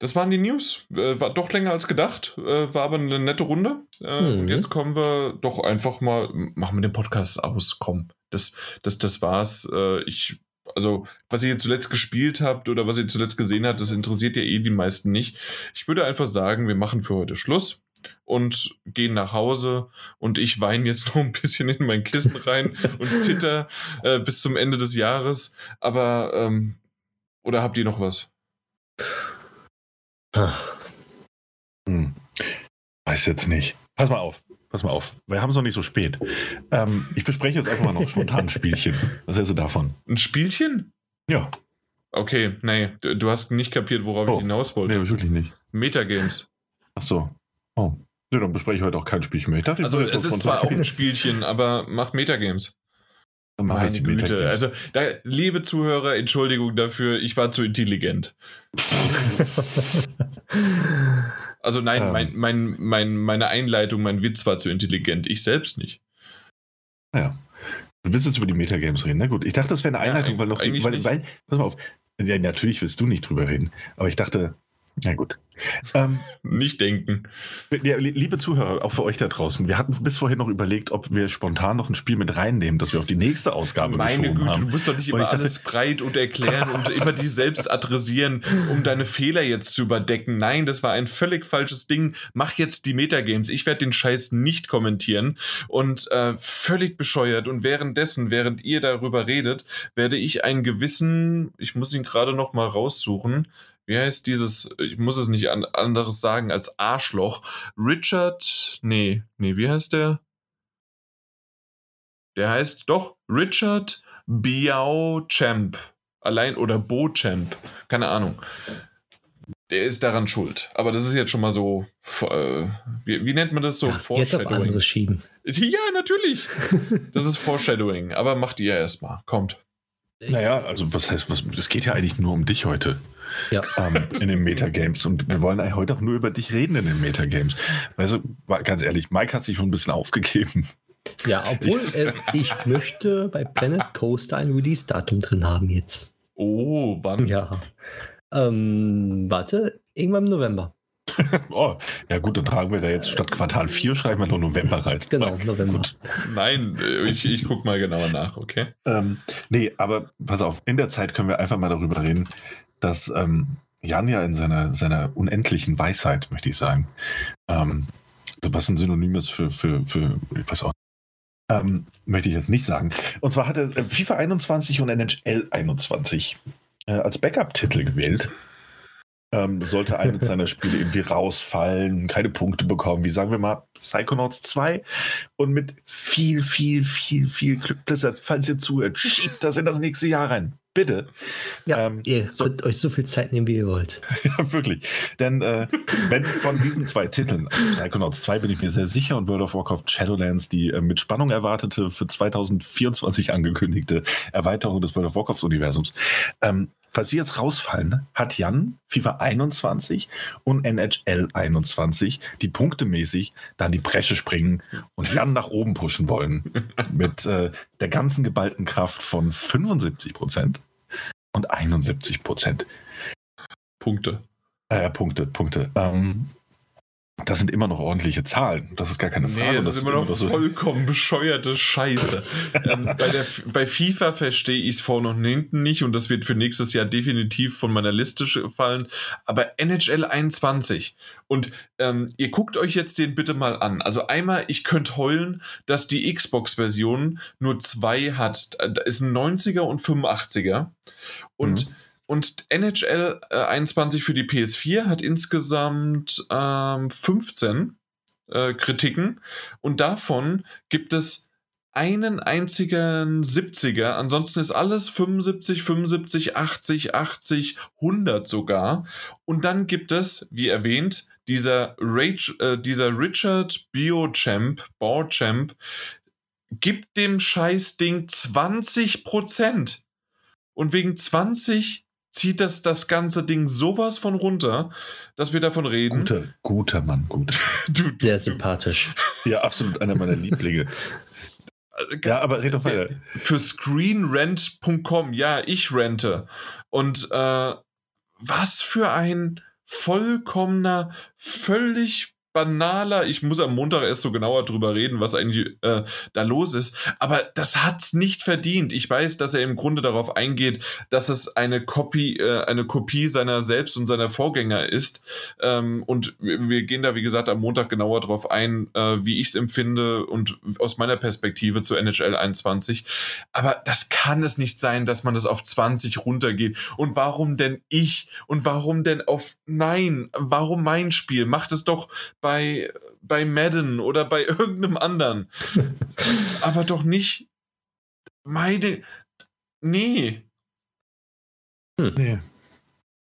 Das waren die News. Äh, war doch länger als gedacht, äh, war aber eine nette Runde. Äh, mhm. Und jetzt kommen wir doch einfach mal, machen wir den Podcast aus, komm. Das, das, das war's. Äh, ich, also, was ihr zuletzt gespielt habt oder was ihr zuletzt gesehen habt, das interessiert ja eh die meisten nicht. Ich würde einfach sagen, wir machen für heute Schluss und gehen nach Hause und ich weine jetzt *laughs* noch ein bisschen in mein Kissen rein und *laughs* zitter äh, bis zum Ende des Jahres. Aber, ähm, oder habt ihr noch was? Hm. Weiß jetzt nicht. Pass mal auf. Pass mal auf. Wir haben es noch nicht so spät. Ähm, ich bespreche jetzt einfach mal noch spontan ein Spielchen. Was hältst du davon? Ein Spielchen? Ja. Okay, nee, du, du hast nicht kapiert, worauf oh. ich hinaus wollte. Nee, wirklich nicht. Metagames. Ach so. Oh. Nee, dann bespreche ich heute auch kein Spielchen mehr. Ich dachte, ich also, es ist zwar auch ein Spielchen, aber mach Metagames. Meine Güte. Also, da, liebe Zuhörer, Entschuldigung dafür, ich war zu intelligent. *laughs* also nein, ähm. mein, mein, mein, meine Einleitung, mein Witz war zu intelligent. Ich selbst nicht. Ja. Du willst jetzt über die Metagames reden, na gut. Ich dachte, das wäre eine Einleitung, ja, weil noch die, weil, weil, pass mal auf, ja, natürlich willst du nicht drüber reden, aber ich dachte, na gut. Ähm, Nicht denken. Liebe Zuhörer, auch für euch da draußen, wir hatten bis vorhin noch überlegt, ob wir spontan noch ein Spiel mit reinnehmen, das wir auf die nächste Ausgabe Meine Güte, haben. du musst doch nicht immer alles breit und erklären und immer die selbst adressieren, um deine Fehler jetzt zu überdecken. Nein, das war ein völlig falsches Ding. Mach jetzt die Metagames. Ich werde den Scheiß nicht kommentieren und äh, völlig bescheuert. Und währenddessen, während ihr darüber redet, werde ich einen gewissen, ich muss ihn gerade noch mal raussuchen, wie heißt dieses, ich muss es nicht an, anderes sagen als Arschloch, Richard, nee, nee, wie heißt der? Der heißt doch Richard Biao Champ. Allein oder Bo Champ. Keine Ahnung. Der ist daran schuld. Aber das ist jetzt schon mal so, äh, wie, wie, nennt man das so? Foreshadowing. Jetzt auf anderes schieben. Ja, natürlich. *laughs* Das ist Foreshadowing. Aber macht ihr erstmal. Kommt. Naja, also was heißt, was, es geht ja eigentlich nur um dich heute ja. ähm, in den Metagames. Und wir wollen heute auch nur über dich reden in den Metagames. Also, ganz ehrlich, Mike hat sich schon ein bisschen aufgegeben. Ja, obwohl ich, äh, ich möchte bei Planet Coaster ein Release-Datum drin haben jetzt. Oh, wann? Ja. Ähm, warte, irgendwann im November. *laughs* oh, ja gut, dann tragen wir da jetzt statt Quartal 4, schreiben wir nur November rein. Genau, November. Gut. Nein, äh, ich, ich gucke mal genauer nach, okay? Ähm, nee, aber pass auf, in der Zeit können wir einfach mal darüber reden, dass ähm, Jan ja in seiner, seiner unendlichen Weisheit, möchte ich sagen, ähm, was ein Synonym ist für, für, für ich weiß auch, ähm, möchte ich jetzt nicht sagen. Und zwar hat er äh, FIFA 21 und NHL 21 äh, als Backup-Titel gewählt. Ähm, sollte eines seiner *laughs* Spiele irgendwie rausfallen, keine Punkte bekommen, wie sagen wir mal Psychonauts 2 und mit viel, viel, viel, viel Glück, Blizzard, falls ihr zuhört, schiebt das in das nächste Jahr rein. Bitte. Ja, Ähm, ihr so- könnt euch so viel Zeit nehmen, wie ihr wollt. *laughs* Ja, wirklich. Denn äh, wenn von diesen zwei Titeln, Psychonauts 2 bin ich mir sehr sicher und World of Warcraft Shadowlands, die äh, mit Spannung erwartete, für 2024 angekündigte Erweiterung des World of Warcraft-Universums, ähm, falls sie jetzt rausfallen, hat Jan FIFA 21 und NHL 21, die punktemäßig da in die Bresche springen und Jan nach oben pushen wollen. *laughs* Mit äh, der ganzen geballten Kraft von 75 Prozent und 71 Prozent. Punkte. Äh, Punkte, Punkte. Ähm, das sind immer noch ordentliche Zahlen. Das ist gar keine Frage. Nee, das, ist immer noch so- vollkommen bescheuerte Scheiße. *laughs* ähm, bei, der, bei FIFA verstehe ich es vorne und hinten nicht und das wird für nächstes Jahr definitiv von meiner Liste fallen. Aber NHL 21 und ähm, ihr guckt euch jetzt den bitte mal an. Also einmal, ich könnte heulen, dass die Xbox-Version nur zwei hat. Da ist ein 90er und 85er. Und Mhm. Und NHL äh, 21 für die PS4 hat insgesamt ähm, 15 äh, Kritiken und davon gibt es einen einzigen 70er. Ansonsten ist alles 75, 75, 80, 80, 100 sogar. Und dann gibt es, wie erwähnt, dieser, Rage, äh, dieser Richard Biochamp, Borchamp, gibt dem Scheißding 20 Prozent. Und wegen 20 zieht das das ganze Ding sowas von runter, dass wir davon reden. Guter, guter Mann, gut. *laughs* Du, Sehr sympathisch. Ja, absolut einer meiner Lieblinge. Ja, aber red doch weiter. für screenrent.com, ja, ich rente. Und äh, was für ein vollkommener, völlig banaler, ich muss am Montag erst so genauer drüber reden, was eigentlich äh, da los ist, aber das hat's nicht verdient. Ich weiß, dass er im Grunde darauf eingeht, dass es eine Kopie, äh, eine Kopie seiner selbst und seiner Vorgänger ist. Ähm, und wir, gehen da, wie gesagt, am Montag genauer drauf ein, äh, wie ich es empfinde und aus meiner Perspektive zu NHL 21. Aber das kann es nicht sein, dass man das auf 20 runtergeht. Und warum denn ich? Und warum denn auf Nein? Warum mein Spiel? Macht es doch bei, bei Madden oder bei *laughs* irgendeinem anderen. *laughs* Aber doch nicht meine. Nee. Nee.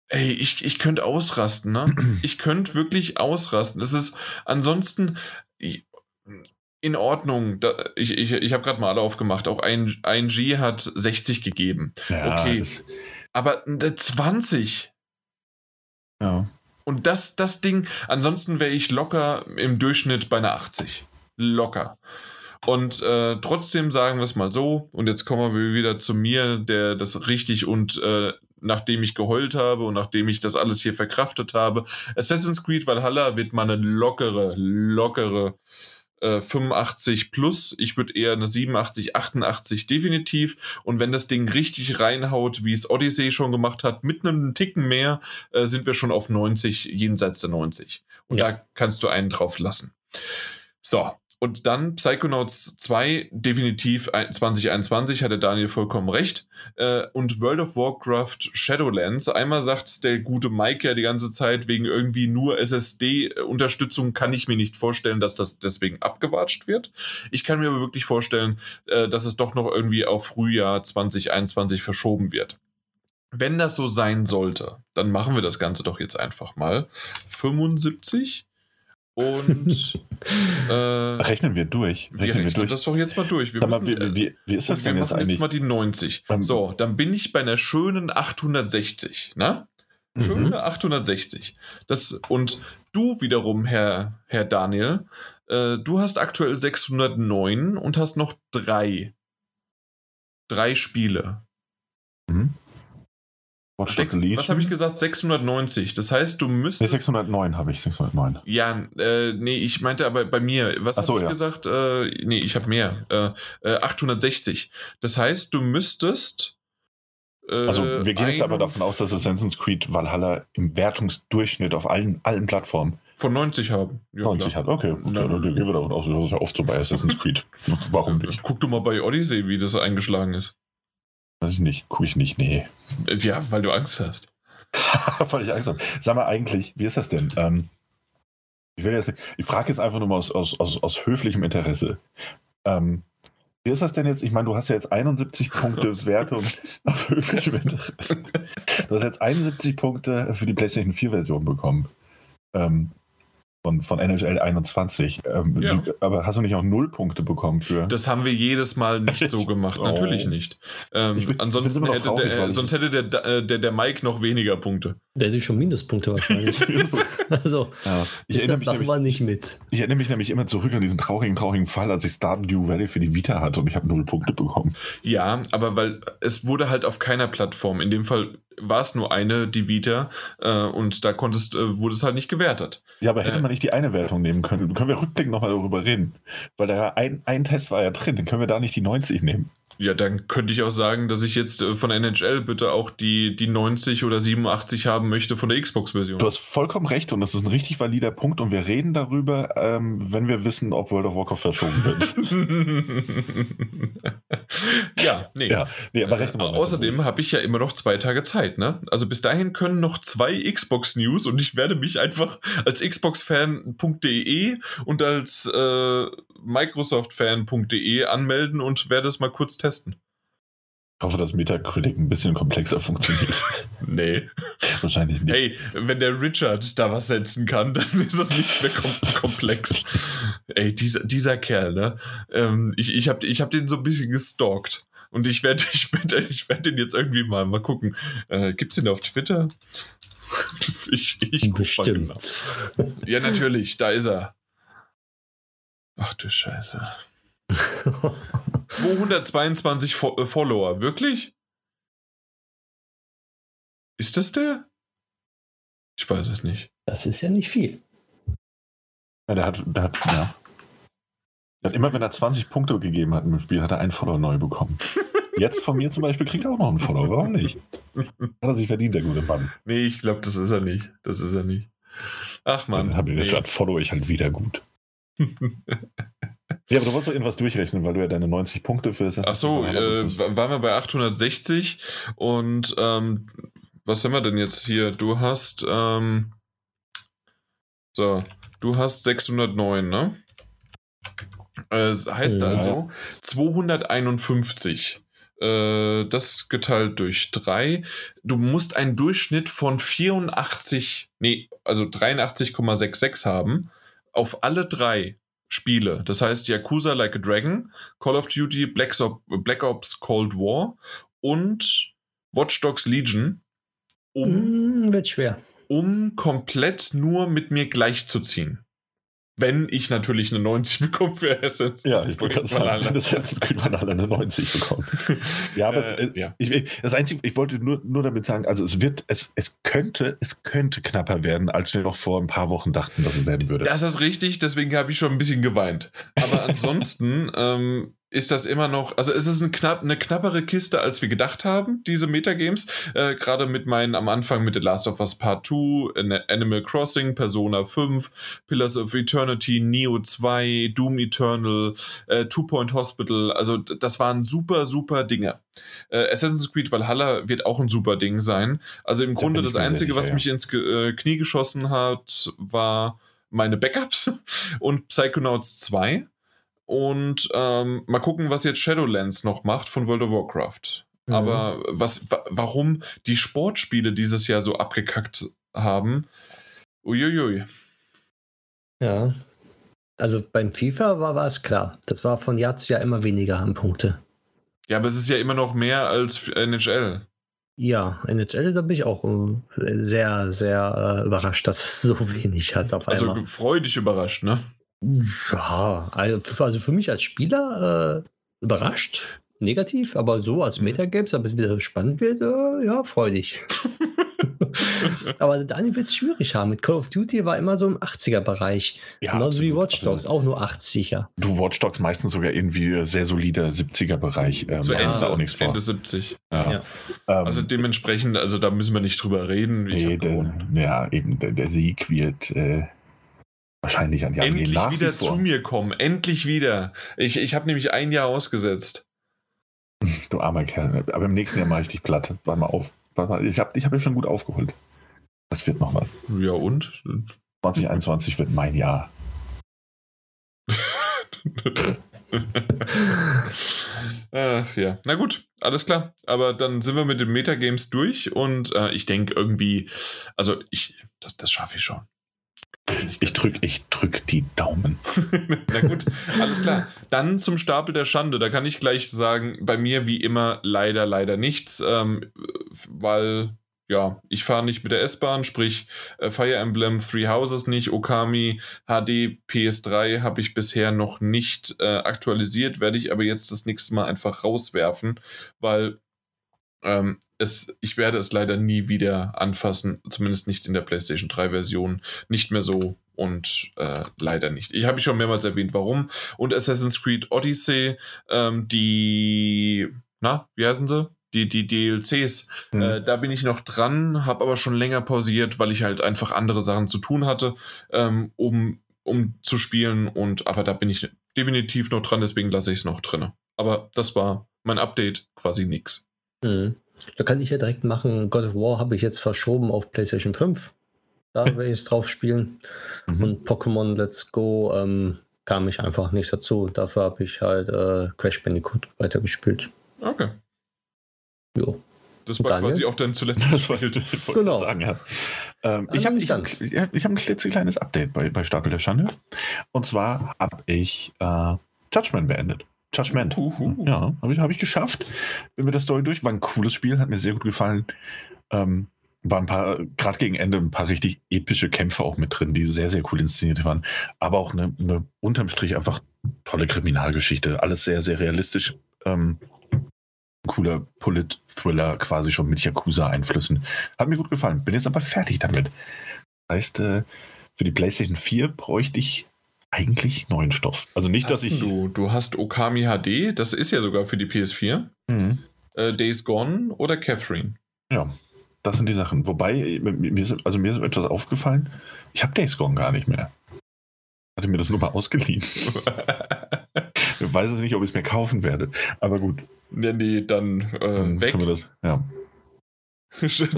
Ey, ich, ich könnte ausrasten, ne? *clears throat* Ich könnte wirklich ausrasten. Es ist ansonsten in Ordnung. Da, ich ich, ich habe gerade mal alle aufgemacht. Auch ein, ein G hat 60 gegeben. Ja, Okay. Aber eine 20. ja. Und das, das Ding, ansonsten wäre ich locker im Durchschnitt bei einer 80. Locker. Und äh, trotzdem sagen wir es mal so, und jetzt kommen wir wieder zu mir, der das richtig und äh, nachdem ich geheult habe und nachdem ich das alles hier verkraftet habe, Assassin's Creed Valhalla wird mal eine lockere, lockere äh, 85 plus. Ich würde eher eine 87, 88 definitiv. Und wenn das Ding richtig reinhaut, wie es Odyssey schon gemacht hat, mit einem Ticken mehr, äh, sind wir schon auf 90, jenseits der 90. Und Ja. da kannst du einen drauf lassen. So. Und dann Psychonauts 2, definitiv ein- 2021, hatte Daniel vollkommen recht. Äh, und World of Warcraft Shadowlands. Einmal sagt der gute Mike ja die ganze Zeit, wegen irgendwie nur SSD-Unterstützung kann ich mir nicht vorstellen, dass das deswegen abgewatscht wird. Ich kann mir aber wirklich vorstellen, äh, dass es doch noch irgendwie auf Frühjahr 2021 verschoben wird. Wenn das so sein sollte, dann machen wir das Ganze doch jetzt einfach mal. 75 und *laughs* äh, Rechnen wir durch. wir Rechnen wir rechnen durch. das doch jetzt mal durch. Wir mal, müssen, wie, äh, wie, wie ist das und wir denn jetzt machen jetzt eigentlich? mal die 90. Ähm, so, dann bin ich bei einer schönen 860, ne? Schöne Mhm. 860. Das, und du wiederum, Herr, Herr Daniel, äh, du hast aktuell 609 und hast noch drei. Drei Spiele. Mhm. Watch Sechs, was habe ich gesagt? 690. Das heißt, du Nee, müsstest. 609 habe ich, 609. Ja, äh, nee, ich meinte aber bei mir, was habe so, ich ja. gesagt? Äh, nee, ich habe mehr. Äh, äh, 860. Das heißt, du müsstest. Äh, Also wir gehen jetzt aber davon aus, dass Assassin's Creed Valhalla im Wertungsdurchschnitt auf allen, allen Plattformen von 90 haben. Ja, 90 klar. hat. Okay, gut, ja, dann gehen wir davon aus, das ist ja oft so bei Assassin's Creed. *laughs* Warum nicht? Guck du mal bei Odyssey, wie das eingeschlagen ist. Weiß ich nicht, gucke ich nicht, nee. Äh, Ja, weil du Angst hast. *laughs* Weil ich Angst habe. Sag mal eigentlich, wie ist das denn? Ähm, ich will jetzt, ich frage jetzt einfach nur mal aus, aus, aus, aus höflichem Interesse. Ähm, wie ist das denn jetzt? Ich meine, du hast ja jetzt 71 Punkte *laughs* Wertung aus höflichem *laughs* Interesse. Du hast jetzt 71 Punkte für die PlayStation 4-Version bekommen. Ähm, von, von NHL 21. Ähm, Ja. die, aber hast du nicht auch null Punkte bekommen für? Das haben wir jedes Mal nicht so gemacht. Oh. Natürlich nicht. Ähm, Ich ich ansonsten noch hätte der, äh, ich- sonst hätte der, äh, der, der Mike noch weniger Punkte. Der hätte schon Minuspunkte wahrscheinlich. *laughs* also, ja, ich, erinnere mich da nämlich, war nicht mit. ich erinnere mich nämlich immer zurück an diesen traurigen, traurigen Fall, als ich Stardew Valley für die Vita hatte und ich habe null Punkte bekommen. Ja, aber weil es wurde halt auf keiner Plattform. In dem Fall war es nur eine, die Vita, äh, und da konntest, äh, wurde es halt nicht gewertet. Ja, aber hätte Äh. man nicht die eine Wertung nehmen können? Können wir rückblickend nochmal darüber reden? Weil da ein, ein Test war ja drin, dann können wir da nicht die 90 nehmen. Ja, dann könnte ich auch sagen, dass ich jetzt äh, von NHL bitte auch die, die 90 oder 87 haben möchte von der Xbox-Version. Du hast vollkommen recht und das ist ein richtig valider Punkt und wir reden darüber, ähm, wenn wir wissen, ob World of Warcraft verschoben wird. *laughs* ja, nee. ja, nee, aber rechne Äh, mal. außerdem habe ich ja immer noch zwei Tage Zeit, ne? Also bis dahin können noch zwei Xbox-News und ich werde mich einfach als Xbox-Fan.de und als äh, Microsoft-Fan.de anmelden und werde es mal kurz testen. Ich hoffe, dass Metacritic ein bisschen komplexer funktioniert. *laughs* Nee. Wahrscheinlich nicht. Hey, wenn der Richard da was setzen kann, dann ist das nicht mehr kom *laughs* komplex. Ey, dieser, dieser Kerl, ne? Ähm, ich ich habe ich hab den so ein bisschen gestalkt. Und ich werde *laughs* ich werd, ich werd den jetzt irgendwie mal, mal gucken. Äh, gibt's den auf Twitter? Ich, ich mal genau. Bestimmt. Ja, natürlich, da ist er. Ach du Scheiße. 222 Fo äh, Follower, wirklich? Ist das der? Ich weiß es nicht. Das ist ja nicht viel. Ja, der hat, der hat, ja. Der hat immer, wenn er 20 Punkte gegeben hat im Spiel, hat er einen Follower neu bekommen. Jetzt von mir zum Beispiel kriegt er auch noch einen Follower. Warum nicht? Hat er sich verdient, der gute Mann. Nee, ich glaube, das ist er nicht. Das ist er nicht. Ach Dann man. hab ich, nee. deshalb follow ich halt wieder gut. *laughs* Ja, aber du wolltest doch irgendwas durchrechnen, weil du ja deine 90 Punkte für das Ach so, äh, wa- waren wir bei 860 und ähm, was haben wir denn jetzt hier? Du hast ähm, so, du hast 609, ne? Äh, Das heißt Ja. also 251. Äh, das geteilt durch 3. Du musst einen Durchschnitt von 84, nee, also 83,66 haben auf alle drei Spiele. Das heißt Yakuza Like a Dragon, Call of Duty Black, Op Black Ops Cold War und Watch Dogs Legion, um, Hm, wird schwer. um komplett nur mit mir gleichzuziehen. Wenn ich natürlich eine 90 bekomme für Assassin's Ja, ich wollte gerade sagen, das Assassin's Creed Valhalla eine 90 bekommen. *laughs* Ja, aber es, Äh, äh, ja. Ich, das Einzige, ich wollte nur, nur damit sagen, also es wird, es, es könnte, es könnte knapper werden, als wir noch vor ein paar Wochen dachten, dass es werden würde. Das ist richtig, deswegen habe ich schon ein bisschen geweint. Aber *laughs* ansonsten ähm, ist das immer noch, also es ist ein knapp, eine knappere Kiste, als wir gedacht haben, diese Metagames. Äh, Gerade mit meinen am Anfang mit The Last of Us Part 2, An- Animal Crossing, Persona 5, Pillars of Eternity, Neo 2, Doom Eternal, äh, Two Point Hospital. Also das waren super, super Dinge. Äh, Assassin's Creed Valhalla wird auch ein super Ding sein. Also im Da Grunde das Einzige, was sicher, mich ins äh, Knie geschossen hat, war meine Backups *laughs* und Psychonauts 2. Und ähm, mal gucken, was jetzt Shadowlands noch macht von World of Warcraft. Mhm. Aber was, wa warum die Sportspiele dieses Jahr so abgekackt haben, uiuiui. Ja. Also beim FIFA war, war es klar. Das war von Jahr zu Jahr immer weniger an Punkte. Ja, aber es ist ja immer noch mehr als NHL. Ja, NHL, da bin ich auch äh, sehr, sehr äh, überrascht, dass es so wenig hat auf Also einmal. freudig überrascht, ne? Ja, also für, also für mich als Spieler äh, überrascht. negativ, aber so als Metagames, aber es wieder spannend wird, äh, ja, freu dich. *laughs* aber Daniel wird es schwierig haben. Mit Call of Duty war immer so im 80er-Bereich. Ja, Genauso wie absolut, Watch Dogs, auch nur 80er. Du Watch Dogs meistens sogar irgendwie sehr solider 70er-Bereich. Ähm, Zu Ende, da auch nichts vor. Ende 70. Ja. Ja. Ähm, Also dementsprechend, also da müssen wir nicht drüber reden. Nee, der, ja, eben, der, der Sieg wird äh, wahrscheinlich an die Endlich nach wie wieder vor. zu mir kommen. Endlich wieder. Ich, ich habe nämlich ein Jahr ausgesetzt. Du armer Kerl. Aber im nächsten Jahr mache ich dich platt. Warte mal auf. Warte mal, ich habe ich hab ja schon gut aufgeholt. Das wird noch was. Ja und? 2021 wird mein Jahr. Ach ja, na gut, alles klar. Aber dann sind wir mit den Metagames durch und äh, ich denke irgendwie, also ich, das, das schaffe ich schon. Ich drück, ich drück die Daumen. *laughs* Na gut, alles klar. Dann zum Stapel der Schande. Da kann ich gleich sagen, bei mir wie immer leider, leider nichts, ähm, weil ja, ich fahre nicht mit der S-Bahn, sprich äh, Fire Emblem Three Houses nicht, Okami HD PS3 habe ich bisher noch nicht äh, aktualisiert, werde ich aber jetzt das nächste Mal einfach rauswerfen, weil ähm, es, ich werde es leider nie wieder anfassen, zumindest nicht in der PlayStation 3 Version, nicht mehr so und äh, leider nicht. Ich habe ich schon mehrmals erwähnt, warum. Und Assassin's Creed Odyssey, ähm, die, na, wie heißen sie? Die, die DLCs, Hm. äh, da bin ich noch dran, habe aber schon länger pausiert, weil ich halt einfach andere Sachen zu tun hatte, ähm, um, um zu spielen. Und aber da bin ich definitiv noch dran, deswegen lasse ich es noch drin. Aber das war mein Update, quasi nix. Mhm. Da kann ich ja direkt machen. God of War habe ich jetzt verschoben auf PlayStation 5. Da werde ich es drauf spielen. Mhm. Und Pokémon Let's Go ähm, kam ich einfach nicht dazu. Dafür habe ich halt äh, Crash Bandicoot weitergespielt. Okay. Jo. Das war Daniel? quasi auch dein zuletzt *laughs* Das wollte gespielt. ich wollte *laughs* Genau. gerade sagen, ja. Ähm, Also ich habe ich ich ich hab ein klitzekleines Update bei, bei Stapel der Schande. Und zwar habe ich äh, Judgment beendet. Judgment. Uhu. Ja, habe ich, hab ich geschafft. Bin mit der Story durch. War ein cooles Spiel, hat mir sehr gut gefallen. Ähm, war ein paar, gerade gegen Ende, ein paar richtig epische Kämpfe auch mit drin, die sehr, sehr cool inszeniert waren. Aber auch eine, eine unterm Strich einfach tolle Kriminalgeschichte. Alles sehr, sehr realistisch. Ähm, cooler Polit-Thriller, quasi schon mit Yakuza-Einflüssen. Hat mir gut gefallen. Bin jetzt aber fertig damit. Das heißt, äh, für die PlayStation 4 bräuchte ich eigentlich neuen Stoff. Also nicht, dass Hast ich. Du, du hast Okami HD, das ist ja sogar für die PS4. Mhm. Äh, Days Gone oder Catherine. Ja, das sind die Sachen. Wobei, mir ist, also mir ist etwas aufgefallen. Ich habe Days Gone gar nicht mehr. Hatte mir das nur mal ausgeliehen. *laughs* ich weiß es nicht, ob ich es mir kaufen werde. Aber gut, Ja, nee, dann äh, dann weg. können wir das. Ja.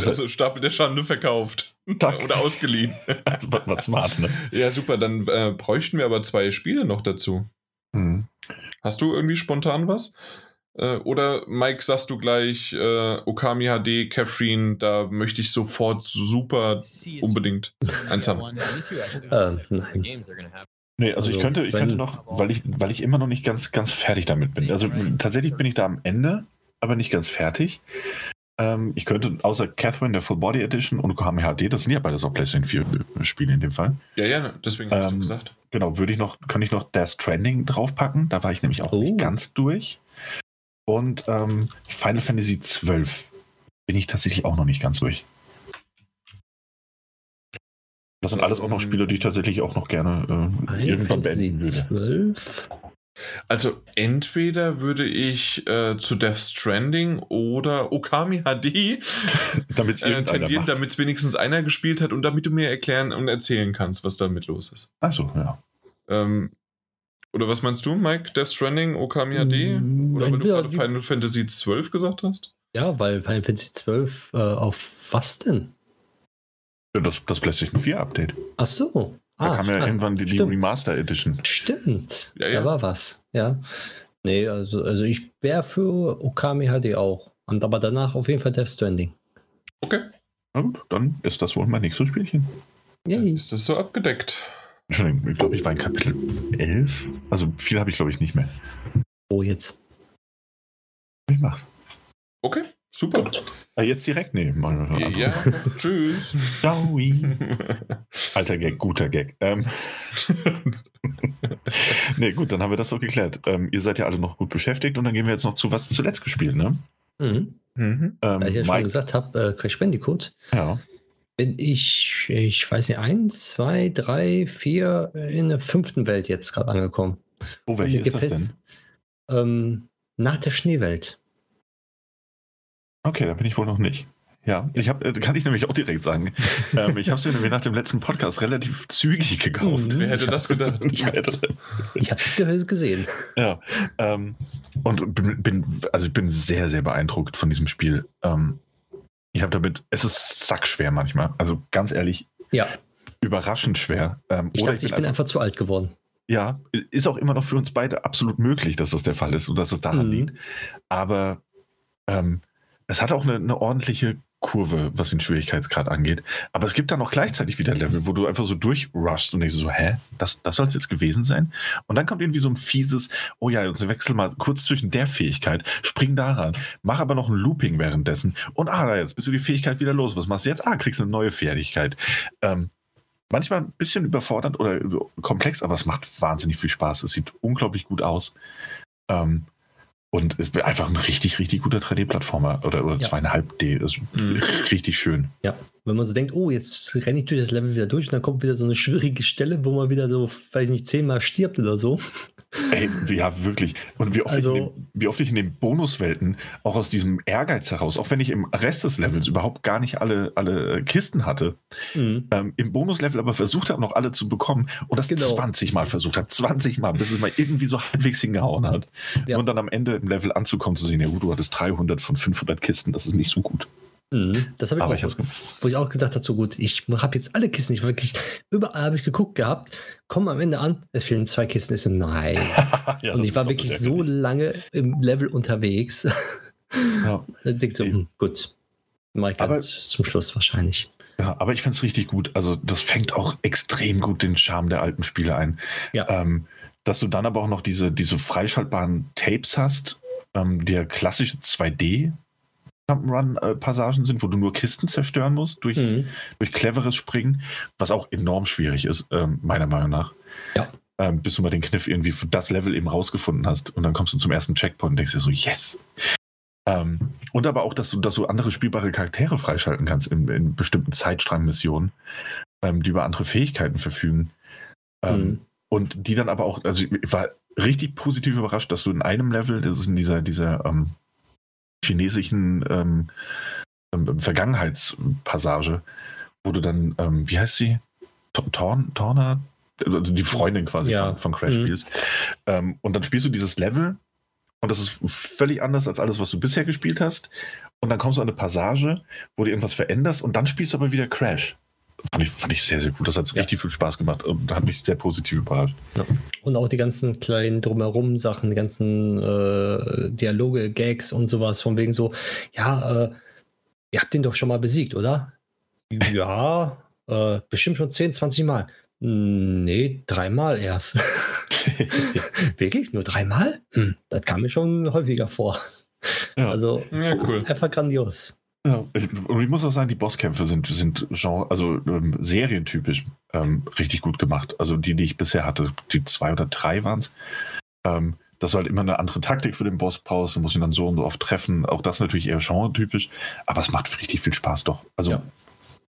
Also Stapel der Schande verkauft. Zack. Oder ausgeliehen. *laughs* Was, was smart, ne? Ja, super. Dann äh, bräuchten wir aber zwei Spiele noch dazu. Mhm. Hast du irgendwie spontan was? Äh, oder Mike, sagst du gleich äh, Okami HD, Catherine, da möchte ich sofort super unbedingt eins haben. *laughs* Ähm, nein. Nee, also, ich Also, könnte, ich könnte noch, weil ich, weil ich immer noch nicht ganz, ganz fertig damit bin. Also tatsächlich bin ich da am Ende, aber nicht ganz fertig. Ähm, ich könnte außer Catherine der Full Body Edition und HD, das sind ja beides auch PlayStation 4 Spiele in dem Fall. Ja, ja, deswegen hast du Ähm, gesagt. Genau, würde ich noch, kann ich noch Death Stranding draufpacken. Da war ich nämlich auch Oh. nicht ganz durch. Und ähm, Final Fantasy 12 bin ich tatsächlich auch noch nicht ganz durch. Das sind alles auch noch Spiele, die ich tatsächlich auch noch gerne äh, Final irgendwann Fantasy beenden würde. 12? Also entweder würde ich äh, zu Death Stranding oder Okami HD *laughs* Damit es äh, tendieren, damit es wenigstens einer gespielt hat und damit du mir erklären und erzählen kannst, was damit los ist. Achso, ja. Ähm, oder was meinst du, Mike? Death Stranding, Okami HD? Mm, Oder weil du gerade Final Fantasy 12 gesagt hast? Ja, weil Final Fantasy 12 äh, auf was denn? Das, das PlayStation 4 Update. Ach so. Da kam ja ah, irgendwann die, die stimmt. Remaster Edition. Stimmt. Ja, ja. Da war was. Ja. Nee, also, also ich wäre für Okami HD auch. Und aber danach auf jeden Fall Death Stranding. Okay, Na gut, dann ist das wohl mein nächstes Spielchen. Yay. ist das so abgedeckt. Entschuldigung, ich glaube, ich war in Kapitel 11. Also viel habe ich, glaube ich, nicht mehr. Oh, jetzt. Ich mach's. Okay, Super. Ah, jetzt direkt? Wir Ja, *laughs* tschüss. *laughs* Ciao. *laughs* Alter Gag, guter Gag. Ähm. nee, gut, dann haben wir das auch geklärt. Ähm, ihr seid ja alle noch gut beschäftigt und dann gehen wir jetzt noch zu was zuletzt gespielt, ne? Mhm. Mhm. Da ich ja Ähm, schon Mike, gesagt habe, äh, Crash Bandicoot, ja. bin ich, ich weiß nicht, eins, zwei, drei, vier in der fünften Welt jetzt gerade angekommen. Oh, welche ist das denn? Ähm, nach der Schneewelt. Okay, da bin ich wohl noch nicht. Ja, ich hab, äh, kann ich nämlich auch direkt sagen. *laughs* ähm, ich habe es mir nämlich nach dem letzten Podcast relativ zügig gekauft. Mhm. Wer hätte das *laughs* gedacht? Ich ich hab's ge gesehen. Ja, ähm, und bin, bin, also ich bin sehr, sehr beeindruckt von diesem Spiel. Ähm, ich habe damit, es ist sackschwer manchmal. Also ganz ehrlich, Ja, überraschend schwer. Ähm, ich dachte, ich bin einfach zu alt geworden. ja, ist auch immer noch für uns beide absolut möglich, dass das der Fall ist und dass es daran Mhm. liegt. Aber ähm, es hat auch eine, eine ordentliche Kurve, was den Schwierigkeitsgrad angeht. Aber es gibt dann auch gleichzeitig wieder Level, wo du einfach so durchrushst und denkst so, hä, das, das soll es jetzt gewesen sein? Und dann kommt irgendwie so ein fieses, oh ja, jetzt wechsel mal kurz zwischen der Fähigkeit, spring daran, mach aber noch ein Looping währenddessen und ah, jetzt bist du die Fähigkeit wieder los. Was machst du jetzt? Ah, kriegst eine neue Fertigkeit. Ähm, manchmal ein bisschen überfordernd oder komplex, aber es macht wahnsinnig viel Spaß. Es sieht unglaublich gut aus. Ähm, und es ist einfach ein richtig, richtig guter 3D-Plattformer oder, oder Ja. zweieinhalb D. Ist Mhm. richtig schön. Ja, wenn man so denkt, oh, jetzt renne ich durch das Level wieder durch und dann kommt wieder so eine schwierige Stelle, wo man wieder so, weiß ich nicht, zehnmal stirbt oder so. Ey, ja, wirklich. Und wie oft, Also- ich in den, wie oft ich in den Bonuswelten auch aus diesem Ehrgeiz heraus, auch wenn ich im Rest des Levels überhaupt gar nicht alle, alle Kisten hatte, Mhm. ähm, im Bonuslevel aber versucht habe, noch alle zu bekommen und das Genau. 20 Mal versucht habe, 20 Mal, bis es mal irgendwie so halbwegs hingehauen hat. Ja. Und dann am Ende im Level anzukommen, zu sehen, ja, gut, du hattest 300 von 500 Kisten, das ist nicht so gut. Mhm. Das habe ich Aber auch, ich wo ich auch gesagt habe, so gut, ich habe jetzt alle Kisten, ich wirklich, überall habe ich geguckt gehabt, komme am Ende an, es fehlen zwei Kisten, ich so, nein. *laughs* Ja, und ich war wirklich so lange im Level unterwegs. *laughs* Ja. Dann denke ich so, hm, gut, mach ich Aber- dann zum Schluss wahrscheinlich. Ja, aber ich finde es richtig gut. Also, das fängt auch extrem gut den Charme der alten Spiele ein. Ja. Ähm, dass du dann aber auch noch diese, diese freischaltbaren Tapes hast, ähm, die ja klassische 2D Run-Passagen sind, wo du nur Kisten zerstören musst durch, Mhm. durch cleveres Springen, was auch enorm schwierig ist, ähm, meiner Meinung nach. Ja. Ähm, bis du mal den Kniff irgendwie für das Level eben rausgefunden hast und dann kommst du zum ersten Checkpoint und denkst dir so, yes. Ähm, und aber auch, dass du, dass du andere spielbare Charaktere freischalten kannst in, in bestimmten Zeitstrang-Missionen, ähm, die über andere Fähigkeiten verfügen. Ähm, Mhm. Und die dann aber auch, also ich war richtig positiv überrascht, dass du in einem Level, das ist in dieser, dieser ähm, chinesischen ähm, ähm, Vergangenheitspassage, wo du dann, ähm, wie heißt sie? To- Torn, Torna? Also die Freundin quasi Ja. von, von Crash Mhm. spielst. Ähm, und dann spielst du dieses Level und das ist völlig anders als alles, was du bisher gespielt hast. Und dann kommst du an eine Passage, wo du irgendwas veränderst und dann spielst du aber wieder Crash. Fand ich, fand ich sehr, sehr gut. Das hat Ja. richtig viel Spaß gemacht und hat mich sehr positiv überrascht. Und auch die ganzen kleinen drumherum Sachen, die ganzen äh, Dialoge, Gags und sowas, von wegen so, ja, äh, ihr habt den doch schon mal besiegt, oder? Ja, äh, bestimmt schon 10, 20 Mal. "Hm, Nee, dreimal erst. *laughs* Wirklich? Nur dreimal? Hm, das kam mir schon häufiger vor. Ja. Also Ja, cool. einfach grandios. Ja, und ich muss auch sagen, die Bosskämpfe sind, sind Genre, also ähm, serientypisch ähm, richtig gut gemacht. Also die, die ich bisher hatte, die zwei oder drei waren es. Ähm, dass du halt immer eine andere Taktik für den Boss brauchst, du musst ihn dann so und so oft treffen. Auch das natürlich eher genre-typisch, aber es macht richtig viel Spaß doch. Also Ja.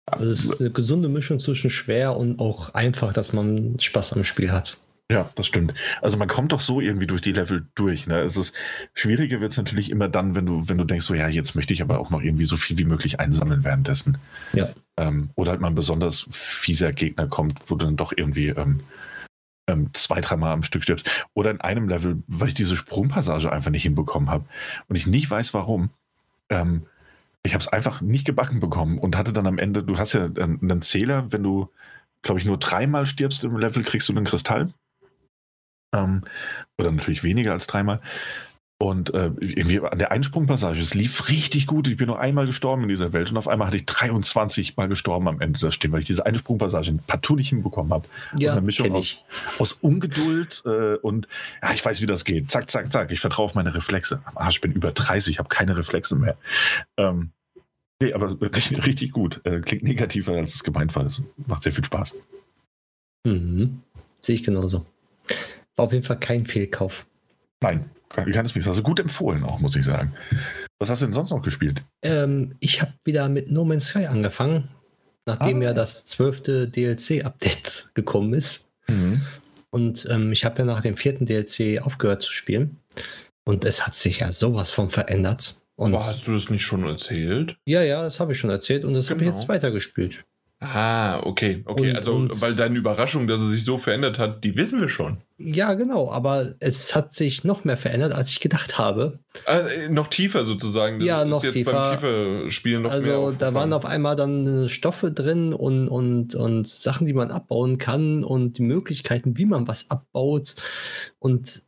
Also es ist eine gesunde Mischung zwischen schwer und auch einfach, dass man Spaß am Spiel hat. Ja, das stimmt. Also man kommt doch so irgendwie durch die Level durch. Ne? Es ist schwieriger wird es natürlich immer dann, wenn du, wenn du denkst, so ja, jetzt möchte ich aber auch noch irgendwie so viel wie möglich einsammeln währenddessen. Ja. Ähm, oder halt mal ein besonders fieser Gegner kommt, wo du dann doch irgendwie ähm, ähm, zwei, dreimal am Stück stirbst. Oder in einem Level, weil ich diese Sprungpassage einfach nicht hinbekommen habe und ich nicht weiß warum. Ähm, ich habe es einfach nicht gebacken bekommen und hatte dann am Ende, du hast ja einen, einen Zähler, wenn du, glaube ich, nur dreimal stirbst im Level, kriegst du einen Kristall. Ähm, oder natürlich weniger als dreimal. Und äh, irgendwie an der Einsprungpassage, es lief richtig gut. Ich bin nur einmal gestorben in dieser Welt und auf einmal hatte ich 23 Mal gestorben am Ende das stehen, weil ich diese Einsprungpassage partout nicht hinbekommen habe. Ja, aus einer Mischung aus, aus Ungeduld äh, und ja, ich weiß, wie das geht. Zack, zack, zack. Ich vertraue auf meine Reflexe. Am Arsch, ich bin über 30, ich habe keine Reflexe mehr. Ähm, nee, aber richtig, richtig gut. Äh, klingt negativer, als es gemeint war. Es macht sehr viel Spaß. Mhm. Sehe ich genauso. War auf jeden Fall kein Fehlkauf. Nein, keineswegs. Also gut empfohlen auch, muss ich sagen. Was hast du denn sonst noch gespielt? Ähm, ich habe wieder mit No Man's Sky angefangen, nachdem Ah. ja das zwölfte DLC-Update *laughs* gekommen ist. Und ähm, ich habe ja nach dem vierten DLC aufgehört zu spielen. Und es hat sich ja sowas von verändert. Und Boah, hast du das nicht schon erzählt? ja, ja, das habe ich schon erzählt und das habe ich Genau. jetzt weitergespielt. Ah, okay, okay. Und- also, und- weil deine Überraschung, dass es sich so verändert hat, die wissen wir schon. Ja, genau, aber es hat sich noch mehr verändert, als ich gedacht habe. Äh, noch tiefer sozusagen. Das Ja, noch jetzt tiefer. beim tiefer Spielen noch mehr also da waren auf einmal dann Stoffe drin und, und, und Sachen, die man abbauen kann und die Möglichkeiten, wie man was abbaut. Und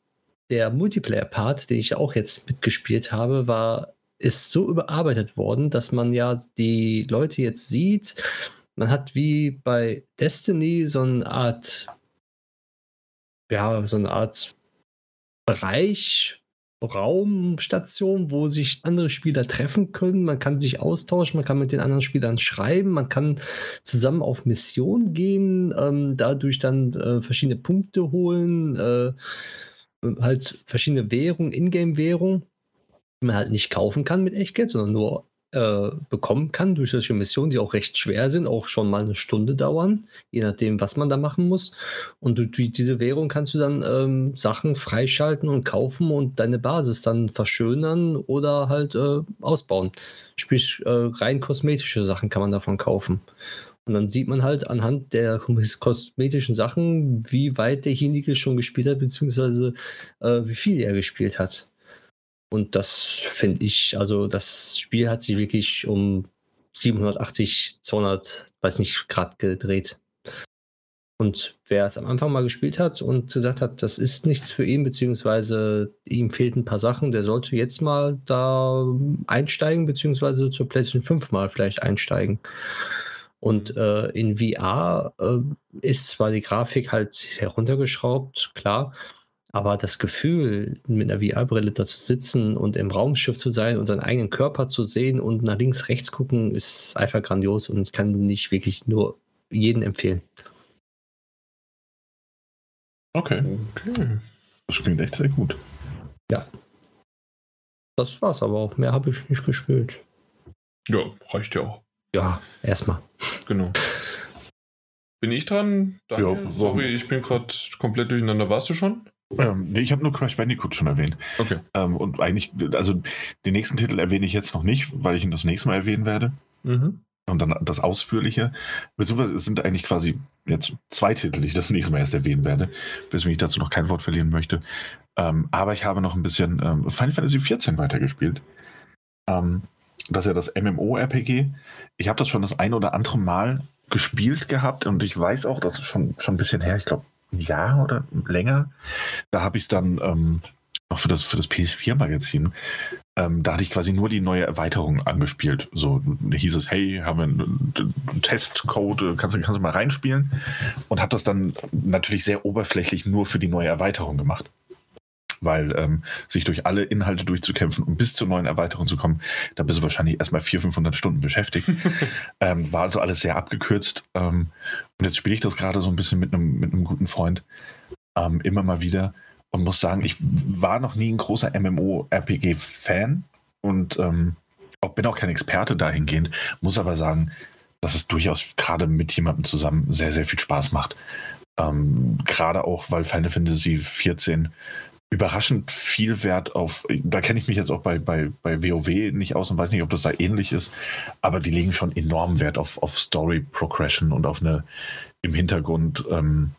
der Multiplayer-Part, den ich auch jetzt mitgespielt habe, war, ist so überarbeitet worden, dass man ja die Leute jetzt sieht. Man hat wie bei Destiny so eine Art, ja, so eine Art Bereich, Raumstation, wo sich andere Spieler treffen können. Man kann sich austauschen, man kann mit den anderen Spielern schreiben, man kann zusammen auf Mission gehen, ähm, dadurch dann äh, verschiedene Punkte holen, äh, halt verschiedene Währungen, Ingame-Währungen, die man halt nicht kaufen kann mit Echtgeld, sondern nur äh, bekommen kann durch solche Missionen, die auch recht schwer sind, auch schon mal eine Stunde dauern, je nachdem, was man da machen muss. Und durch die- diese Währung kannst du dann ähm, Sachen freischalten und kaufen und deine Basis dann verschönern oder halt äh, ausbauen. Sprich, äh, rein kosmetische Sachen kann man davon kaufen. Und dann sieht man halt anhand der *laughs* kosmetischen Sachen, wie weit derjenige schon gespielt hat, beziehungsweise äh, wie viel er gespielt hat. Und das finde ich, also das Spiel hat sich wirklich um 780, 200, weiß nicht, Grad gedreht. Und wer es am Anfang mal gespielt hat und gesagt hat, das ist nichts für ihn, beziehungsweise ihm fehlt ein paar Sachen, der sollte jetzt mal da einsteigen, beziehungsweise zur PlayStation 5 mal vielleicht einsteigen. Und äh, in VR äh, ist zwar die Grafik halt heruntergeschraubt, klar, aber das Gefühl, mit einer VR-Brille da zu sitzen und im Raumschiff zu sein und seinen eigenen Körper zu sehen und nach links, rechts gucken, ist einfach grandios und ich kann nicht wirklich nur jeden empfehlen. Okay, Okay. das klingt echt sehr gut. Das war's aber auch. Mehr habe ich nicht gespielt. Ja, reicht ja auch. Ja, erstmal. Genau. Bin ich dran? Daniel? Ja, warum? Sorry, ich bin gerade komplett durcheinander. Warst du schon? Ähm, nee, ich habe nur Crash Bandicoot schon erwähnt. Okay. Ähm, und eigentlich, also den nächsten Titel erwähne ich jetzt noch nicht, weil ich ihn das nächste Mal erwähnen werde. Mhm. Und dann das Ausführliche. Beziehungsweise es sind eigentlich quasi jetzt zwei Titel, die ich das nächste Mal erst erwähnen werde, weswegen ich dazu noch kein Wort verlieren möchte. Ähm, aber ich habe noch ein bisschen ähm, Final Fantasy XIV weitergespielt. Ähm, das ist ja das MMO-RPG. Ich habe das schon das ein oder andere Mal gespielt gehabt und ich weiß auch, das ist schon, schon ein bisschen her, ich glaube Jahr oder länger. Da habe ich es dann ähm, noch für das, für das PS4-Magazin ähm, da hatte ich quasi nur die neue Erweiterung angespielt. So hieß es, hey, haben wir einen, einen Testcode, kannst, kannst du mal reinspielen? Und habe das dann natürlich sehr oberflächlich nur für die neue Erweiterung gemacht. Weil ähm, sich durch alle Inhalte durchzukämpfen, um bis zur neuen Erweiterung zu kommen, da bist du wahrscheinlich erstmal 400, 500 Stunden beschäftigt. *laughs* ähm, war also alles sehr abgekürzt. Ähm, und jetzt spiele ich das gerade so ein bisschen mit einem, mit einem guten Freund ähm, immer mal wieder und muss sagen, ich war noch nie ein großer MMO-RPG-Fan und ähm, auch, bin auch kein Experte dahingehend, muss aber sagen, dass es durchaus gerade mit jemandem zusammen sehr, sehr viel Spaß macht. Ähm, gerade auch, weil Final Fantasy XIV überraschend viel Wert auf, da kenne ich mich jetzt auch bei, bei, bei WoW nicht aus und weiß nicht, ob das da ähnlich ist, aber die legen schon enorm Wert auf, auf Story Progression und auf eine im Hintergrund ähm,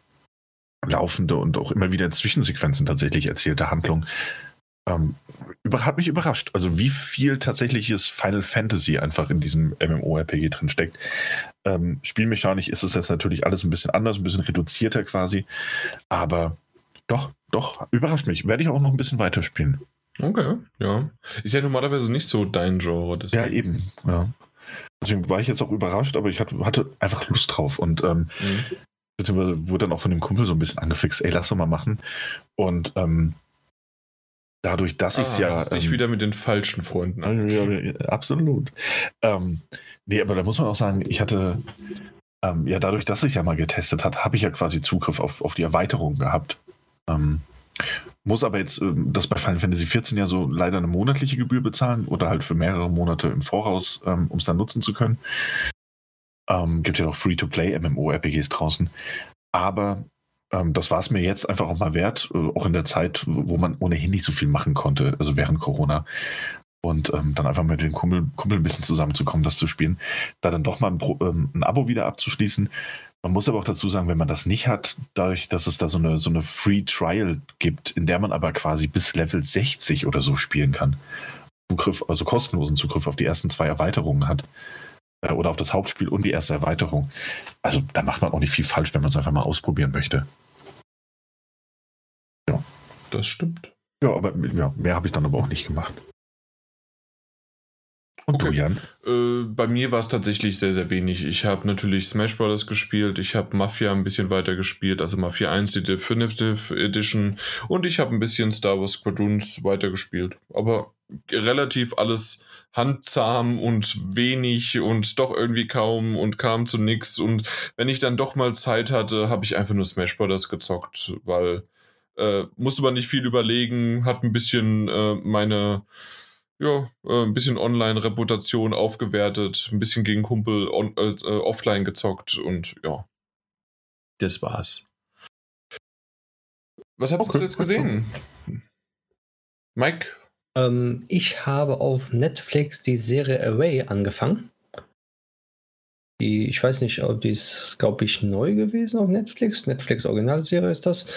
laufende und auch immer wieder in Zwischensequenzen tatsächlich erzählte Handlung. Ähm, über, hat mich überrascht, also wie viel tatsächliches Final Fantasy einfach in diesem MMORPG drin steckt. Ähm, spielmechanisch ist es jetzt natürlich alles ein bisschen anders, ein bisschen reduzierter quasi, aber doch, doch, überrascht mich. Werde ich auch noch ein bisschen weiterspielen. Okay, ja. Ist ja normalerweise nicht so dein Genre. Deswegen. Ja, eben, ja. Deswegen war ich jetzt auch überrascht, aber ich hatte, einfach Lust drauf und ähm, mhm. beziehungsweise wurde dann auch von dem Kumpel so ein bisschen angefixt, ey, lass doch mal machen. Und ähm, dadurch, dass ah, ich es ja. Hast ähm, dich wieder mit den falschen Freunden. Okay. Ja, absolut. Ähm, nee, aber da muss man auch sagen, ich hatte ähm, ja dadurch, dass ich ja mal getestet hat, habe ich ja quasi Zugriff auf, auf die Erweiterung gehabt. Ähm, muss aber jetzt ähm, das bei Final Fantasy XIV ja so leider eine monatliche Gebühr bezahlen oder halt für mehrere Monate im Voraus, ähm, um es dann nutzen zu können. Ähm, gibt ja auch Free-to-Play MMO-RPGs draußen. Aber ähm, das war es mir jetzt einfach auch mal wert, äh, auch in der Zeit, wo man ohnehin nicht so viel machen konnte, also während Corona. Und ähm, dann einfach mit dem Kumpel, Kumpel ein bisschen zusammenzukommen, das zu spielen. Da dann doch mal ein, ähm, ein Abo wieder abzuschließen. Man muss aber auch dazu sagen, wenn man das nicht hat, dadurch, dass es da so eine, so eine Free Trial gibt, in der man aber quasi bis Level 60 oder so spielen kann, Zugriff, also kostenlosen Zugriff auf die ersten zwei Erweiterungen hat, äh, oder auf das Hauptspiel und die erste Erweiterung. Also da macht man auch nicht viel falsch, wenn man es einfach mal ausprobieren möchte. Ja. Das stimmt. Ja, aber ja, mehr habe ich dann aber auch nicht gemacht. Und okay. du, Jan? Äh, bei mir war es tatsächlich sehr, sehr wenig. Ich habe natürlich Smash Bros. gespielt, ich habe Mafia ein bisschen weiter gespielt, also Mafia 1, die Definitive Edition und ich habe ein bisschen Star Wars Squadrons weitergespielt. Aber relativ alles handzahm und wenig und doch irgendwie kaum und kam zu nichts. Und wenn ich dann doch mal Zeit hatte, habe ich einfach nur Smash Bros. gezockt, weil äh, musste man nicht viel überlegen, hat ein bisschen äh, meine ja, äh, ein bisschen Online-Reputation aufgewertet, ein bisschen gegen Kumpel on, äh, äh offline gezockt und ja, das war's. Was habt okay. du jetzt gesehen? Mike? Ähm, ich habe auf Netflix die Serie Away angefangen. Die, ich weiß nicht, ob die ist, glaube ich, neu gewesen auf Netflix. Netflix Originalserie ist das.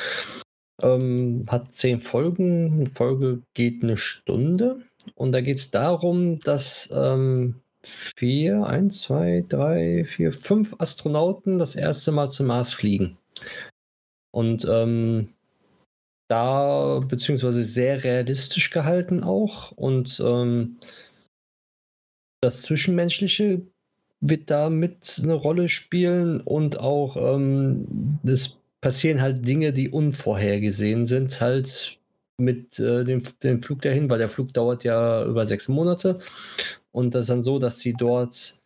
Ähm, hat zehn Folgen. Eine Folge geht eine Stunde. Und da geht es darum, dass ähm, vier, eins, zwei, drei, vier, fünf Astronauten das erste Mal zum Mars fliegen. Und ähm, da beziehungsweise sehr realistisch gehalten auch. Und ähm, das Zwischenmenschliche wird da mit eine Rolle spielen und auch ähm, es passieren halt Dinge, die unvorhergesehen sind, halt mit äh, dem, dem Flug dahin, weil der Flug dauert ja über sechs Monate. Und das ist dann so, dass sie dort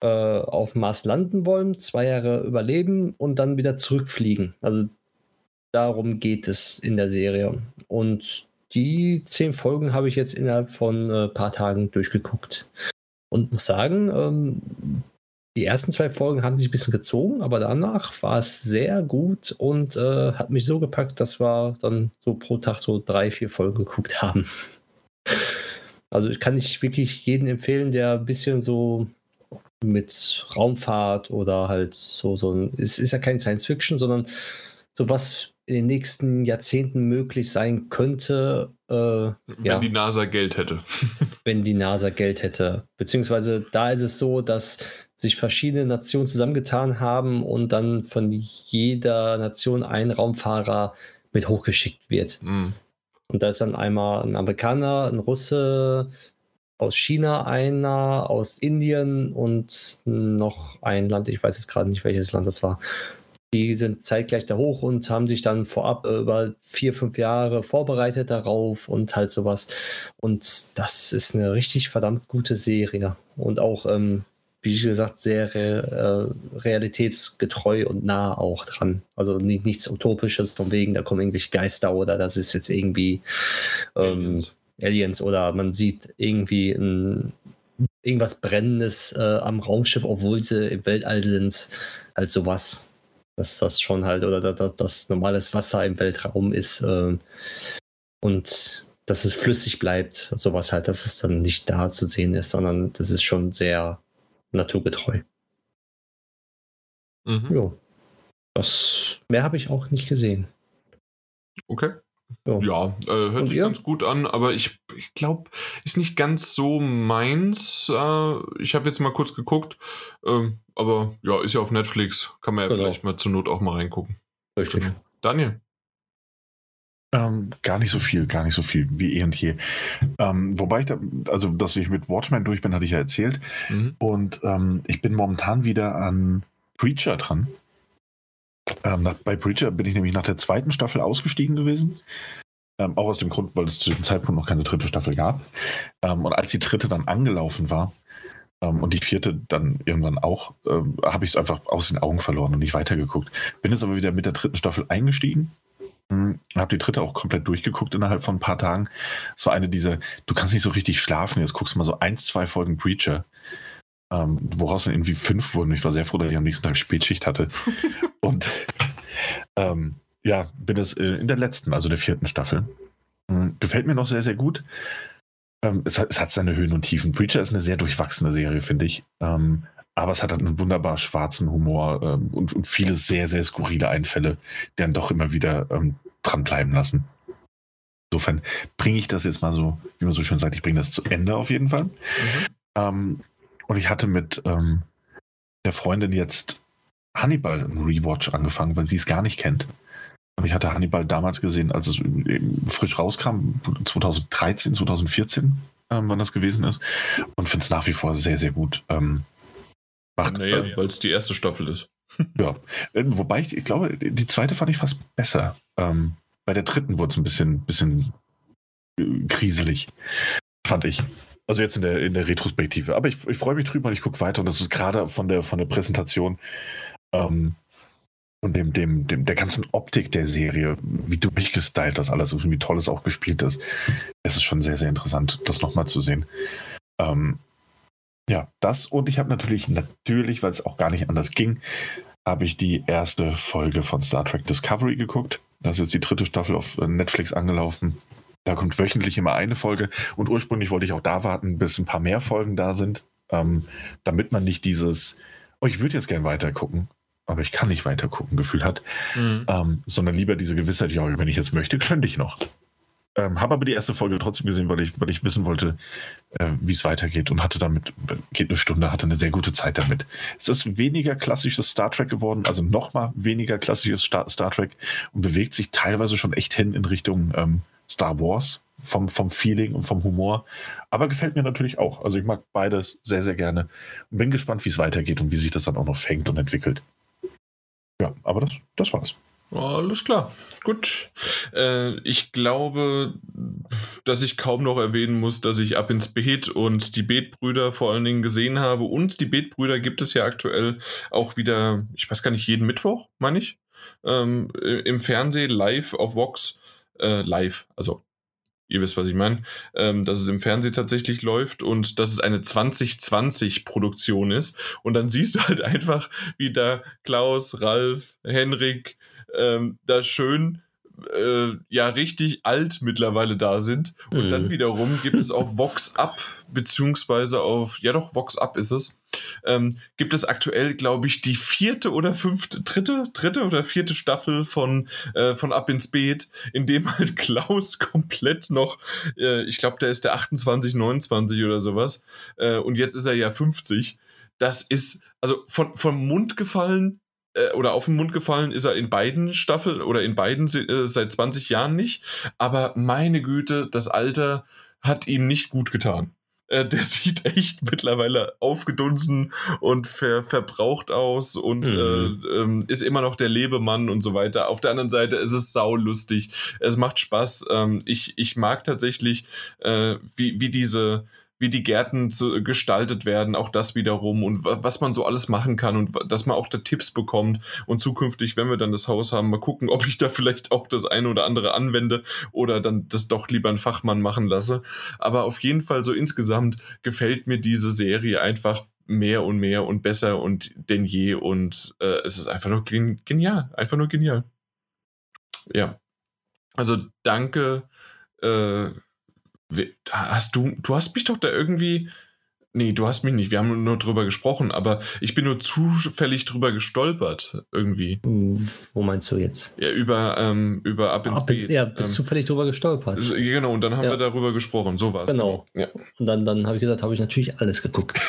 äh, auf Mars landen wollen, zwei Jahre überleben und dann wieder zurückfliegen. Also darum geht es in der Serie. Und die zehn Folgen habe ich jetzt innerhalb von ein äh, paar Tagen durchgeguckt. Und muss sagen, ähm, die ersten zwei Folgen haben sich ein bisschen gezogen, aber danach war es sehr gut und äh, hat mich so gepackt, dass wir dann so pro Tag so drei, vier Folgen geguckt haben. *laughs* Also kann ich wirklich jeden empfehlen, der ein bisschen so mit Raumfahrt oder halt so, so ein, es ist ja kein Science Fiction, sondern so was in den nächsten Jahrzehnten möglich sein könnte. Äh, wenn ja, die NASA Geld hätte. wenn die NASA Geld hätte. Beziehungsweise da ist es so, dass sich verschiedene Nationen zusammengetan haben und dann von jeder Nation ein Raumfahrer mit hochgeschickt wird. Mhm. Und da ist dann einmal ein Amerikaner, ein Russe, aus China einer, aus Indien und noch ein Land, ich weiß jetzt gerade nicht, welches Land das war. Die sind zeitgleich da hoch und haben sich dann vorab über vier, fünf Jahre vorbereitet darauf und halt sowas. Und das ist eine richtig verdammt gute Serie. Und auch, ähm, wie gesagt, sehr re äh, realitätsgetreu und nah auch dran. Also nicht, nichts Utopisches, von wegen, da kommen irgendwelche Geister oder das ist jetzt irgendwie ähm, Aliens. Aliens. oder man sieht irgendwie ein, irgendwas Brennendes äh, am Raumschiff, obwohl sie im Weltall sind. Halt sowas dass das schon halt oder dass das normales Wasser im Weltraum ist äh, und dass es flüssig bleibt, sowas halt, dass es dann nicht da zu sehen ist, sondern das ist schon sehr naturgetreu. Mhm. Ja. Das mehr habe ich auch nicht gesehen. Okay. So. Ja, äh, hört Und sich ihr? ganz gut an, aber ich, ich glaube, ist nicht ganz so meins. Äh, ich habe jetzt mal kurz geguckt, äh, aber ja, ist ja auf Netflix. Kann man ja genau. vielleicht mal zur Not auch mal reingucken. Richtig. Daniel. Ähm, gar nicht so viel, gar nicht so viel wie eh und je. Ähm, wobei ich da, also dass ich mit Watchmen durch bin, hatte ich ja erzählt. Mhm. Und ähm, ich bin momentan wieder an Preacher dran. Ähm, nach, bei Preacher bin ich nämlich nach der zweiten Staffel ausgestiegen gewesen. Ähm, auch aus dem Grund, weil es zu dem Zeitpunkt noch keine dritte Staffel gab. Ähm, und als die dritte dann angelaufen war und die vierte dann irgendwann auch, äh, habe ich es einfach aus den Augen verloren und nicht weitergeguckt. Bin jetzt aber wieder mit der dritten Staffel eingestiegen habe die dritte auch komplett durchgeguckt innerhalb von ein paar Tagen. Es war eine dieser, du kannst nicht so richtig schlafen, jetzt guckst du mal so eins, zwei Folgen Preacher, ähm, woraus dann irgendwie fünf wurden. Ich war sehr froh, dass ich am nächsten Tag Spätschicht hatte. *laughs* Und ähm, ja, bin es äh, in der letzten, also der vierten Staffel. Ähm, gefällt mir noch sehr, sehr gut. Ähm, es, hat, es, hat, seine Höhen und Tiefen. Preacher ist eine sehr durchwachsene Serie, finde ich. Ähm, aber es hat halt einen wunderbar schwarzen Humor ähm, und, und, viele sehr, sehr skurrile Einfälle, die dann doch immer wieder ähm, dranbleiben lassen. Insofern bringe ich das jetzt mal so, wie man so schön sagt, ich bringe das zu Ende auf jeden Fall. Mhm. Ähm, und ich hatte mit ähm, der Freundin jetzt Hannibal einen Rewatch angefangen, weil sie es gar nicht kennt. Ich hatte Hannibal damals gesehen, als es frisch rauskam, 2013, 2014, ähm, wann das gewesen ist. Und finde es nach wie vor sehr, sehr gut. Ähm, Macht, naja, äh, weil es die erste Staffel ist. *laughs* ja, äh, wobei ich, ich glaube, die zweite fand ich fast besser. Ähm, bei der dritten wurde es ein bisschen, bisschen äh, kriselig, fand ich. Also jetzt in der, in der Retrospektive. Aber ich, ich freue mich drüber und ich gucke weiter und das ist gerade von der, von der Präsentation ähm, und dem, dem, dem, der ganzen Optik der Serie, wie du mich gestylt das alles und wie toll es auch gespielt ist. Es ist schon sehr, sehr interessant, das nochmal zu sehen. Ähm, ja, das und ich habe natürlich, natürlich, weil es auch gar nicht anders ging, habe ich die erste Folge von Star Trek Discovery geguckt. Das ist jetzt die dritte Staffel auf Netflix angelaufen. Da kommt wöchentlich immer eine Folge und ursprünglich wollte ich auch da warten, bis ein paar mehr Folgen da sind, ähm, damit man nicht dieses, oh, ich würde jetzt gern weiter gucken, aber ich kann nicht weiter gucken, Gefühl hat, mhm. ähm, sondern lieber diese Gewissheit, ja, wenn ich jetzt möchte, könnte ich noch. Ähm, habe aber die erste Folge trotzdem gesehen, weil ich, weil ich wissen wollte, äh, wie es weitergeht und hatte damit, geht eine Stunde, hatte eine sehr gute Zeit damit. Es ist weniger klassisches Star Trek geworden, also nochmal weniger klassisches Star, Star, Trek und bewegt sich teilweise schon echt hin in Richtung ähm, Star Wars vom, vom Feeling und vom Humor. Aber gefällt mir natürlich auch. Also ich mag beides sehr, sehr gerne und bin gespannt, wie es weitergeht und wie sich das dann auch noch fängt und entwickelt. Aber das, das war's. Alles klar. Gut. Äh, ich glaube, dass ich kaum noch erwähnen muss, dass ich ab ins Beet und die Beetbrüder vor allen Dingen gesehen habe. Und die Beetbrüder gibt es ja aktuell auch wieder, ich weiß gar nicht, jeden Mittwoch, meine ich, ähm, im Fernsehen live auf Vox. Äh, live, also ihr wisst, was ich meine, ähm, dass es im Fernsehen tatsächlich läuft und dass es eine 2020-Produktion ist. Und dann siehst du halt einfach, wie da Klaus, Ralf, Henrik, ähm, da schön äh, ja richtig alt mittlerweile da sind. Und mhm. dann wiederum gibt es auf *laughs* Vox Up, beziehungsweise auf, ja doch, Vox Up ist es, ähm, gibt es aktuell, glaube ich, die vierte oder fünfte, dritte, dritte oder vierte Staffel von, äh, von Ab ins Beet, in dem *laughs* halt Klaus komplett noch, äh, ich glaube, der ist der 28, 29 oder sowas. Äh, und jetzt ist er ja 50. Das ist, also von, vom Mund gefallen äh, oder auf den Mund gefallen ist er in beiden Staffeln oder in beiden äh, seit 20 Jahren nicht. Aber meine Güte, das Alter hat ihm nicht gut getan. Äh, der *laughs* sieht echt mittlerweile aufgedunsen und ver verbraucht aus und mhm. äh, ähm, ist immer noch der Lebemann und so weiter. Auf der anderen Seite ist es saulustig. Es macht Spaß. Ähm, ich, ich mag tatsächlich, äh, wie, wie diese wie die Gärten zu, gestaltet werden, auch das wiederum und was man so alles machen kann und dass man auch da Tipps bekommt und zukünftig, wenn wir dann das Haus haben, mal gucken, *laughs* ob ich da vielleicht auch das eine oder andere anwende oder dann das doch lieber einen Fachmann machen lasse. Aber auf jeden Fall so insgesamt gefällt mir diese Serie einfach mehr und mehr und besser und denn je und äh, es ist einfach nur genial, einfach nur genial. Ja. Also danke äh, Hast du, du hast mich doch da irgendwie. Nee, du hast mich nicht. Wir haben nur drüber gesprochen, aber ich bin nur zufällig drüber gestolpert, irgendwie. Wo meinst du jetzt? Ja, über, ähm, über Ab ins Beet. Ja, bist ähm, zufällig drüber gestolpert. Genau, und dann haben ja. wir darüber gesprochen. So war es. Genau. Ja. Und dann, dann habe ich gesagt, habe ich natürlich alles geguckt.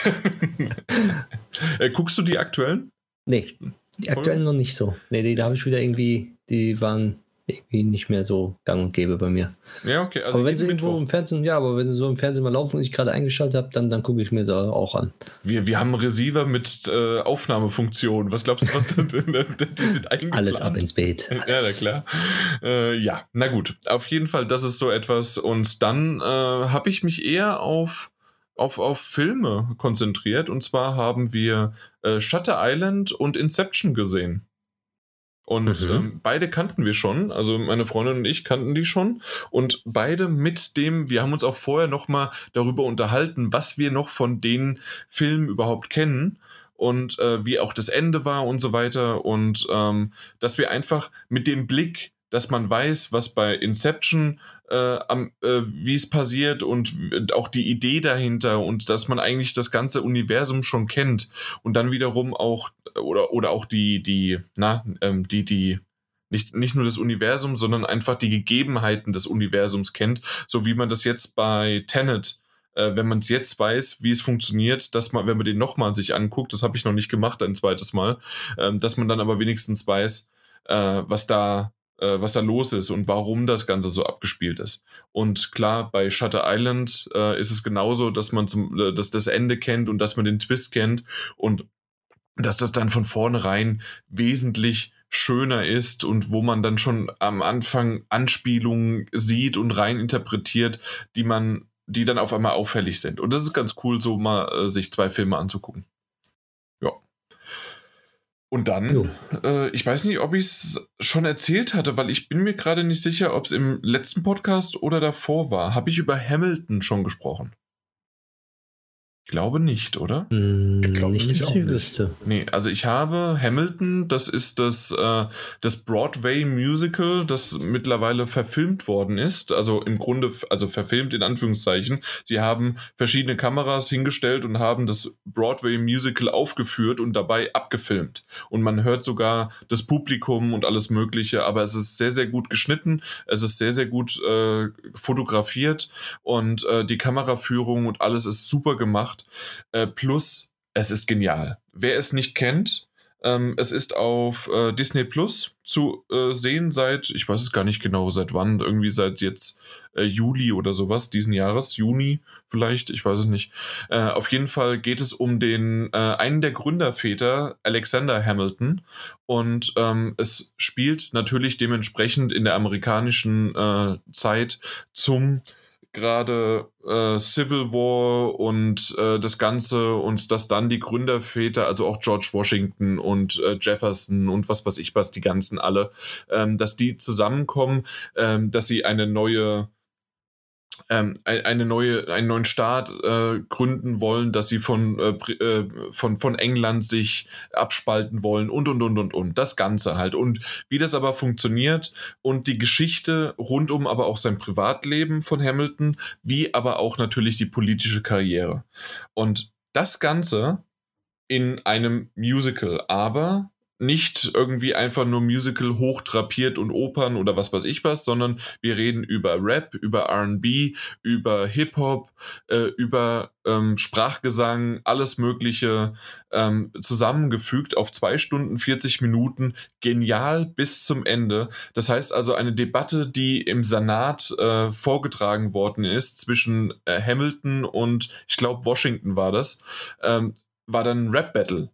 *laughs* *laughs* äh, guckst du die aktuellen? Nee, die aktuellen noch nicht so. Nee, die, da habe ich wieder irgendwie, die waren irgendwie nicht mehr so gang und gäbe bei mir. Ja, okay. Also aber wenn sie irgendwo im Fernsehen, ja, aber wenn sie so im Fernsehen mal laufen und ich gerade eingeschaltet habe, dann, dann gucke ich mir sie auch an. Wir, wir haben einen Receiver mit äh, Aufnahmefunktion. Was glaubst du, was das, *laughs* die sind eingeplant? Alles ab ins Bett. *laughs* Ja, na klar. Äh, ja, na gut. Auf jeden Fall, das ist so etwas. Und dann äh, habe ich mich eher auf auf, auf Filme konzentriert. Und zwar haben wir äh, Shutter Island und Inception gesehen. Und mhm. ähm, beide kannten wir schon, also meine Freundin und ich kannten die schon. Und beide mit dem, wir haben uns auch vorher nochmal darüber unterhalten, was wir noch von den Filmen überhaupt kennen und äh, wie auch das Ende war und so weiter. Und ähm, dass wir einfach mit dem Blick dass man weiß, was bei Inception, äh, äh, wie es passiert und auch die Idee dahinter und dass man eigentlich das ganze Universum schon kennt und dann wiederum auch oder oder auch die die na ähm, die die nicht, nicht nur das Universum, sondern einfach die Gegebenheiten des Universums kennt, so wie man das jetzt bei Tenet äh, wenn man es jetzt weiß, wie es funktioniert, dass man, wenn man den nochmal sich anguckt, das habe ich noch nicht gemacht ein zweites Mal, ähm, dass man dann aber wenigstens weiß, äh, was da äh, was da los ist und warum das Ganze so abgespielt ist. Und klar, bei Shutter Island äh, ist es genauso, dass man zum, äh, dass das Ende kennt und dass man den Twist kennt und dass das dann von vornherein wesentlich schöner ist und wo man dann schon am Anfang Anspielungen sieht und rein interpretiert, die man, die dann auf einmal auffällig sind. Und das ist ganz cool, so mal äh, sich zwei Filme anzugucken. Und dann, äh, ich weiß nicht, ob ich es schon erzählt hatte, weil ich bin mir gerade nicht sicher, ob es im letzten Podcast oder davor war. Habe ich über Hamilton schon gesprochen? Ich glaube nicht, oder? Mm, ich glaube nicht, dass ich wüsste. Nee, also ich habe Hamilton, das ist das, äh, das Broadway-Musical, das mittlerweile verfilmt worden ist. Also im Grunde, also verfilmt in Anführungszeichen. Sie haben verschiedene Kameras hingestellt und haben das Broadway-Musical aufgeführt und dabei abgefilmt. Und man hört sogar das Publikum und alles Mögliche, aber es ist sehr, sehr gut geschnitten. Es ist sehr, sehr gut äh, fotografiert und äh, die Kameraführung und alles ist super gemacht gemacht. Äh, plus, es ist genial. Wer es nicht kennt, ähm, es ist auf äh, Disney Plus zu äh, sehen seit, ich weiß es gar nicht genau, seit wann, irgendwie seit jetzt äh, Juli oder sowas diesen Jahres, Juni vielleicht, ich weiß es nicht. Äh, auf jeden Fall geht es um den äh, einen der Gründerväter, Alexander Hamilton, und ähm, es spielt natürlich dementsprechend in der amerikanischen äh, Zeit zum gerade äh, Civil War und äh, das Ganze und dass dann die Gründerväter, also auch George Washington und äh, Jefferson und was weiß ich was, die ganzen alle, ähm, dass die zusammenkommen, ähm, dass sie eine neue ähm, eine neue, einen neuen Staat äh, gründen wollen, dass sie von, äh, äh, von, von England sich abspalten wollen und und und und und. Das Ganze halt. Und wie das aber funktioniert und die Geschichte rund um aber auch sein Privatleben von Hamilton, wie aber auch natürlich die politische Karriere. Und das Ganze in einem Musical, aber nicht irgendwie einfach nur Musical hochtrapiert und Opern oder was weiß ich was, sondern wir reden über Rap, über RB, über Hip-Hop, äh, über ähm, Sprachgesang, alles Mögliche ähm, zusammengefügt auf zwei Stunden 40 Minuten, genial bis zum Ende. Das heißt also eine Debatte, die im Senat äh, vorgetragen worden ist zwischen äh, Hamilton und ich glaube Washington war das, ähm, war dann ein Rap-Battle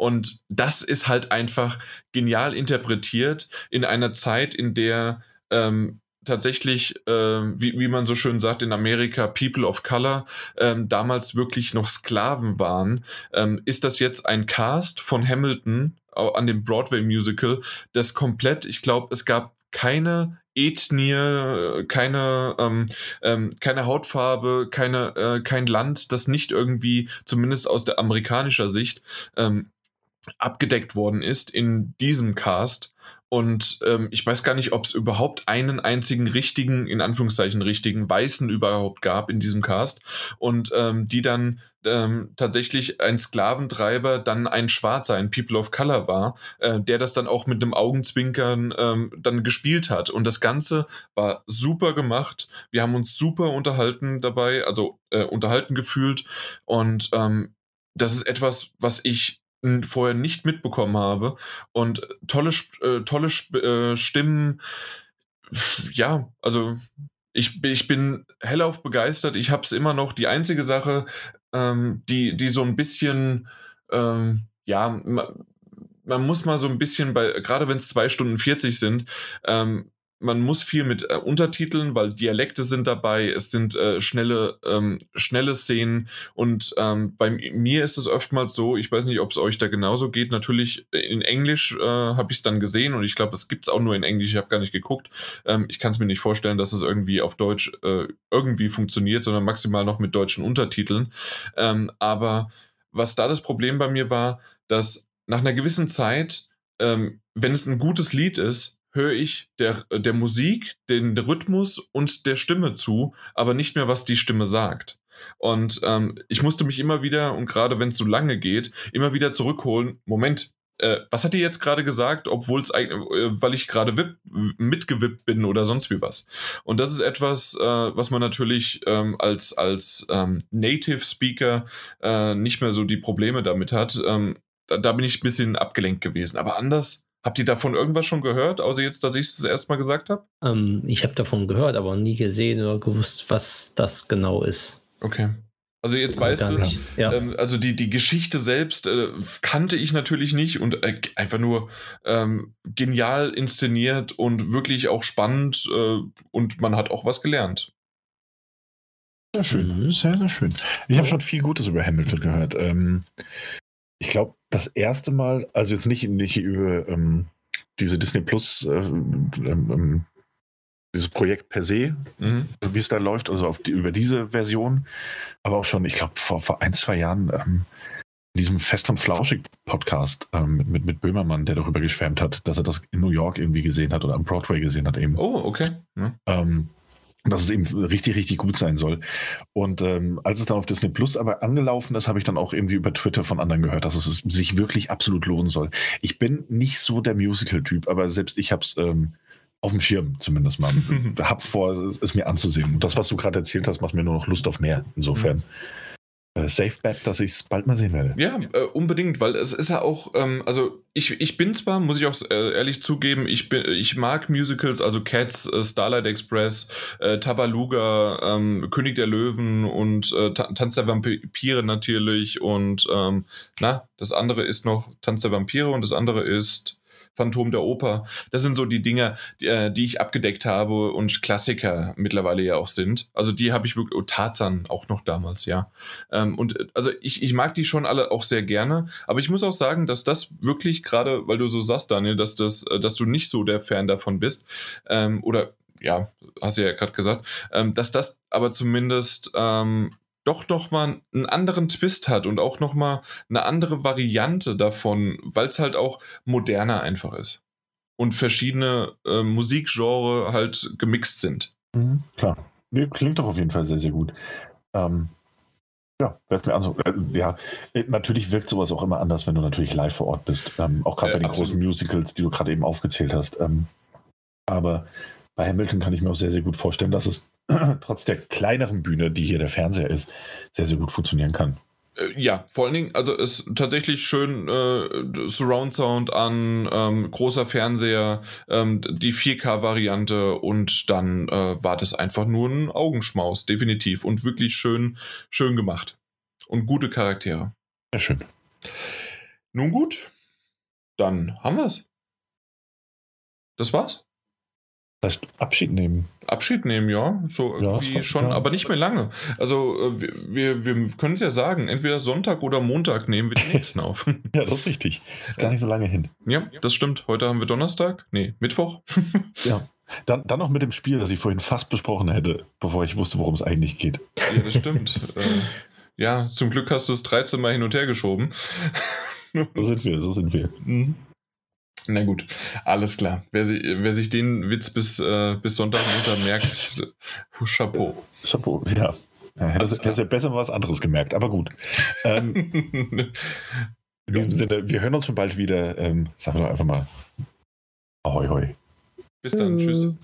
und das ist halt einfach genial interpretiert in einer Zeit, in der ähm, tatsächlich, äh, wie, wie man so schön sagt in Amerika, People of Color ähm, damals wirklich noch Sklaven waren. Ähm, ist das jetzt ein Cast von Hamilton an dem Broadway Musical, das komplett, ich glaube, es gab keine Ethnie, keine, ähm, ähm, keine Hautfarbe, keine, äh, kein Land, das nicht irgendwie, zumindest aus der amerikanischer Sicht, ähm, abgedeckt worden ist in diesem Cast. Und ähm, ich weiß gar nicht, ob es überhaupt einen einzigen richtigen, in Anführungszeichen richtigen Weißen überhaupt gab in diesem Cast. Und ähm, die dann ähm, tatsächlich ein Sklaventreiber, dann ein Schwarzer, ein People of Color war, äh, der das dann auch mit einem Augenzwinkern ähm, dann gespielt hat. Und das Ganze war super gemacht. Wir haben uns super unterhalten dabei, also äh, unterhalten gefühlt. Und ähm, das ist etwas, was ich vorher nicht mitbekommen habe. Und tolle, äh, tolle äh, Stimmen. Ja, also ich, ich bin hellauf begeistert. Ich habe es immer noch. Die einzige Sache, ähm, die, die so ein bisschen, ähm, ja, man, man, muss mal so ein bisschen bei, gerade wenn es zwei Stunden 40 sind, ähm, man muss viel mit äh, Untertiteln, weil Dialekte sind dabei, es sind äh, schnelle, ähm, schnelle Szenen und ähm, bei mir ist es oftmals so, ich weiß nicht, ob es euch da genauso geht, natürlich in Englisch äh, habe ich es dann gesehen und ich glaube, es gibt es auch nur in Englisch, ich habe gar nicht geguckt. Ähm, ich kann es mir nicht vorstellen, dass es irgendwie auf Deutsch äh, irgendwie funktioniert, sondern maximal noch mit deutschen Untertiteln. Ähm, aber was da das Problem bei mir war, dass nach einer gewissen Zeit, ähm, wenn es ein gutes Lied ist, höre ich der, der Musik, den Rhythmus und der Stimme zu, aber nicht mehr, was die Stimme sagt. Und ähm, ich musste mich immer wieder, und gerade wenn es so lange geht, immer wieder zurückholen. Moment, äh, was hat die jetzt gerade gesagt, obwohl es äh, weil ich gerade mitgewippt bin oder sonst wie was. Und das ist etwas, äh, was man natürlich ähm, als, als ähm, Native Speaker äh, nicht mehr so die Probleme damit hat. Ähm, da, da, bin ich ein bisschen abgelenkt gewesen. Aber anders Habt ihr davon irgendwas schon gehört, außer jetzt, dass ich es erstmal gesagt habe? Ähm, ich habe davon gehört, aber nie gesehen oder gewusst, was das genau ist. Okay. Also jetzt weißt du es. Ja. Ähm, also die, die Geschichte selbst äh, kannte ich natürlich nicht und äh, einfach nur ähm, genial inszeniert und wirklich auch spannend äh, und man hat auch was gelernt. Sehr schön, mhm. sehr, sehr schön. Ich habe schon viel Gutes über Hamilton gehört. Ähm, ich glaube, das erste Mal, also jetzt nicht, nicht über ähm, diese Disney Plus, äh, ähm, ähm, dieses Projekt per se, mhm. wie es da läuft, also die, über diese Version, aber auch schon, ich glaube, vor, vor ein, zwei Jahren ähm, in diesem Fest und Flauschig Podcast ähm, mit, mit Böhmermann, der darüber geschwärmt hat, dass er das in New York irgendwie gesehen hat oder am Broadway gesehen hat eben. Oh, okay. Ja. Ähm, dass es eben richtig, richtig gut sein soll. Und ähm, als es dann auf Disney Plus aber angelaufen ist, habe ich dann auch irgendwie über Twitter von anderen gehört, dass es sich wirklich absolut lohnen soll. Ich bin nicht so der Musical-Typ, aber selbst ich habe es ähm, auf dem Schirm zumindest mal. *laughs* hab vor, es mir anzusehen. Und das, was du gerade erzählt hast, macht mir nur noch Lust auf mehr. Insofern. Mhm äh, Safe Bet, dass ich es bald mal sehen werde. Ja, äh, unbedingt, weil es ist ja auch, ähm, also ich, ich bin zwar, muss ich auch äh, ehrlich zugeben, ich, bin, ich mag Musicals, also Cats, äh, Starlight Express, äh, Tabaluga, ähm, König der Löwen und äh, Tanz der Vampire natürlich und ähm, na, das andere ist noch Tanz der Vampire und das andere ist Phantom der Oper. Das sind so die Dinge, die, äh, die, ich abgedeckt habe und Klassiker mittlerweile ja auch sind. Also die habe ich wirklich, oh, Tarzan auch noch damals, ja. Ähm, und äh, also ich, ich mag die schon alle auch sehr gerne, aber ich muss auch sagen, dass das wirklich gerade, weil du so sagst, Daniel, dass, das, äh, dass du nicht so der Fan davon bist, ähm, oder ja, hast du ja gerade gesagt, ähm, dass das aber zumindest ähm, doch noch mal einen anderen Twist hat und auch noch mal eine andere Variante davon, weil es halt auch moderner einfach ist und verschiedene äh, Musikgenre halt gemixt sind. Mhm, klar, klingt doch auf jeden Fall sehr sehr gut. Ähm, ja, mir also, äh, ja, äh, natürlich wirkt sowas auch immer anders, wenn du natürlich live vor Ort bist. Ähm, auch gerade bei den absolut. großen Musicals, die du gerade eben aufgezählt hast. Ähm, aber bei Hamilton kann ich mir auch sehr, sehr gut vorstellen, dass es *clears throat* trotz der kleineren Bühne, die hier der Fernseher ist, sehr, sehr gut funktionieren kann. Äh, ja, vor allen Dingen, also es ist tatsächlich schön äh, Surround Sound an, ähm, großer Fernseher, ähm, die 4K-Variante und dann äh, war das einfach nur ein Augenschmaus, definitiv. Und wirklich schön, schön gemacht. Und gute Charaktere. Sehr schön. Nun gut, dann haben wir es. Das war's. Das heißt, Abschied nehmen. Abschied nehmen, ja. So irgendwie ja, schon, ja. aber nicht mehr lange. Also äh, wir, wir, können es ja sagen, entweder Sonntag oder Montag nehmen wir den *laughs* nächsten auf. *laughs* ja, das ist richtig. Das ist gar nicht so lange hin. Ja, das stimmt. Heute haben wir Donnerstag. Nee, Mittwoch. *laughs* ja. Dann, dann noch mit dem Spiel, das ich vorhin fast besprochen hätte, bevor ich wusste, worum es eigentlich geht. Ja, das stimmt. äh, ja, zum Glück hast du es 13 Mal hin und her geschoben. so sind wir, so sind wir. Mhm. Na gut, alles klar. Wer, wer sich den Witz bis, äh, bis Sonntag merkt, Chapeau. Chapeau, ja. Er hätte, hätte ja besser was anderes gemerkt, aber gut. Ähm, in diesem Sinne, wir hören uns schon bald wieder. Ähm, sagen wir doch einfach mal Ahoi, hoi. Bis dann, tschüss.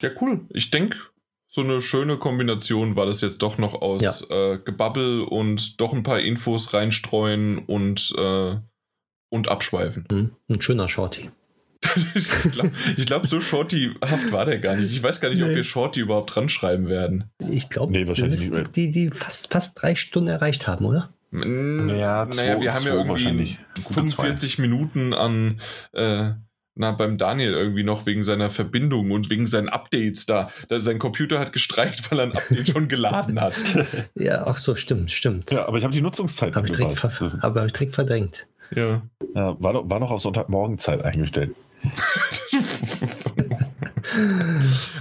Ja, cool. Ich denke, so eine schöne Kombination war das jetzt doch noch aus ja. äh, Gebabbel und doch ein paar Infos reinstreuen und, äh, und abschweifen. Mhm. Ein schöner Shorty. *laughs* ich glaube, glaub, so Shorty-haft war der gar nicht. Ich weiß gar nicht, nee. ob wir Shorty überhaupt dran schreiben werden. Ich glaube, nee, wahrscheinlich nicht. Die, die fast, fast drei Stunden erreicht haben, oder? Naja, zwei, naja wir haben ja irgendwie 45 Minuten an äh, na, beim Daniel irgendwie noch wegen seiner Verbindung und wegen seinen Updates da. da sein Computer hat gestreikt, weil er ein Update schon geladen hat. *laughs* Ja, ach so, stimmt, stimmt. Ja, aber ich habe die Nutzungszeit hab ich direkt ver Aber habe ich direkt verdrängt. Ja. ja war, noch, war noch auf Sonntagmorgenzeit eingestellt. *laughs*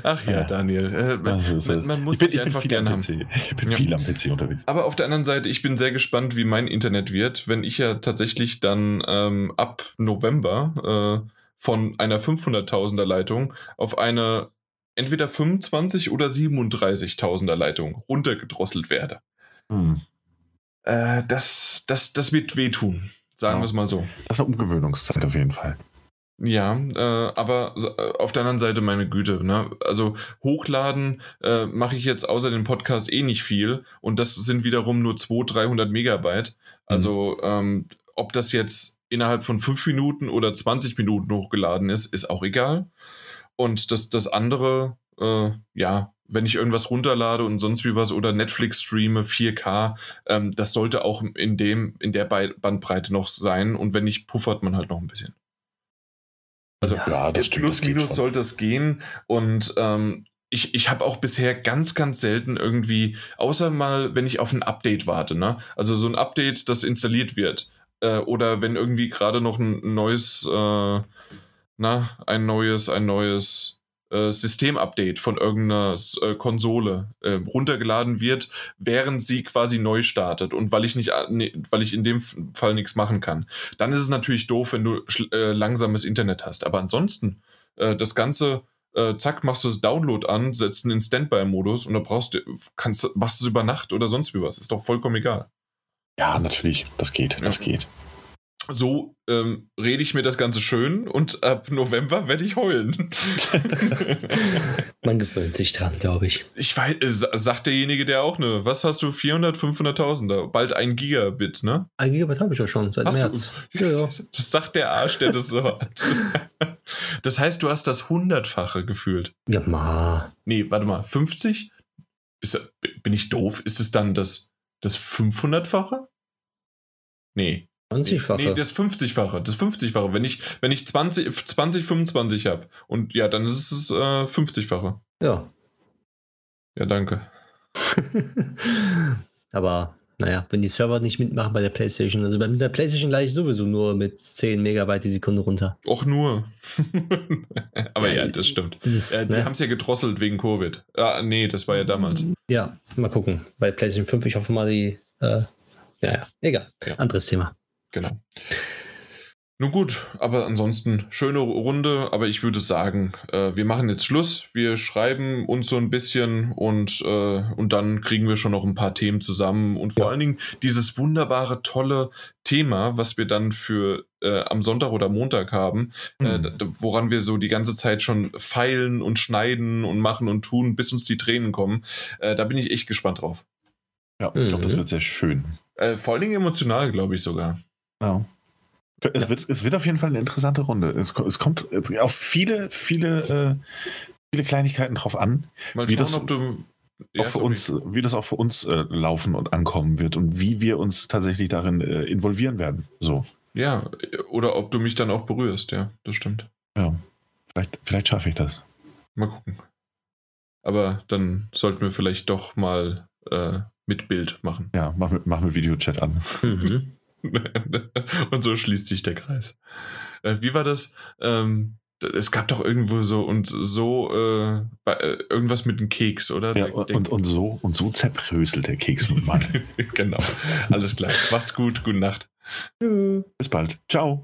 Ach ja, ja. Daniel. Äh, man, man, man, muss ich bin, einfach gerne haben. Ich bin ja. viel am PC unterwegs. Aber auf der anderen Seite, ich bin sehr gespannt, wie mein Internet wird, wenn ich ja tatsächlich dann ähm, ab November äh, von einer 500.000er Leitung auf eine entweder 25 oder 37.000er Leitung runtergedrosselt werde. Hm. Äh, das, das, das wird wehtun, sagen ja. wir es mal so. Das ist eine Umgewöhnungszeit auf jeden Fall. Ja, äh, aber äh, auf der anderen Seite meine Güte, ne? Also hochladen äh, mache ich jetzt außer dem Podcast eh nicht viel und das sind wiederum nur 200, 300 Megabyte. Also mhm. ähm, ob das jetzt innerhalb von fünf Minuten oder 20 Minuten hochgeladen ist, ist auch egal. Und das, das andere, äh, ja, wenn ich irgendwas runterlade und sonst wie was oder Netflix streame, 4K, ähm, das sollte auch in dem, in der Bandbreite noch sein. Und wenn nicht, puffert man halt noch ein bisschen. Also ja, das stimmt, plus minus sollte es gehen. Und ähm, ich, ich habe auch bisher ganz, ganz selten irgendwie, außer mal, wenn ich auf ein Update warte, ne? Also so ein Update, das installiert wird äh, oder wenn irgendwie gerade noch ein neues, äh, na, ein neues, ein neues äh, Systemupdate von irgendeiner äh, Konsole äh, runtergeladen wird, während sie quasi neu startet und weil ich nicht, äh, ne, weil ich in dem Fall nichts machen kann. Dann ist es natürlich doof, wenn du langsames Internet hast. Aber ansonsten, das Ganze äh, zack, machst du das Download an, setzt ihn in Standby-Modus und da brauchst du, kannst, machst du es über Nacht oder sonst wie was. Ist doch vollkommen egal. Ja, natürlich, das geht, das ja. geht. So ähm, rede ich mir das Ganze schön und ab November werde ich heulen. *laughs* Man gewöhnt sich dran, glaube ich. Ich weiß, äh, sagt derjenige, der auch ne, was hast du, 400, 500.000, bald ein Gigabit, ne? Ein Gigabit habe ich ja schon, seit hast März. Du, *laughs* ja, ja. Das sagt der Arsch, der das so hat. *laughs* Das heißt, du hast das hundertfache gefühlt. Ja, ma. Nee, warte mal, 50? Ist, bin ich doof? Ist es dann das, das 500-fache? Nee. 20-fache. Nee, das 50-fache. Das 50-fache. Wenn ich, wenn ich 20, 20 25 habe. Und ja, dann ist es äh, 50-fache. Ja. Ja, danke. *laughs* Aber naja, wenn die Server nicht mitmachen bei der PlayStation, also bei der PlayStation gleich ich sowieso nur mit 10 Megabyte die Sekunde runter. Och nur. *laughs* Aber ja, ja, das stimmt. Das äh, die ne? haben es ja gedrosselt wegen Covid. Ah, nee, das war ja damals. Ja, mal gucken. Bei PlayStation 5, ich hoffe mal, die. Äh, ja, ja, egal. Ja. Anderes Thema. Genau. Nun gut, aber ansonsten schöne Runde, aber ich würde sagen, äh, wir machen jetzt Schluss. Wir schreiben uns so ein bisschen und, äh, und dann kriegen wir schon noch ein paar Themen zusammen und vor ja. allen Dingen dieses wunderbare, tolle Thema, was wir dann für äh, am Sonntag oder Montag haben, äh, mhm. woran wir so die ganze Zeit schon feilen und schneiden und machen und tun, bis uns die Tränen kommen. Äh, da bin ich echt gespannt drauf. Ja, ich glaube, das mhm. wird sehr schön. Äh, vor allen Dingen emotional, glaube ich sogar. Ja. Es, ja. Wird, es wird auf jeden Fall eine interessante Runde. Es, es kommt auf viele, viele, äh, viele Kleinigkeiten drauf an. Mal wie schauen, das, ob du. Ja, für uns, wie das auch für uns äh, laufen und ankommen wird und wie wir uns tatsächlich darin äh, involvieren werden. So. Ja, oder ob du mich dann auch berührst, ja, das stimmt. Ja, vielleicht, vielleicht schaffe ich das. Mal gucken. Aber dann sollten wir vielleicht doch mal äh, mit Bild machen. Ja, mach mit, mach mit Videochat an. Mhm. *laughs* und so schließt sich der Kreis. Äh, wie war das? Ähm, es gab doch irgendwo so und so äh, äh irgendwas mit dem Keks, oder? Ja, der, der und, und, so, und so zerbröselt der Keks mit Mann. *laughs* genau. Alles klar. Macht's gut. Gute Nacht. Bis bald. Ciao.